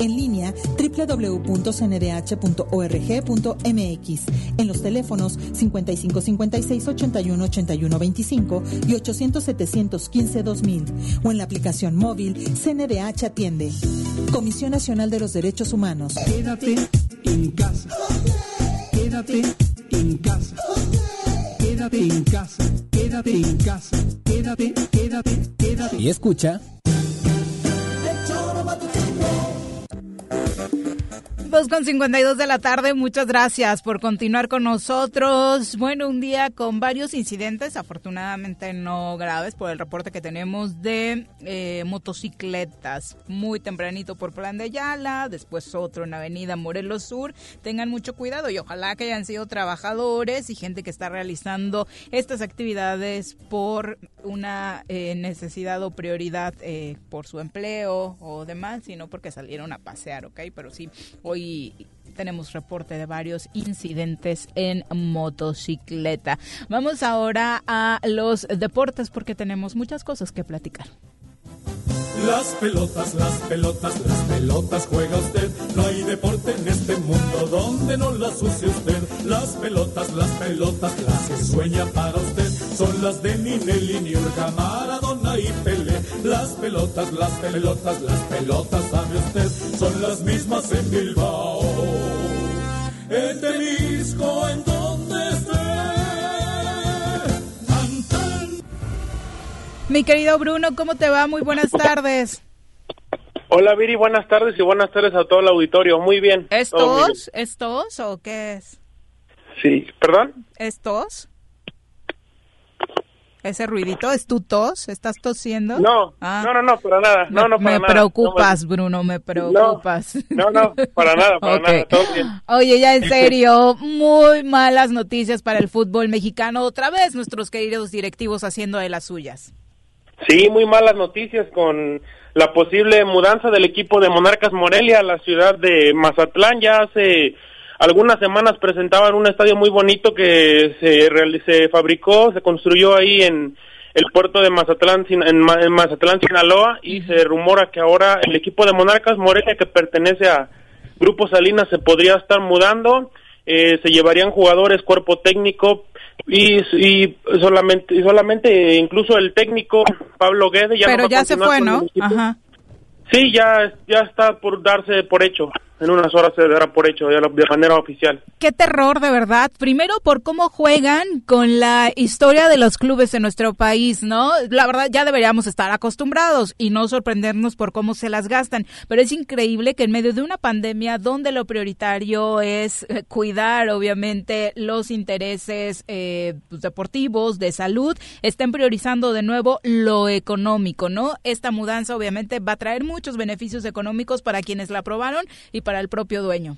En línea www.cndh.org.mx. En los teléfonos 5556 81 81 25 y 800 715 2000 o en la aplicación móvil CNDH Atiende. Comisión Nacional de los Derechos Humanos. Quédate en casa. Quédate en casa. Quédate en casa. Quédate en casa. Quédate, quédate, quédate. Y escucha. 2 con 52 de la tarde, muchas gracias por continuar con nosotros. Bueno, un día con varios incidentes, afortunadamente no graves por el reporte que tenemos de eh, motocicletas. Muy tempranito por Plan de Ayala, después otro en Avenida Morelos Sur. Tengan mucho cuidado y ojalá que hayan sido trabajadores y gente que está realizando estas actividades por una eh, necesidad o prioridad eh, por su empleo o demás, sino porque salieron a pasear, ¿ok? Pero sí, hoy y tenemos reporte de varios incidentes en motocicleta. Vamos ahora a los deportes porque tenemos muchas cosas que platicar. Las pelotas, las pelotas, las pelotas juega usted. No hay deporte en este mundo donde no las use usted. Las pelotas, las pelotas, las que sueña para usted. Son las de Ninelli, Niurka, Maradona y Pele. Las pelotas, las pelotas, las pelotas, sabe usted. Son las mismas en Bilbao. En Temisco, en donde esté. Mi querido Bruno, ¿cómo te va? Muy buenas tardes. Hola Viri, buenas tardes y buenas tardes a todo el auditorio. Muy bien. ¿Estos? ¿Estos o qué es? Sí, ¿perdón? ¿Estos? ¿Ese ruidito es tu tos? ¿Estás tosiendo? No, Ah. no, no, no, para nada. No, no, para me nada. preocupas, Bruno, me preocupas. No, no, para nada, (laughs) para nada, todo bien. Oye, ya en serio, muy malas noticias para el fútbol mexicano. Otra vez nuestros queridos directivos haciendo de las suyas. Sí, muy malas noticias con la posible mudanza del equipo de Monarcas Morelia a la ciudad de Mazatlán. Ya hace algunas semanas presentaban un estadio muy bonito que se, se fabricó, se construyó ahí en el puerto de Mazatlán, en, Ma- en Mazatlán, Sinaloa, y se rumora que ahora el equipo de Monarcas Morelia, que pertenece a Grupo Salinas, se podría estar mudando. eh, se llevarían jugadores, cuerpo técnico y, y solamente y solamente incluso el técnico Pablo Guede ya Pero ya se fue, ¿no? Ajá. Sí, ya ya está por darse por hecho en unas horas se dará por hecho ya de manera oficial. Qué terror, de verdad. Primero por cómo juegan con la historia de los clubes en nuestro país, ¿no? La verdad ya deberíamos estar acostumbrados y no sorprendernos por cómo se las gastan. Pero es increíble que en medio de una pandemia donde lo prioritario es eh, cuidar, obviamente, los intereses eh, pues, deportivos, de salud, estén priorizando de nuevo lo económico, ¿no? Esta mudanza obviamente va a traer muchos beneficios económicos para quienes la aprobaron y para el propio dueño.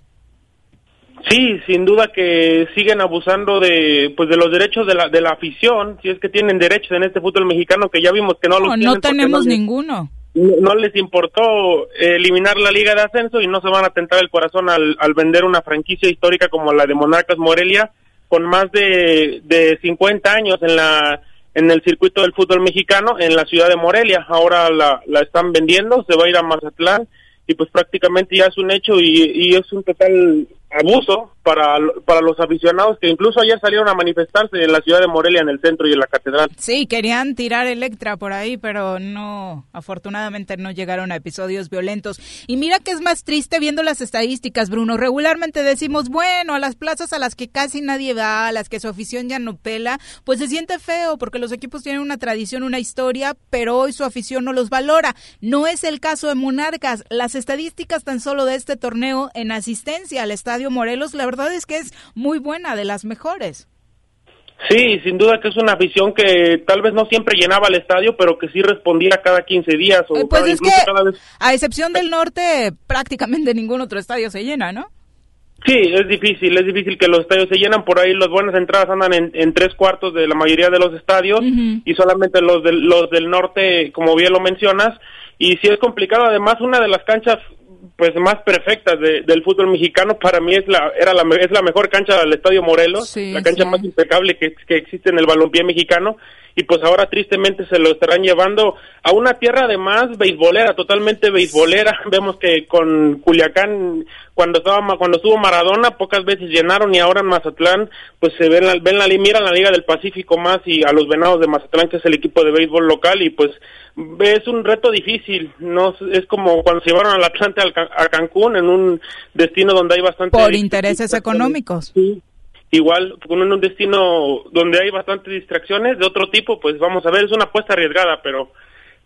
Sí, sin duda que siguen abusando de pues de los derechos de la de la afición, si es que tienen derechos en este fútbol mexicano que ya vimos que no, los tienen. No tenemos ninguno. no les importó eliminar la liga de ascenso y no se van a tentar el corazón al, al vender una franquicia histórica como la de Monarcas Morelia con más de, de 50 años en la en el circuito del fútbol mexicano en la ciudad de Morelia. Ahora la, la están vendiendo, se va a ir a Mazatlán y pues prácticamente ya es un hecho y, y es un total abuso para, para los aficionados que incluso ayer salieron a manifestarse en la ciudad de Morelia, en el centro y en la catedral. Sí, querían tirar Electra por ahí, pero no, afortunadamente no llegaron a episodios violentos. Y mira que es más triste viendo las estadísticas, Bruno. Regularmente decimos, bueno, a las plazas a las que casi nadie va, a las que su afición ya no pela, pues se siente feo porque los equipos tienen una tradición, una historia, pero hoy su afición no los valora. No es el caso de Monarcas. Las estadísticas tan solo de este torneo en asistencia al estadio Morelos, la verdad es que es muy buena, de las mejores. Sí, sin duda que es una afición que tal vez no siempre llenaba el estadio, pero que sí respondía cada 15 días o eh, pues es que, A excepción del norte, prácticamente ningún otro estadio se llena, ¿no? Sí, es difícil, es difícil que los estadios se llenan. Por ahí las buenas entradas andan en, tres cuartos de la mayoría de los estadios y solamente los del, los del norte, como bien lo mencionas. Y sí es complicado. Además, una de las canchas pues más perfectas del fútbol mexicano para mí es la era la es la mejor cancha del Estadio Morelos la cancha más impecable que, que existe en el balompié mexicano y pues ahora tristemente se lo estarán llevando a una tierra además beisbolera, totalmente beisbolera. (laughs) Vemos que con Culiacán cuando estaba cuando estuvo Maradona pocas veces llenaron y ahora en Mazatlán pues se ven la, ven la miran la Liga del Pacífico más y a los Venados de Mazatlán que es el equipo de béisbol local y pues es un reto difícil, no es como cuando se llevaron al Atlante a Cancún en un destino donde hay bastante por intereses económicos. Sí, igual con un destino donde hay bastantes distracciones de otro tipo, pues vamos a ver, es una apuesta arriesgada, pero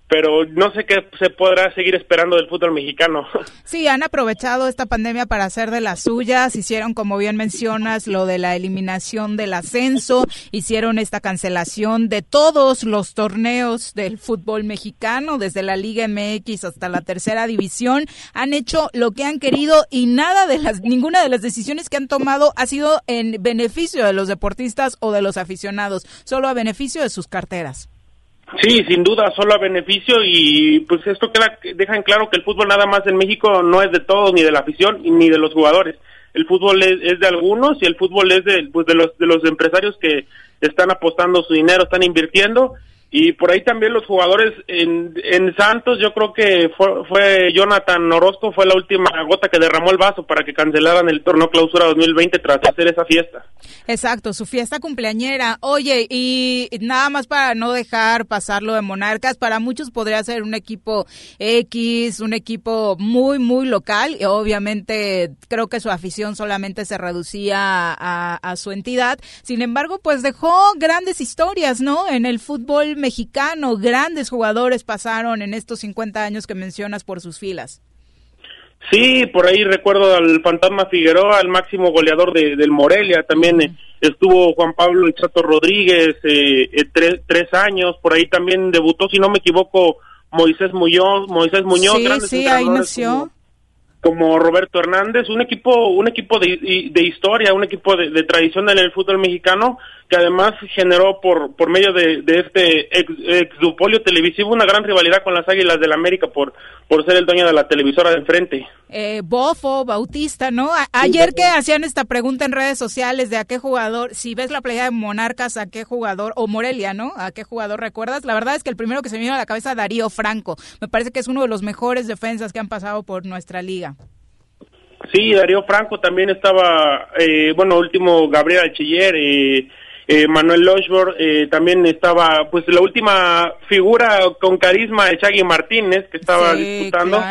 pero no sé qué se podrá seguir esperando del fútbol mexicano. (laughs) Sí, han aprovechado esta pandemia para hacer de las suyas, hicieron, como bien mencionas, lo de la eliminación del ascenso, hicieron esta cancelación de todos los torneos del fútbol mexicano, desde la Liga MX hasta la tercera división, han hecho lo que han querido y nada de las, ninguna de las decisiones que han tomado ha sido en beneficio de los deportistas o de los aficionados, solo a beneficio de sus carteras. Sí, sin duda, solo a beneficio y pues esto queda, deja en claro que el fútbol nada más en México no es de todos, ni de la afición, ni de los jugadores. El fútbol es, de algunos y el fútbol es de, pues de, los, de los empresarios que están apostando su dinero, están invirtiendo y por ahí también los jugadores en, Santos, yo creo que fue, fue, Jonathan Orozco, fue la última gota que derramó el vaso para que cancelaran el torneo clausura 2020 tras hacer esa fiesta. Exacto, su fiesta cumpleañera. Oye, y nada más para no dejar pasar lo de Monarcas, para muchos podría ser un equipo X, un equipo muy, muy local, y obviamente creo que su afición solamente se reducía a su entidad. Sin embargo, pues dejó grandes historias, ¿no? En el fútbol mexicano, grandes jugadores pasaron en estos 50 años que mencionas por sus filas. Sí, por ahí recuerdo al Fantasma Figueroa, el máximo goleador de, del Morelia, también eh, estuvo Juan Pablo El Chato Rodríguez, eh, eh, tres, tres, años, por ahí también debutó, si no me equivoco, Moisés Muñoz, Moisés Muñoz. Sí, sí, ahí nació como Roberto Hernández, un equipo, un equipo de, de historia, un equipo de, tradición en el fútbol mexicano, que además generó por, por medio de, este ex, exdupolio televisivo una gran rivalidad con las Águilas del América por, por ser el dueño de la televisora de enfrente. Eh, Bofo, Bautista, ¿no? ayer que hacían esta pregunta en redes sociales de a qué jugador, si ves la playa de Monarcas, a qué jugador, o Morelia, ¿no? ¿A qué jugador recuerdas? La verdad es que el primero que se me vino a la cabeza, Darío Franco. Me parece que es uno de los mejores defensas que han pasado por nuestra liga. Sí, Darío Franco también estaba, eh, bueno, último Gabriel Alchiller, eh, eh, Manuel Lochbor, eh, también estaba, pues la última figura con carisma de Chagui Martínez que estaba disputando.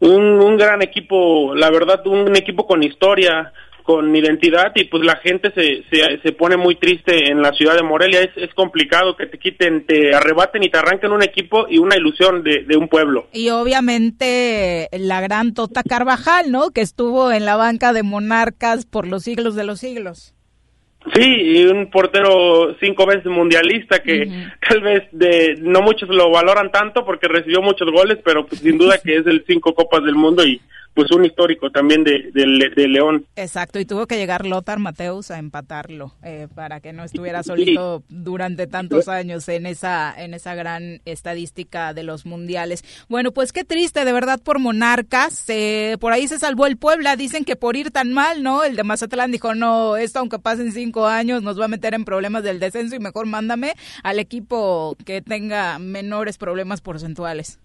Un, un gran equipo, la verdad, un equipo con historia, con identidad y pues la gente se, se, se, pone muy triste en la ciudad de Morelia. Es, es complicado que te quiten, te arrebaten y te arranquen un equipo y una ilusión de, de, un pueblo. Y obviamente la gran Tota Carvajal, ¿no? Que estuvo en la banca de Monarcas por los siglos de los siglos. Sí, y un portero cinco veces mundialista que (laughs) tal vez de no muchos lo valoran tanto porque recibió muchos goles, pero pues, sin duda que es el cinco copas del mundo y pues un histórico también de, de, León. Exacto, y tuvo que llegar Lothar Mateus a empatarlo eh, para que no estuviera (laughs) solito durante tantos años en esa, en esa gran estadística de los mundiales. Bueno, pues qué triste, de verdad, por Monarcas. Eh, por ahí se salvó el Puebla, dicen que por ir tan mal, ¿no? El de Mazatlán dijo, no, esto aunque pasen cinco años nos va a meter en problemas del descenso y mejor mándame al equipo que tenga menores problemas porcentuales.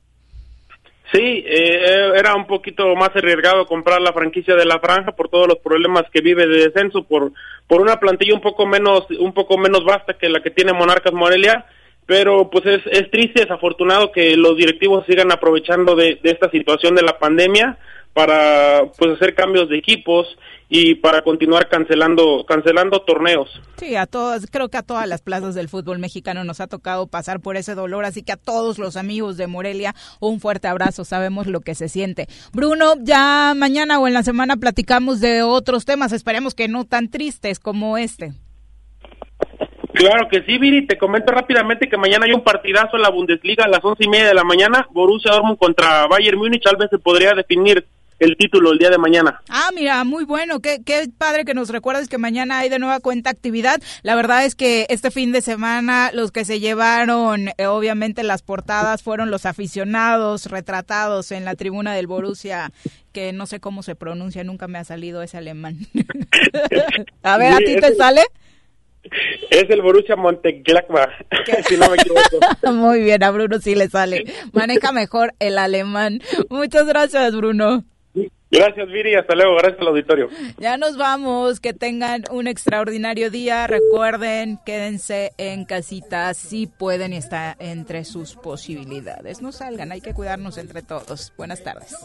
Sí, eh, era un poquito más arriesgado comprar la franquicia de la franja por todos los problemas que vive de descenso, por por una plantilla un poco menos un poco menos vasta que la que tiene Monarcas Morelia, pero pues es, es triste, desafortunado que los directivos sigan aprovechando de, de esta situación de la pandemia para pues hacer cambios de equipos y para continuar cancelando cancelando torneos. Sí, a todos, creo que a todas las plazas del fútbol mexicano nos ha tocado pasar por ese dolor, así que a todos los amigos de Morelia un fuerte abrazo, sabemos lo que se siente. Bruno, ya mañana o en la semana platicamos de otros temas, esperemos que no tan tristes como este. Claro que sí, Viri. Te comento rápidamente que mañana hay un partidazo en la Bundesliga a las once y media de la mañana. Borussia Dortmund contra Bayern Múnich. Tal vez se podría definir el título el día de mañana. Ah, mira, muy bueno. Qué, qué padre que nos recuerdes que mañana hay de nueva cuenta actividad. La verdad es que este fin de semana los que se llevaron, eh, obviamente, las portadas fueron los aficionados retratados en la tribuna del Borussia que no sé cómo se pronuncia, nunca me ha salido ese alemán. (laughs) a ver, ¿a ti te sale? Es el Borussia Mönchengladbach, (laughs) si no me equivoco. (laughs) Muy bien, a Bruno sí le sale. Maneja mejor el alemán. Muchas gracias, Bruno. Gracias, Viri. Hasta luego. Gracias al auditorio. Ya nos vamos. Que tengan un extraordinario día. Recuerden, quédense en casita si pueden y está entre sus posibilidades. No salgan, hay que cuidarnos entre todos. Buenas tardes.